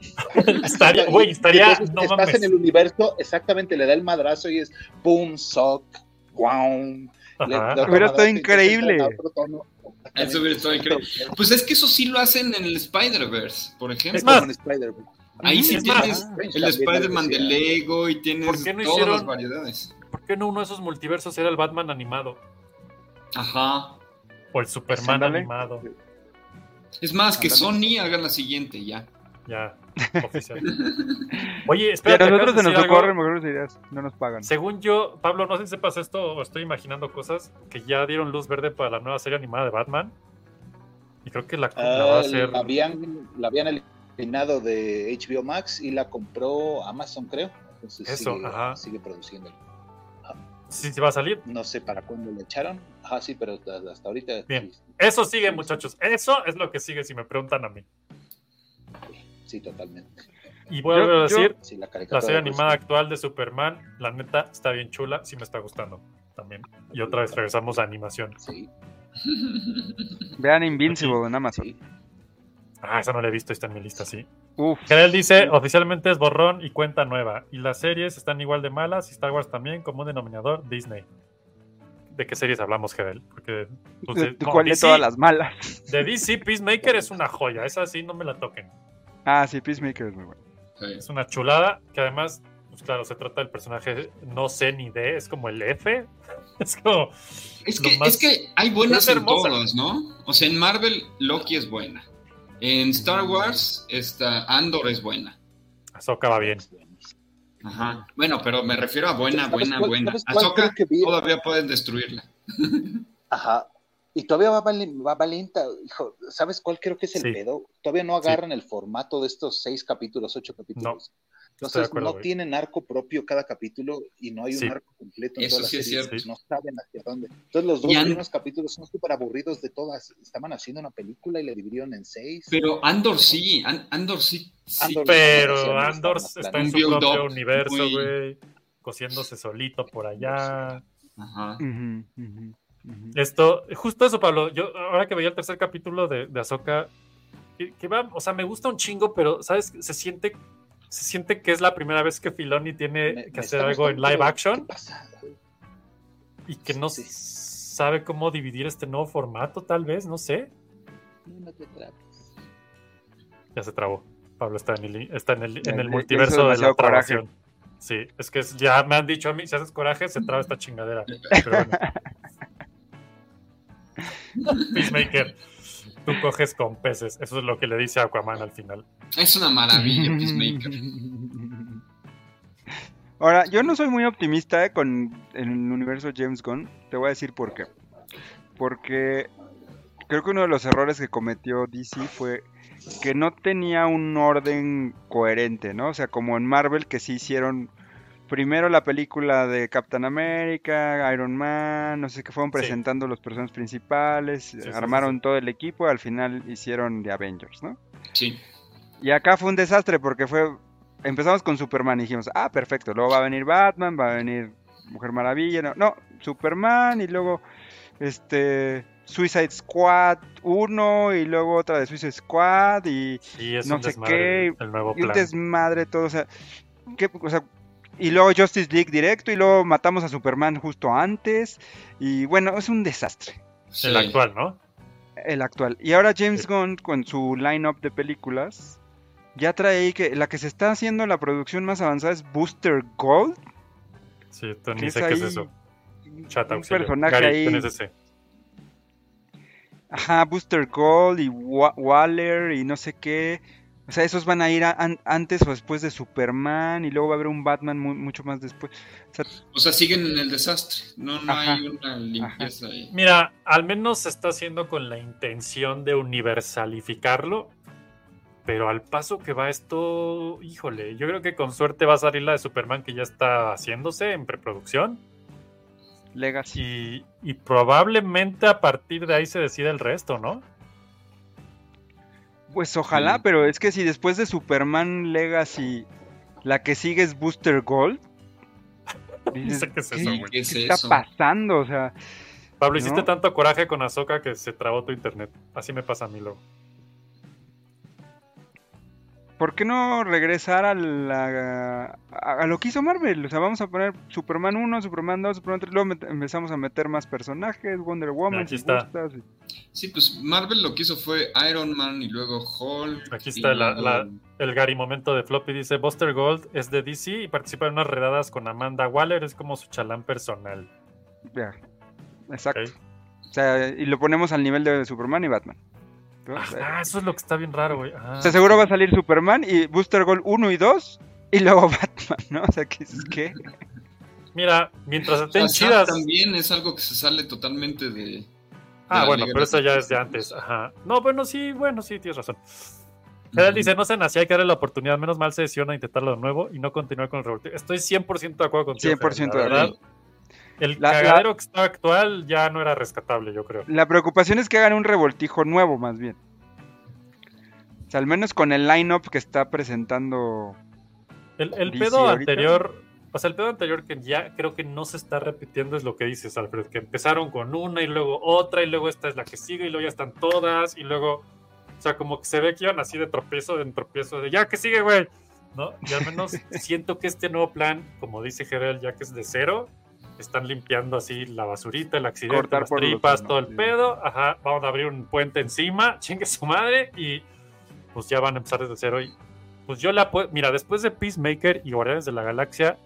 Estaría, güey, estaría...
entonces
No
estás
mames.
en el universo, exactamente, le da el madrazo y es boom, sock, otra
Hubiera estado increíble.
Eso hubiera estado increíble. Pues es que eso sí lo hacen en el Spider-Verse, por ejemplo.
Es más,
en Spider-Man.
Ahí sí tienes el Spider-Man de. Lego y tienes
¿Por qué no
todas
hicieron-
las variedades.
¿Por qué no uno de esos multiversos era el Batman animado?
Ajá.
O el Superman animado.
Es más, que. Sony haga la siguiente ya.
Ya, oficial. Oye,
Y a nosotros se nos ocurren mejores ideas, no nos pagan.
Según yo, Pablo, no sé si sepas esto o estoy imaginando cosas que ya dieron luz verde para la nueva serie animada de Batman. Y creo que la, la va a
Ah,
hacer.
la, habían, la habían eliminado de HBO Max y la compró Amazon, creo. Entonces
Eso,
sigue,
ajá.
sigue produciendo.
Sí, sí va a salir.
No sé para cuándo le echaron. Ajá, sí, pero hasta, hasta ahorita.
Bien.
Sí,
Eso sigue, muchachos. Eso es lo que sigue si me preguntan a mí.
sí, totalmente.
Y voy a
yo-
decir,
Sí, la,
serie animada actual de Superman, la neta, está bien chula. Sí me está gustando también. Y otra vez regresamos a animación.
Wayne.
Vean Invincible en Amazon.
Ah, esa no la he visto, está en mi lista, sí.
Uf.
Gerel dice, oficialmente es borrón y cuenta nueva. Y las series están igual de malas y Star Wars también como un denominador Disney. ¿De qué series hablamos, Gerel? Porque pues,
¿De,
de- no,
¿Cuál de
DC
todas las malas?
de DC, Peacemaker es una joya. Esa sí, no me la toquen.
Ah, sí, Peacemaker es muy bueno.
Sí.
Es una chulada que además, pues claro, se trata del personaje no sé ni de, es como el F. Es como...
Es que,
más-
es que hay buenas
es
en ¿no? O sea, en Marvel Loki es buena. En Star Wars está Andor es buena.
Ahsoka va bien.
Ajá. Bueno, pero me refiero a buena,
¿Sabes
buena,
cuál-
buena. Ahsoka todavía pueden destruirla.
Ajá. Y todavía va, vali- va valienta, hijo. ¿Sabes cuál creo que es el
Sí.
pedo? Todavía no agarran el formato de estos seis capítulos, ocho capítulos.
de
Entonces
acuerdo,
no
güey.
tienen arco propio cada capítulo y no hay
Sí.
un arco completo en
Eso
toda la
sí es
serie.
cierto.
No saben hacia dónde. Entonces los dos primeros capítulos son súper aburridos de todas. Estaban haciendo una película y la dividieron en seis.
Pero Andor sí, An- Andor sí. sí.
Andor-
Pero Andor
está
está en
Un
su propio
up
universo,
muy-
güey. Cosiéndose solito por allá.
Ajá.
Esto, justo eso, Pablo. Yo, ahora que veía el tercer capítulo de, de Ahsoka, que, que va, o sea, me gusta un chingo, pero, ¿sabes? Se siente, se siente que es la primera vez que Filoni tiene
Me-
que
me
hacer algo en live action y que no
Sí.
sabe cómo dividir este nuevo formato, tal vez, no sé.
No te trabes.
Ya se trabó. Pablo está en el, está en el, en el
hizo
multiverso de la trabación. Sí, es que es- ya me han dicho a mí, si haces coraje, se traba esta chingadera. Pero bueno. Peacemaker, tú coges con peces. Eso es lo que le dice Aquaman al final.
Es una maravilla, Peacemaker.
Ahora, yo no soy muy optimista con el universo James Gunn. Te voy a decir por qué. Porque creo que uno de los errores que cometió DC fue que no tenía un orden coherente, ¿no? O sea, como en Marvel que sí hicieron primero la película de Captain America, Iron Man, no sé qué fueron
Sí.
presentando los personajes principales,
sí,
armaron todo el equipo, al final hicieron The Avengers, ¿no?
Sí.
Y acá fue un desastre porque fue. Empezamos con Superman y dijimos, ah, perfecto, luego va a venir Batman, va a venir Mujer Maravilla, no, no, Superman y luego este Suicide Squad 1 y luego otra de Suicide Squad y
Sí,
no sé
desmadre
qué,
el- nuevo
y un
plan.
desmadre todo, o sea, ¿qué- o sea, y luego Justice League directo y luego matamos a Superman justo antes y bueno, es un desastre
sí.
El actual, ¿no?
el actual. Y ahora James Gunn con su lineup de películas ya trae ahí que la que se está haciendo la producción más avanzada es Booster Gold.
Sí, tú
que
ni
es
sé qué es eso. Chat
un
auxilio.
personaje
Gary,
ahí.
¿quién es ese?
Ajá, Booster Gold y Wa- Waller y no sé qué. O sea, esos van a ir a- an- antes o después de Superman y luego va a haber un Batman mu- mucho más después. O sea,
O sea, siguen en el desastre. No, no
Ajá.
hay una limpieza ahí.
Mira, al menos se está haciendo con la intención de universalificarlo. Pero al paso que va esto, híjole, yo creo que con suerte va a salir la de Superman que ya está haciéndose en preproducción.
Legacy.
Y, y probablemente a partir de ahí se decide el resto, ¿no?
Pues ojalá,
Sí.
pero es que si después de Superman Legacy la que sigue es Booster Gold. Dices,
qué es
¿qué,
eso, güey.
¿Qué es
qué está
eso?
pasando? O sea,
Pablo, hiciste tanto coraje con Azoka que se trabó tu internet. Así me pasa a mí luego.
¿Por qué no regresar a, la, a, a lo que hizo Marvel? O sea, vamos a poner Superman 1, Superman 2, Superman 3, luego empezamos a meter más personajes, Wonder Woman,
Aquí está.
gustas, y-
Sí, pues Marvel lo que hizo fue Iron Man y luego Hulk.
Aquí
y
está la-
luego-
la- el Gary momento de Floppy. Dice: Buster Gold es de DC y participa en unas redadas con Amanda Waller. Es como su chalán personal.
ya, exacto. O sea, y lo ponemos al nivel de Superman y Batman. O sea,
Ah, eso es lo que está bien raro, güey. Ah,
o sea, seguro va a salir Superman y Booster Gold 1 y 2 y luego Batman, ¿no? O sea, que es que...
Mira, mientras
O
estén
sea,
chidas.
también es algo que se sale totalmente de.
Ah,
la
bueno, pero eso ya es de antes. Ajá. No, bueno, sí, bueno, sí, tienes razón. Él dice, no sean así, hay que darle la oportunidad. Menos mal se decisión a intentarlo de nuevo y no continuar con el revolteo. Estoy 100% de acuerdo contigo.
100%
Gerard,
de acuerdo.
El
La- la-
cagadero que está actual ya no era rescatable, yo creo.
La preocupación es que hagan un revoltijo nuevo, más bien. O sea, al menos con el line-up que está presentando...
El, pedo
ahorita.
anterior, o sea, el pedo anterior que ya creo que no se está repitiendo es lo que dices, Alfred, que empezaron con una y luego otra y luego esta es la que sigue y luego ya están todas y luego, o sea, como que se ve que iban así de tropiezo en tropiezo de ya que sigue, güey, ¿no? Y al menos siento que este nuevo plan, como dice Gerel, ya que es de cero, están limpiando así la basurita, el accidente,
Cortar
las
por
tripas, todo el
sí.
pedo, ajá, vamos a abrir un puente encima, chingue su madre y pues ya van a empezar desde cero y pues yo la puedo. Mira, después de Peacemaker y Guardianes de la Galaxia,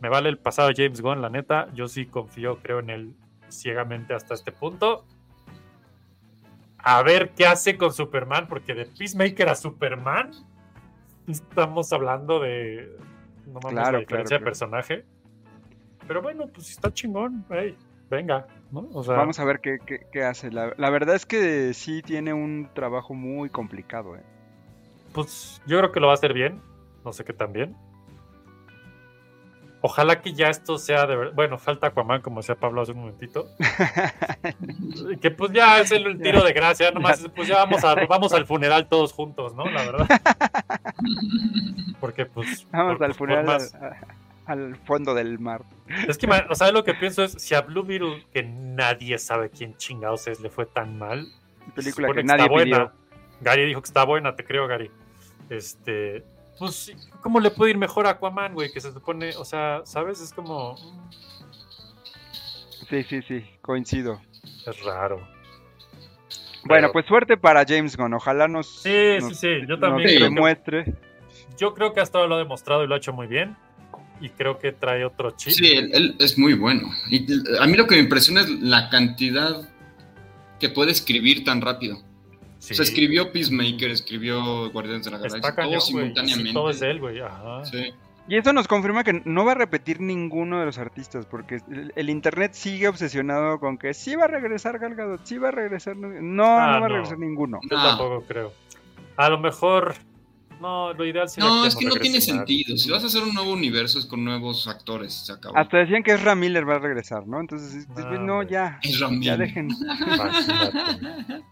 me vale el pasado de James Gunn, la neta. Yo sí confío, creo en él ciegamente hasta este punto. A ver qué hace con Superman, porque de Peacemaker a Superman estamos hablando de. No mames,
Claro,
la diferencia
claro,
de personaje. Pero bueno, pues está chingón. ey, venga, ¿no? O sea,
Vamos a ver qué, qué- qué hace. La, la verdad es que sí tiene un trabajo muy complicado. ¿eh?
Pues yo creo que lo va a hacer bien. No sé qué tan bien. Ojalá que ya esto sea de verdad. Bueno, falta Aquaman, como decía Pablo hace un momentito. que pues ya es el tiro de gracia. Nomás, pues ya vamos, a, vamos al funeral todos juntos, ¿no? La verdad. Porque pues.
Vamos
por-
al
por
funeral
más-
al, a- al fondo del mar.
Es que, o sea, lo que pienso es: si a Blue Beetle, que nadie sabe quién chingados es, le fue tan mal.
Película que nadie
está buena.
pidió.
Gary dijo que está buena, te creo, Gary. Este, pues, ¿cómo le puede ir mejor a Aquaman, güey? Que se supone, o sea, ¿sabes? Es como.
Sí, sí, sí, coincido.
Es raro.
Bueno,
Pero-
pues suerte para James Gunn. Ojalá nos,
Sí,
nos-
sí, sí. Yo
nos
también que-
demuestre.
Yo creo que hasta ahora lo ha demostrado y lo ha hecho muy bien. Y creo que trae otro chip.
Sí, él, él es muy bueno. Y a mí lo que me impresiona es la cantidad que puede escribir tan rápido.
Sí.
O sea, escribió Peacemaker, escribió Guardianes de la Galaxia,
Está cañón,
todo simultáneamente.
Sí, todo es de él, güey. Ajá.
Sí.
Y eso nos confirma que no va a repetir ninguno de los artistas, porque el, el internet sigue obsesionado con que sí va a regresar Gal Gadot, sí va a regresar... No, no
Ah,
va a
no.
regresar ninguno.
Yo tampoco creo. A lo mejor. No, lo ideal sería
No, es que no tiene sentido. Si vas a hacer un nuevo universo es con nuevos actores, se acabó.
Hasta decían que Ezra Miller va a regresar, ¿no? Entonces, es-
No, hombre.
ya.
Ezra
Ya
Miller.
dejen.
Imagínate.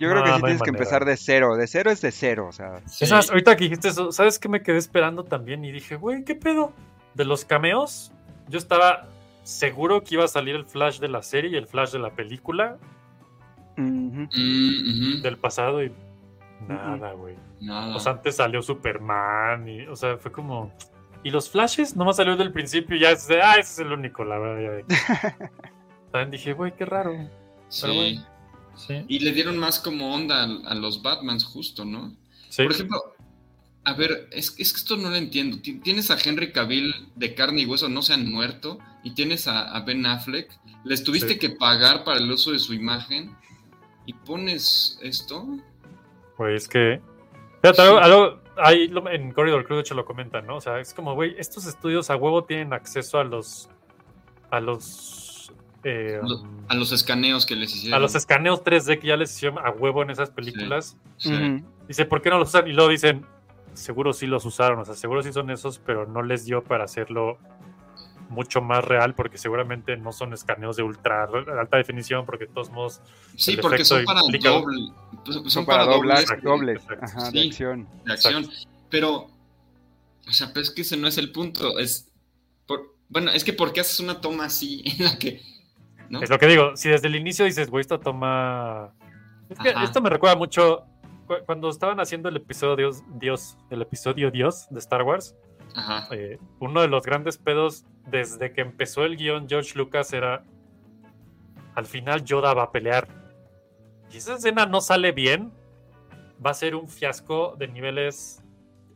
Yo creo que sí
no hay
tienes que empezar de cero. De cero es de cero, o sea.
Es más, ahorita que dijiste eso, ¿sabes qué me quedé esperando también? Y dije, güey, ¿qué pedo? De los cameos, yo estaba seguro que iba a salir el flash de la serie y el flash de la película.
Mm,
del pasado y nada, güey.
Nada.
O sea, antes salió Superman y, o sea, fue como... Y los flashes nomás salió del principio y ya es de, ah, ese es el único, la verdad. ya". También dije, güey, qué raro.
sí.
pero bueno. Sí.
Y le dieron más como onda a, a los Batmans, justo, ¿no?
Sí.
Por ejemplo, a ver, es, es que esto no lo entiendo. Ti- Tienes a Henry Cavill de carne y hueso, no se han muerto, y tienes a, a Ben Affleck. Les tuviste
Sí.
que pagar para el uso de su imagen, y pones esto.
Güey, es que. Fíjate, algo, algo- ahí lo- en Corridor Crew de hecho lo comentan, ¿no? O sea, es como, güey, estos estudios a huevo tienen acceso a los. a los. eh,
A los escaneos que les hicieron.
a los escaneos 3D que ya les hicieron a huevo en esas películas.
Sí.
Ujú.
Dice, ¿por qué no los usan? Y luego dicen, seguro sí los usaron, o sea, seguro sí son esos, pero no les dio para hacerlo mucho más real, porque seguramente no son escaneos de ultra alta definición, porque de todos modos.
Sí,
el
porque son para
implica-
doble. pues, Son,
Son para doblar,
dobles
dobles.
Exacto.
Ajá,
Sí.
de acción.
de acción. Pero, o sea, pero es que ese no es el punto. Es. por- bueno, es que ¿por qué haces una toma así en la que. ¿no?
Es lo que digo, si desde el inicio dices, güey, esta toma. Es que esto me recuerda mucho cu- cuando estaban haciendo el episodio Dios, Dios, el episodio Dios de Star Wars,
Ajá.
eh, uno de los grandes pedos desde que empezó el guion George Lucas era al final Yoda va a pelear. Y esa escena no sale bien, va a ser un fiasco de niveles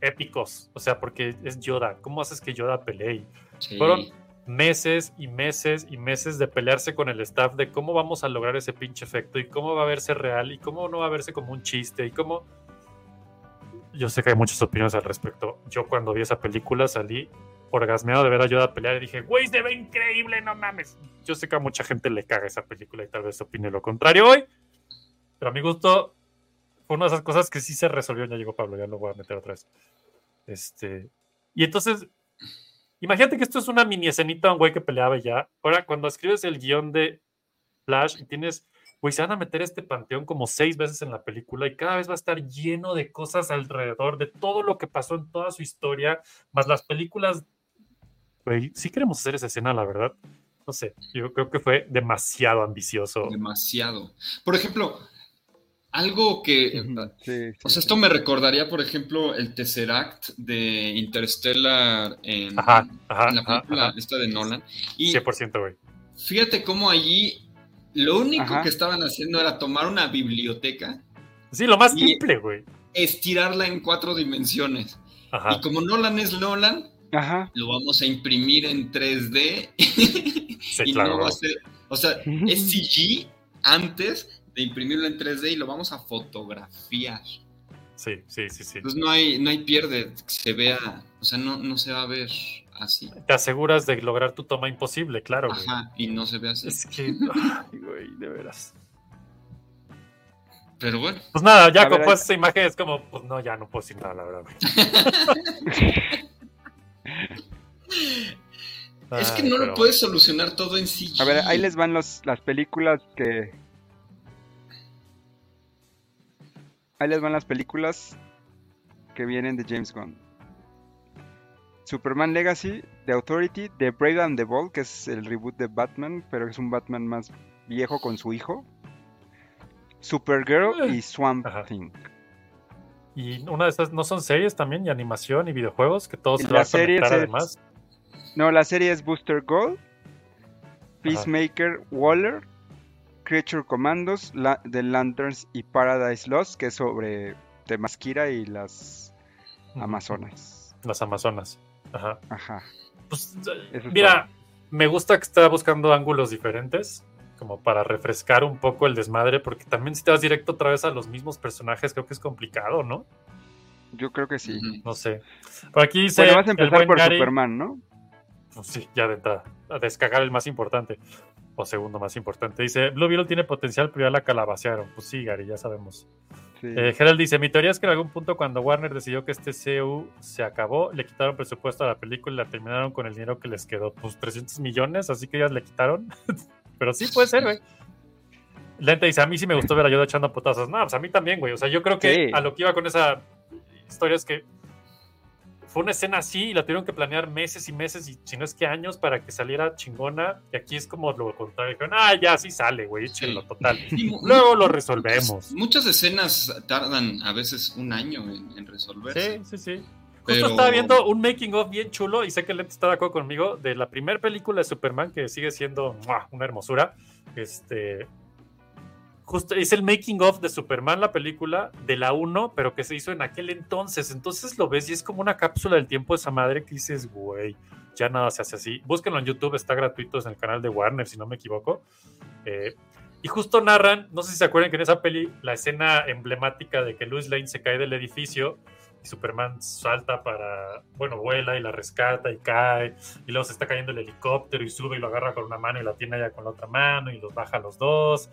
épicos. O sea, porque es Yoda. ¿Cómo haces que Yoda pelee?
Sí.
Fueron meses y meses y meses de pelearse con el staff de cómo vamos a lograr ese pinche efecto y cómo va a verse real y cómo no va a verse como un chiste y cómo... Yo sé que hay muchas opiniones al respecto. Yo cuando vi esa película salí orgasmeado de ver a Yoda pelear y dije, güey, se ve increíble, no mames. Yo sé que a mucha gente le caga esa película y tal vez opine lo contrario hoy, pero a mi gusto fue una de esas cosas que sí se resolvió. Ya llegó Pablo, ya lo voy a meter otra vez. Este, y entonces, imagínate que esto es una mini escenita, un güey que peleaba ya. Ahora, cuando escribes el guion de Flash y tienes, güey, se van a meter este panteón como seis veces en la película y cada vez va a estar lleno de cosas alrededor, de todo lo que pasó en toda su historia, más las películas. Güey, sí queremos hacer esa escena, la verdad. No sé, yo creo que fue demasiado ambicioso.
Demasiado. Por ejemplo, algo que.
Sí,
O sea, esto me recordaría, por ejemplo, el Tesseract de Interstellar en,
Ajá, ajá,
en la
ajá,
película
ajá.
esta de Nolan. Y
100%, güey.
fíjate cómo allí lo único
Ajá.
que estaban haciendo era tomar una biblioteca.
Sí, lo más simple, güey.
Estirarla en cuatro dimensiones.
Ajá.
Y como Nolan es Nolan,
Ajá.
lo vamos a imprimir en 3D.
Sí,
y
claro.
no va a ser. O sea, es CG antes de imprimirlo en 3D y lo vamos a fotografiar.
Sí, sí, sí, sí.
Entonces no hay, no hay pierde, que se vea, o sea, no, no se va a ver así.
Te aseguras de lograr tu toma imposible, claro, güey.
Ajá, y no se ve así.
Es que, ay, güey, de veras.
Pero bueno.
Pues nada, ya
ver, ahí-
esa imagen es como, pues no, ya no puedo decir nada, la verdad, güey.
Es que
Ay,
no
pero-
lo puedes solucionar todo en CG.
A ver, ahí les van los, las películas que. Ahí les van las películas que vienen de James Gunn. Superman Legacy, The Authority, The Brave and the Bold, que es el reboot de Batman, pero es un Batman más viejo con su hijo. Supergirl y Swamp Thing.
Y una de esas, ¿no son series también? Y animación y videojuegos, que todos se van a conectar
es-
además.
No, la serie es Booster Gold, Peacemaker, Waller, Creature Commandos, la, The Lanterns y Paradise Lost, que es sobre Temasquira y las Amazonas.
Las Amazonas. Ajá.
Ajá.
Pues,
Eso es
Mira, me gusta que está buscando ángulos diferentes, como para refrescar un poco el desmadre, porque también si te vas directo otra vez a los mismos personajes, creo que es complicado, ¿no?
Yo creo que sí.
No sé. Por aquí dice.
Bueno, vas a empezar por
Gary-
Superman, ¿no?
Pues sí, ya de entrada. A descargar el más importante. O segundo más importante. Dice, Blue Beetle tiene potencial, pero ya la calabacearon. Pues sí, Gary, ya sabemos.
Sí.
Eh, Gerald dice, mi teoría es que en algún punto cuando Warner decidió que este CU se acabó, le quitaron presupuesto a la película y la terminaron con el dinero que les quedó. Pues 300 millones, así que ellas le quitaron. pero sí puede ser, güey. Lente dice, a mí sí me gustó ver a Yoda echando potazos. No, pues a mí también, güey. O sea, yo creo que
Sí.
a lo que iba con esa historia es que fue una escena así y la tuvieron que planear meses y meses y si no es que años para que saliera chingona. Y aquí es como lo contrario. Dijeron, ah, ya sí sale, güey, échenlo total. Luego lo resolvemos.
Muchas escenas tardan a veces un año en, en resolverse.
Sí, sí, sí. Justo
Pero-
estaba viendo un making of bien chulo y sé que Lente está de acuerdo conmigo de la primera película de Superman que sigue siendo ¡mua! una hermosura. Este justo es el making of de Superman la película de la 1, pero que se hizo en aquel entonces. Entonces lo ves y es como una cápsula del tiempo de esa madre que dices, güey, ya nada se hace así. Búsquenlo en YouTube, está gratuito en el canal de Warner, si no me equivoco. Eh, y justo narran, no sé si se acuerdan que en esa peli, la escena emblemática de que Lois Lane se cae del edificio y Superman salta para, bueno, vuela y la rescata y cae, y luego se está cayendo el helicóptero y sube y lo agarra con una mano y la tiene allá con la otra mano y los baja a los dos.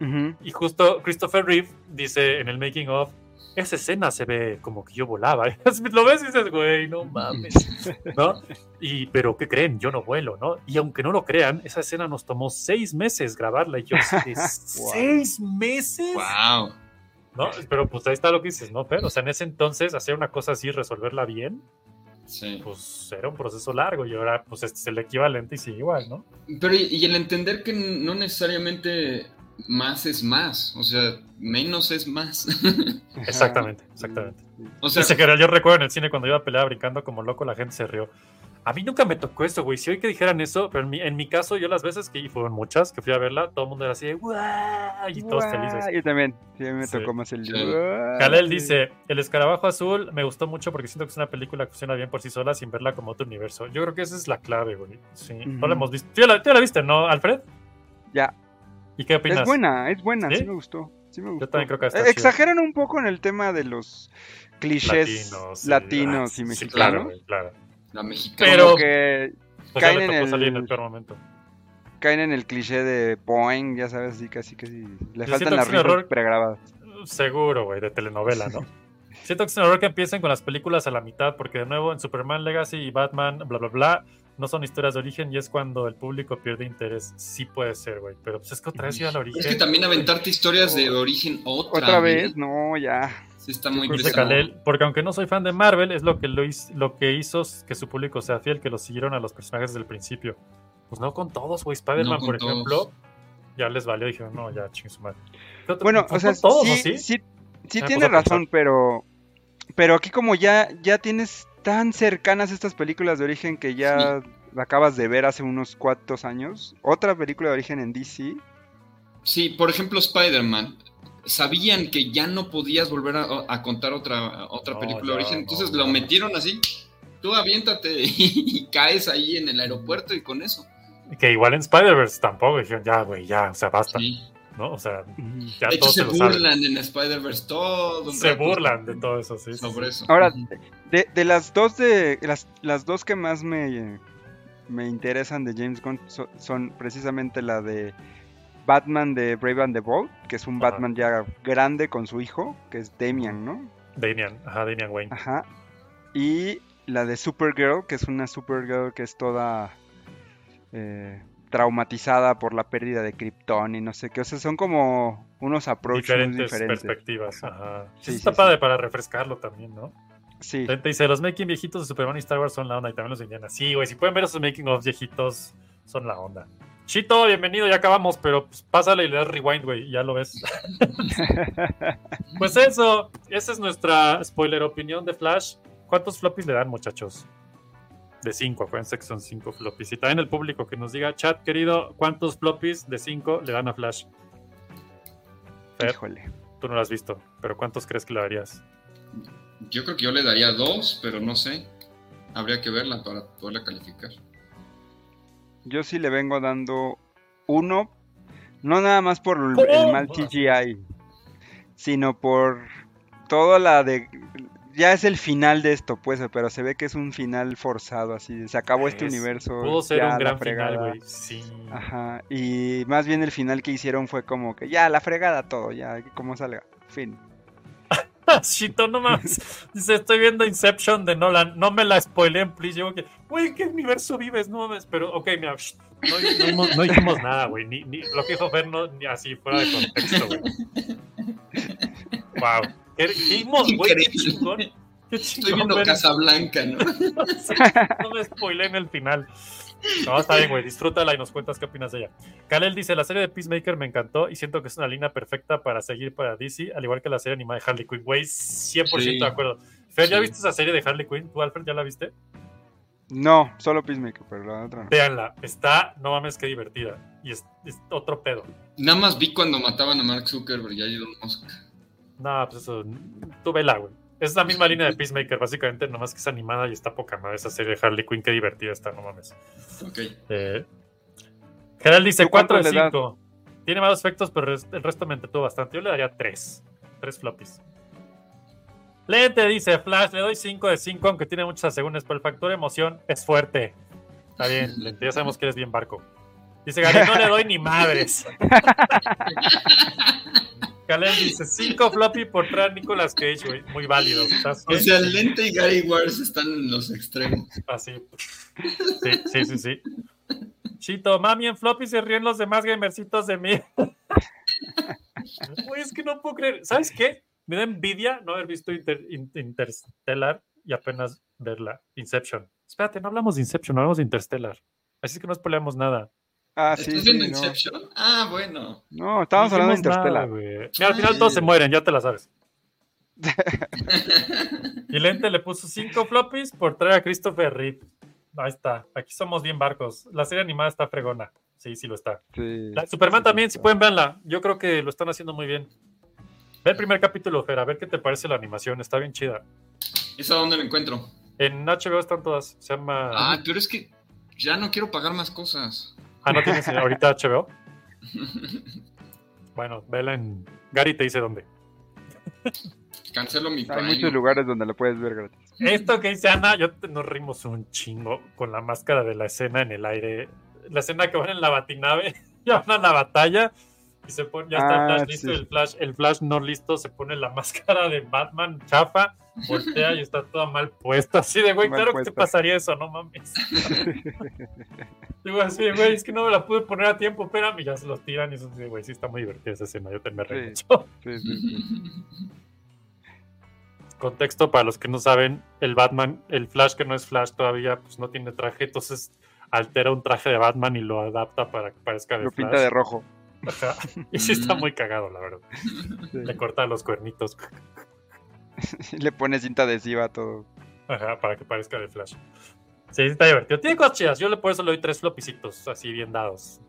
Ujú.
Y justo Christopher Reeve dice en el making of, esa escena se ve como que yo volaba. Lo ves y dices, güey, no mames. ¿No? Y, pero, ¿qué creen? Yo no vuelo, ¿no? Y aunque no lo crean, esa escena nos tomó seis meses grabarla. Y yo, ¿de ¿seis meses?
Wow.
¿No? Pero pues ahí está lo que dices, ¿no? Pero, o sea, en ese entonces, hacer una cosa así, resolverla bien,
Sí.
pues era un proceso largo. Y ahora, pues este es el equivalente y sigue igual, ¿no?
Pero y, y el entender que no necesariamente más es más. O sea, menos es más.
Exactamente, exactamente.
O sea,
Dice que yo recuerdo en el cine cuando iba a pelear brincando como loco, la gente se rió. A mí nunca me tocó eso, güey. Si hoy que dijeran eso, pero en mi, en mi caso, yo las veces que, y fueron muchas, que fui a verla, todo el mundo era así de "Guau", y todos felices.
Yo también. Sí, me
Sí.
tocó más el.
Kalel
sí.
dice, el escarabajo azul me gustó mucho porque siento que es una película que funciona bien por sí sola sin verla como otro universo. Yo creo que esa es la clave, güey. Sí, no la hemos visto. ¿Tú ya la, tú ya la viste, no, Alfred?
Ya.
¿Y qué opinas?
Es buena, es buena,
¿Sí?
sí, me gustó. Sí me gustó.
también creo que está
Eh. Exageran un poco en el tema de los clichés
Latinos,
latinos,
sí,
y
ah, sí,
mexicanos.
claro, claro.
la mexicana.
Pero-
que
Pues
caen en,
salir en el
el,
peor momento.
caen en el cliché de Boeing, ya sabes, así casi casi. Le
Yo
faltan las risas pregrabadas.
Seguro, güey, de telenovela, ¿no? Siento que es un error que empiecen con las películas a la mitad, porque de nuevo en Superman Legacy y Batman, bla, bla, bla, no son historias de origen y es cuando el público pierde interés. Sí puede ser, güey, pero pues es que otra vez ir al origen.
Es que también aventarte historias de origen otra,
Otra
vez.
no, ya.
Sí, está muy.
Kalel, porque aunque no soy fan de Marvel, es lo que, lo, lo que hizo que su público sea fiel, que lo siguieron a los personajes desde el principio. Pues no con todos, güey. Spider-Man,
No
por
todos.
ejemplo, ya les valió. Dijeron, no, ya, ching su madre. Pero,
Bueno,
¿fue
o sea,
con todos,
sí,
¿o
sí, sí,
Me
tiene
puse a
razón, pero pero aquí como ya ya tienes tan cercanas estas películas de origen que ya la acabas de ver hace unos cuantos años, otra película de origen en DC,
Sí, por ejemplo, Spider-Man. Sabían que ya no podías volver a, a contar otra, otra
No,
película de origen,
no,
entonces
no.
lo metieron así. Tú aviéntate y caes ahí en el aeropuerto y con eso.
Que igual en Spider-Verse tampoco dijeron, ya, güey, ya, o sea, basta.
Sí.
¿No? O sea, ya
De hecho,
todos
se
se lo saben.
burlan en Spider-Verse todo. un
Se
rato
burlan de todo eso, sí.
Sobre
sí.
eso.
Ahora, de, de las dos de las, las dos que más me, me interesan de James Gunn so- son precisamente la de Batman de Brave and the Bold, que es un
Ajá.
Batman ya grande con su hijo, que es Damian, ¿no?
Damian, ajá, Damian Wayne.
Ajá. Y la de Supergirl, que es una Supergirl que es toda eh, traumatizada por la pérdida de Krypton y no sé qué. O sea, son como unos approaches
diferentes,
diferentes.
perspectivas. Ajá.
Sí,
Eso está
sí,
padre
sí.
para refrescarlo también, ¿no?
Sí.
Te dice, los making viejitos de Superman y Star Wars son la onda y también los Indiana. Sí, güey, si pueden ver esos making of viejitos, son la onda. Chito, bienvenido, ya acabamos, pero pues, pásale y le das rewind, güey, ya lo ves. pues eso, esa es nuestra spoiler opinión de Flash. ¿Cuántos floppies le dan, muchachos? De 5, acuérdense que son 5 floppies. Y también el público que nos diga, chat querido, ¿cuántos floppies de 5 le dan a Flash? Fer,
Híjole.
tú no lo has visto, pero ¿cuántos crees que le darías?
Yo creo que yo le daría dos, pero no sé. Habría que verla para poderla calificar.
Yo sí le vengo dando uno, no nada más por el, el mal CGI, sino por toda la de... Ya es el final de esto, pues, pero se ve que es un final forzado, así, se acabó este
Es-
universo.
Pudo ser
ya
un gran
fregada.
final, güey. Sí.
Ajá, y más bien el final que hicieron fue como que ya, la fregada todo, ya, como salga, fin.
Chito, no mames. Dice, estoy viendo Inception de Nolan. No me la spoileen, please. Yo, que, güey, ¿en qué universo vives? No mames. Pero, ok, mira, shh, no, no dijimos- no dijimos nada, güey. Ni, ni- lo que dijo Fer, no, ni así, fuera de contexto, güey. Wow. ¿Qué dijimos, güey? Qué chingón. Qué
Estoy viendo
ver-
Casablanca, ¿no?
Sí, no me spoileen el final. No, está bien, güey. Disfrútala y nos cuentas qué opinas de ella. Kalel dice: La serie de Peacemaker me encantó y siento que es una línea perfecta para seguir para DC, al igual que la serie animada de Harley Quinn. Güey, 100%
Sí.
de acuerdo. Fer, ¿ya
Sí.
viste esa serie de Harley Quinn? ¿Tú, Alfred, ya la viste?
No, solo Peacemaker, pero la otra no.
Véanla. Está, no mames, qué divertida. Y es, es otro pedo.
Nada más vi cuando mataban a Mark Zuckerberg y a Elon Musk.
No, pues eso. Tú vela, güey. Es la misma línea de Peacemaker, básicamente, nomás que es animada y está poca madre esa serie de Harley Quinn. Qué divertida está, no mames.
Ok.
Eh, Gerald dice
¿Tú cuánto
4 de
le das?
5. Tiene malos efectos, pero el resto me entretuvo bastante. Yo le daría 3. 3 floppies. Lente dice Flash, le doy 5 de 5, aunque tiene muchas asegúnes, pero el factor emoción es fuerte. Está bien, Lente, ya sabemos que eres bien barco. Dice Gary, no le doy ni madres. Kalel dice 5 floppy por traer Nicolas Cage, güey. Muy válidos. ¿Estás
O sea, Lente y Gary Wars están en los extremos.
Así. Sí, sí, sí, sí. Chito, mami, en floppy se ríen los demás gamercitos de mí. Güey, es que no puedo creer. ¿Sabes qué? Me da envidia no haber visto Inter- In- Interstellar y apenas verla. Inception. Espérate, no hablamos de Inception, hablamos de Interstellar. Así es que no spoileamos nada.
Ah, sí,
¿Estás
sí,
viendo
no.
Inception? Ah, bueno.
No, estábamos hablando de
nada,
Interstellar.
Mira, al final todos se mueren, ya te la sabes. y Lente le puso 5 floppies por traer a Christopher Reeve. Ahí está. Aquí somos bien barcos. La serie animada está fregona. Sí, sí lo está.
Sí.
La- Superman también, si pueden verla. Yo creo que lo están haciendo muy bien. Ve el primer capítulo, Fer, a ver qué te parece la animación. Está bien chida.
¿Esa dónde la encuentro?
En HBO están todas. Se llama.
Ah, pero es que ya no quiero pagar más cosas.
Ah, no tienes ahorita HBO. Bueno, vela en. Gary te dice dónde.
Cancelo mi
Hay muchos lugares donde lo puedes ver gratis.
Esto que dice Ana, yo te- nos rimos un chingo con la máscara de la escena en el aire. La escena que van en la batinave, ya van a la batalla y se pone, ya está
Ah,
el flash listo,
sí.
el flash, el flash no listo, se pone la máscara de Batman chafa, voltea y está toda mal puesta. Así de güey,
Mal
claro que te pasaría eso, no mames. Digo así, güey, es que no me la pude poner a tiempo, espérame, y ya se los tiran y eso güey, sí está muy divertida esa escena, yo te me reí
sí.
Contexto para los que no saben, el Batman, el Flash que no es Flash todavía, pues no tiene traje, entonces altera un traje de Batman y lo adapta para que parezca de
Lo
Flash.
pinta de rojo.
Ajá. Y sí está muy cagado, la verdad.
Sí.
Le corta los cuernitos.
Le pone cinta adhesiva a todo.
Ajá, para que parezca de Flash. Sí, está divertido. Tiene cosas chidas. Yo le por eso le doy tres flopicitos, así bien dados.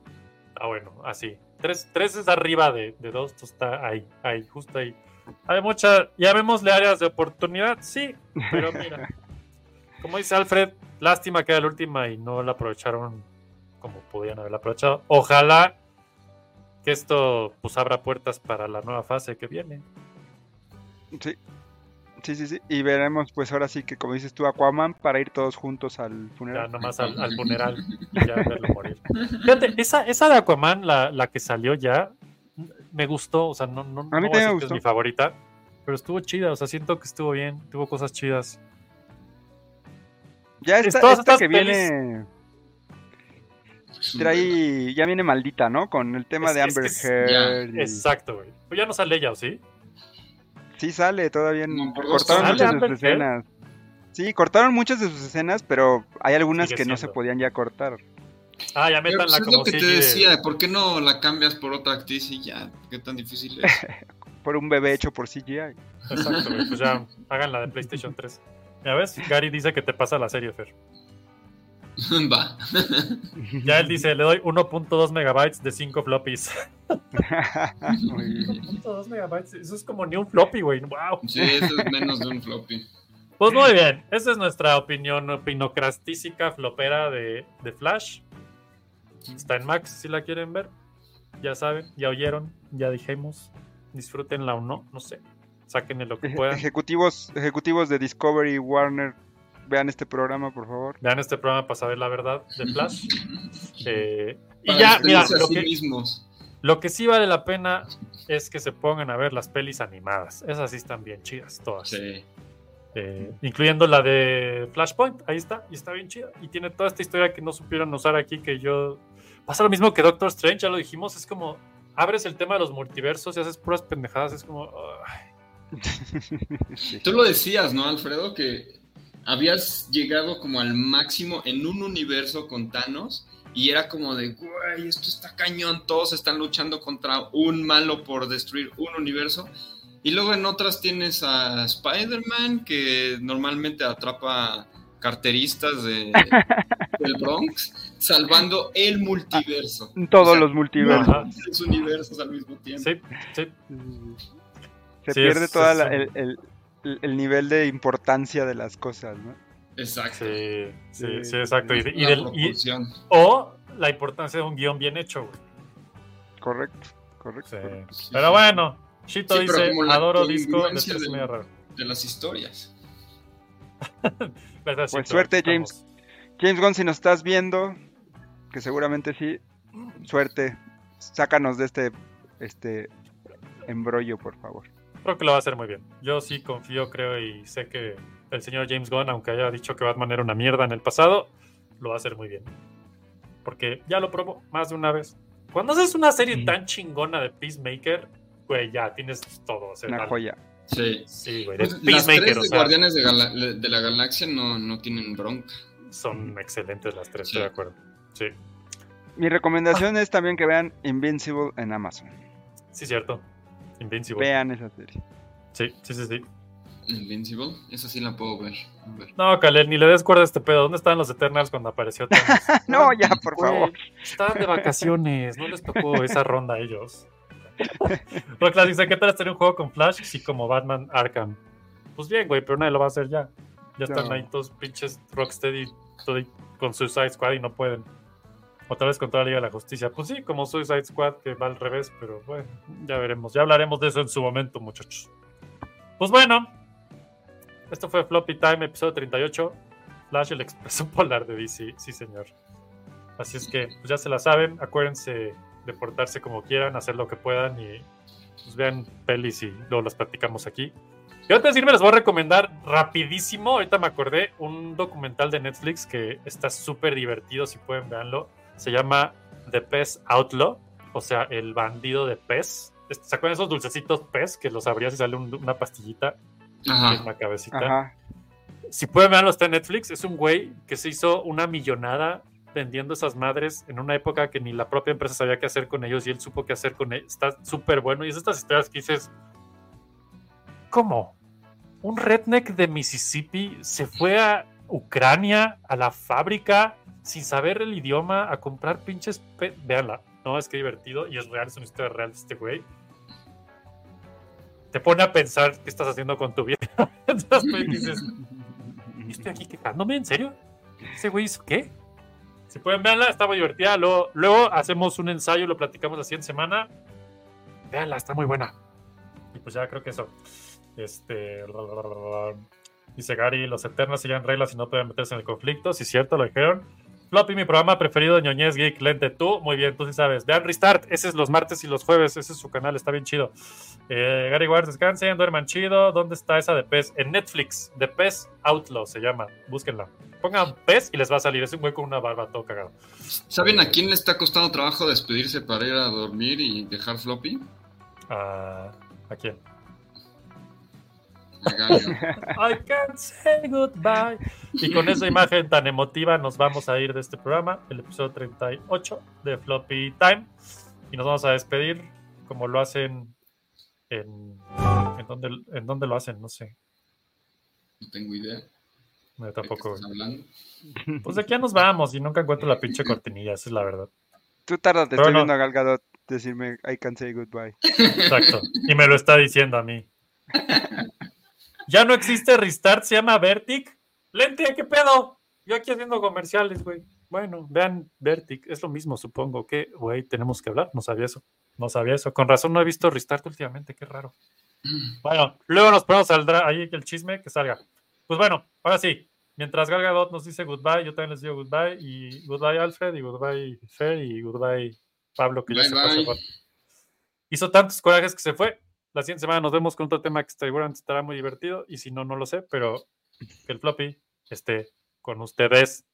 Ah, bueno, así. Tres, tres es arriba de, de dos, esto está ahí, ahí, justo ahí. Hay mucha, llamémosle áreas de oportunidad, sí, pero mira. Como dice Alfred, lástima que era la última y no la aprovecharon como podían haberla aprovechado. Ojalá que esto pues abra puertas para la nueva fase que viene.
Sí. Sí, sí, sí. Y veremos, pues ahora sí que, como dices tú, Aquaman para ir todos juntos al
Ya
funeral.
nomás al, al funeral y ya verlo morir. Fíjate, esa, esa de Aquaman, la, la que salió ya, me gustó. O sea, no, no,
A mí
no voy que es
gustó.
mi favorita, pero estuvo chida. O sea, siento que estuvo bien, tuvo cosas chidas.
Ya
Es
esta, esta que
pelis-
viene. Trae, ya viene maldita, ¿no? Con el tema
Es-
de Amber
es-
Heard. y-
Exacto, güey. Pues ya no sale ella, ¿o sí?
Sí sale, todavía
No,
cortaron
dos
¿Sale
muchas de sus escenas. Sí, cortaron muchas de sus escenas, pero hay algunas
Sigue
que no se podían ya cortar.
Ah, ya
Pero,
métanla
pues, es
como
lo que te
de-
decía, ¿por qué no la cambias por otra actriz y ya? ¿Qué tan difícil es?
Por un bebé hecho por CGI.
Exacto, güey. Pues ya hagan la de PlayStation 3. Ya ves, Gary dice que te pasa la serie, Fer.
Va.
Ya él dice, le doy 1.2 megabytes de 5 floppies.
Muy bien.
1.2 megabytes, eso es como ni un floppy, güey. Wow.
Sí, eso es menos de un floppy.
Pues muy bien, esa es nuestra opinión opinocrastísica flopera de, de Flash. Está en Max si la quieren ver. Ya saben, ya oyeron, ya dijimos. Disfrútenla o no, no sé. Sáquenle lo que puedan.
Ejecutivos, ejecutivos de Discovery y Warner, vean este programa, por favor.
Vean este programa para saber la verdad de Flash. Eh, y ya, mira, lo
sí
que,
mismos.
lo que sí vale la pena es que se pongan a ver las pelis animadas. Esas sí están bien chidas, todas.
Sí.
Eh, incluyendo la de Flashpoint, ahí está, y está bien chida. Y tiene toda esta historia que no supieron usar aquí, que yo... Pasa lo mismo que Doctor Strange, ya lo dijimos, es como, abres el tema de los multiversos y haces puras pendejadas, es como... ay.
Tú lo decías, ¿no, Alfredo? Que habías llegado como al máximo en un universo con Thanos y era como de, güey, esto está cañón, todos están luchando contra un malo por destruir un universo. Y luego en otras tienes a Spider-Man, que normalmente atrapa carteristas de, del Bronx, salvando el multiverso.
Todos
O sea,
los multiversos.
Los universos al mismo tiempo.
Sí, sí.
Se
Sí,
pierde
es- es
el, el- el- el nivel de importancia de las cosas, ¿no?
Exacto.
Sí, sí,
Sí,
sí, exacto. Y, y
La
del- y- o la importancia de un guion bien hecho, güey.
Correcto, correcto.
Sí.
correcto.
Sí,
Pero
sí.
bueno,
pero
dice, adoro disco, de raro.
las historias.
Gracias,
Pues suerte, James. James Gunn, si nos estás viendo, que seguramente sí, suerte. Sácanos de este, este embrollo, por favor.
Creo que lo va a hacer muy bien. Yo sí confío, creo y sé que el señor James Gunn, aunque haya dicho que Batman era una mierda en el pasado, lo va a hacer muy bien. Porque ya lo probó más de una vez. Cuando haces una serie tan chingona de Peacemaker, güey, ya tienes todo. o sea,
Una
la-
joya.
Sí.
Sí, güey, de
Pues, las
Peacemaker,
tres
o
de
sea,
Guardianes de, Gala- de la Galaxia no, no tienen bronca.
son excelentes las tres,
Sí.
estoy de acuerdo. Sí.
Mi recomendación es también que vean Invincible en Amazon.
Sí, cierto. Invincible.
Vean esa serie.
Sí, sí, sí, sí.
Invincible, esa sí la puedo ver. A ver.
No, Khaled, ni le des cuerda a este pedo. ¿Dónde estaban los Eternals cuando apareció Thanos?
No, ya, por
Güey,
favor.
Estaban de vacaciones, no les tocó esa ronda a ellos. Rocklas dice, ¿qué tal hacer un juego con Flash? Sí, como Batman Arkham. Pues bien, güey, pero nadie lo va a hacer ya. Ya están
No.
ahí todos pinches Rocksteady con Suicide Squad y no pueden. Otra vez con toda la Liga de la Justicia. Pues sí, como Suicide Squad, que va al revés, pero bueno, ya veremos. Ya hablaremos de eso en su momento, muchachos. Pues bueno, esto fue Floppy Time, episodio 38. Flash, el expreso polar de DC, sí señor. Así es que pues ya se la saben, acuérdense de portarse como quieran, hacer lo que puedan y pues vean pelis y luego las platicamos aquí. Y antes de irme les voy a recomendar rapidísimo, ahorita me acordé, un documental de Netflix que está súper divertido, si pueden verlo. Se llama The Pez Outlaw, o sea, el bandido de pez. ¿Se acuerdan de esos dulcecitos pez que los abrías y sale un- una pastillita
Ajá.
en la cabecita?
Ajá.
Si pueden verlo, está en Netflix. Es un güey que se hizo una millonada vendiendo esas madres en una época que ni la propia empresa sabía qué hacer con ellos y él supo qué hacer con ellos. Está súper bueno. Y es estas historias que dices, ¿cómo? Un redneck de Mississippi se fue a Ucrania, a la fábrica, sin saber el idioma, a comprar pinches... pe- Véanla. No, es que divertido y es real, es una historia real este güey. Te pone a pensar qué estás haciendo con tu vida. Entonces dices, "¿Y estoy aquí quejándome, ¿en serio? ¿Ese güey hizo qué? Si pueden verla, está muy divertida. Luego, luego hacemos un ensayo, lo platicamos la siguiente semana. Véanla, está muy buena. Y pues ya creo que eso. Este. Dice Gary, los Eternos siguen reglas y no pueden meterse en el conflicto. Sí, cierto, lo dijeron. Floppy, mi programa preferido, ñoñez, geek, lente. Tú, muy bien, tú sí sabes. Vean Restart, ese es los martes y los jueves. Ese es su canal, está bien chido. Eh, Gary Ward, descansen, duerman chido. ¿Dónde está esa de pez? En Netflix, de pez Outlaw se llama. Búsquenla. Pongan pez y les va a salir. Es un güey con una barba todo cagado.
¿Saben a quién le está costando trabajo despedirse para ir a dormir y dejar floppy?
Ah, ¿A quién? I can't say goodbye. Y con esa imagen tan emotiva nos vamos a ir de este programa, el episodio 38 de Floppy Time. Y nos vamos a despedir como lo hacen en... ¿En dónde, en dónde lo hacen? No sé.
No tengo idea.
No, tampoco. Pues de aquí ya nos vamos y nunca encuentro la pinche cortinilla, esa es la verdad.
Tú tardas, te estoy
no.
viendo a Gal Gadot decirme I can say goodbye.
Exacto. Y me lo está diciendo a mí. Ya no existe Restart, se llama Vertic. Lente, ¿qué pedo? Yo aquí haciendo comerciales, güey. Bueno, vean Vertic, es lo mismo, supongo. que, güey, tenemos que hablar. No sabía eso. No sabía eso. Con razón no he visto Restart últimamente, qué raro. Bueno, luego nos ponemos saldrá ahí el chisme que salga. Pues bueno, ahora sí. Mientras Gal Gadot nos dice goodbye, yo también les digo goodbye. Y goodbye Alfred, y goodbye Fer, y goodbye Pablo, que ya se
bye.
Hizo tantos corajes que se fue. La siguiente semana nos vemos con otro tema que seguramente estará muy divertido. Y si no, no lo sé, pero que el floppy esté con ustedes.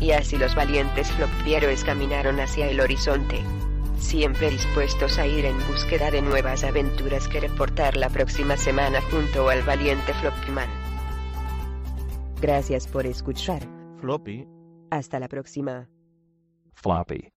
Y así los valientes flopieros caminaron hacia el horizonte. Siempre dispuestos a ir en búsqueda de nuevas aventuras que reportar la próxima semana junto al valiente Floppyman. Gracias por escuchar.
Floppy,
Hasta la próxima.
floppy.